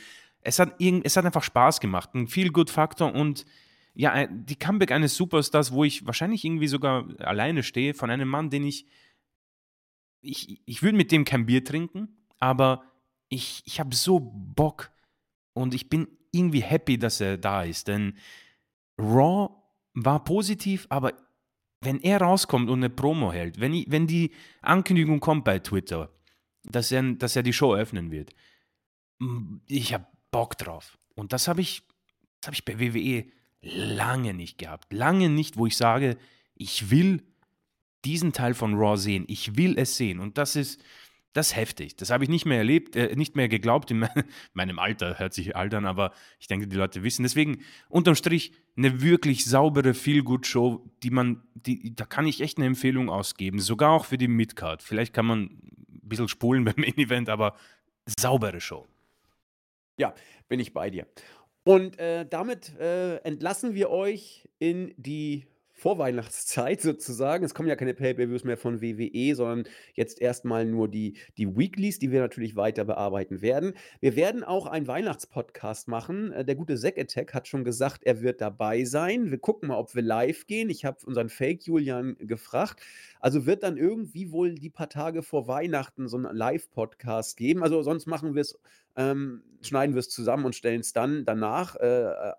es hat, irgend, es hat einfach Spaß gemacht, ein Feel-Good-Faktor und ja, die Comeback eines Superstars, wo ich wahrscheinlich irgendwie sogar alleine stehe, von einem Mann, den ich, ich, ich würde mit dem kein Bier trinken, aber ich, ich habe so Bock und ich bin irgendwie happy, dass er da ist, denn Raw war positiv, aber wenn er rauskommt und eine Promo hält, wenn, ich, wenn die Ankündigung kommt bei Twitter, dass er, dass er die Show öffnen wird, ich habe Bock drauf. Und das habe ich, das ich bei WWE lange nicht gehabt. Lange nicht, wo ich sage, ich will diesen Teil von Raw sehen. Ich will es sehen. Und das ist, das ist heftig. Das habe ich nicht mehr erlebt, äh, nicht mehr geglaubt in me- meinem Alter, hört sich alt aber ich denke, die Leute wissen. Deswegen, unterm Strich, eine wirklich saubere Feel-Good-Show, die man, die, da kann ich echt eine Empfehlung ausgeben. Sogar auch für die Midcard. Vielleicht kann man ein bisschen spulen beim Main-Event, aber saubere Show. Ja, bin ich bei dir. Und äh, damit äh, entlassen wir euch in die Vorweihnachtszeit sozusagen. Es kommen ja keine Pay-per-Views mehr von WWE, sondern jetzt erstmal nur die, die Weeklies, die wir natürlich weiter bearbeiten werden. Wir werden auch einen Weihnachtspodcast machen. Äh, Der gute Zack Attack hat schon gesagt, er wird dabei sein. Wir gucken mal, ob wir live gehen. Ich habe unseren Fake Julian gefragt. Also wird dann irgendwie wohl die paar Tage vor Weihnachten so einen Live-Podcast geben. Also sonst machen wir es, ähm, schneiden wir es zusammen und stellen es dann danach äh,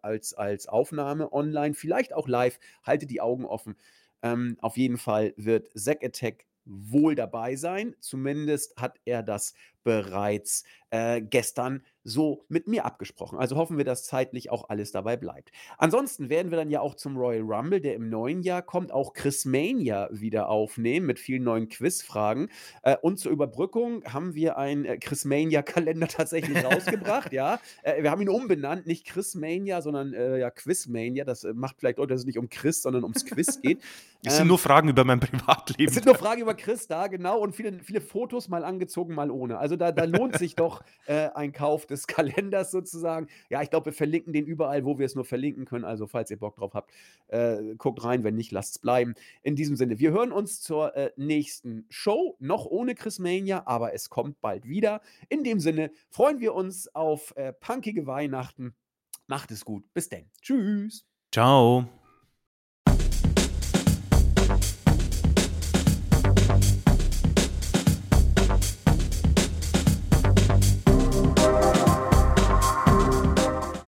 als, als Aufnahme online, vielleicht auch live. Haltet die Augen offen. Ähm, auf jeden Fall wird Zack Attack wohl dabei sein. Zumindest hat er das bereits äh, gestern so mit mir abgesprochen. Also hoffen wir, dass zeitlich auch alles dabei bleibt. Ansonsten werden wir dann ja auch zum Royal Rumble, der im neuen Jahr kommt, auch Chris Mania wieder aufnehmen mit vielen neuen Quizfragen. Äh, und zur Überbrückung haben wir einen äh, Chris Mania-Kalender tatsächlich rausgebracht. Ja, äh, wir haben ihn umbenannt, nicht Chris Mania, sondern äh, ja Quiz Mania. Das äh, macht vielleicht deutlich, dass es nicht um Chris, sondern ums Quiz geht. Es sind Ähm, nur Fragen über mein Privatleben. es sind nur Fragen über Chris da, genau, und viele, viele Fotos mal angezogen, mal ohne. Also da, da lohnt sich doch äh, ein Kauf des Kalenders sozusagen. Ja, ich glaube, wir verlinken den überall, wo wir es nur verlinken können. Also falls ihr Bock drauf habt, äh, guckt rein. Wenn nicht, lasst es bleiben. In diesem Sinne, wir hören uns zur äh, nächsten Show, noch ohne Chris Mania, aber es kommt bald wieder. In dem Sinne freuen wir uns auf äh, punkige Weihnachten. Macht es gut. Bis denn. Tschüss. Ciao.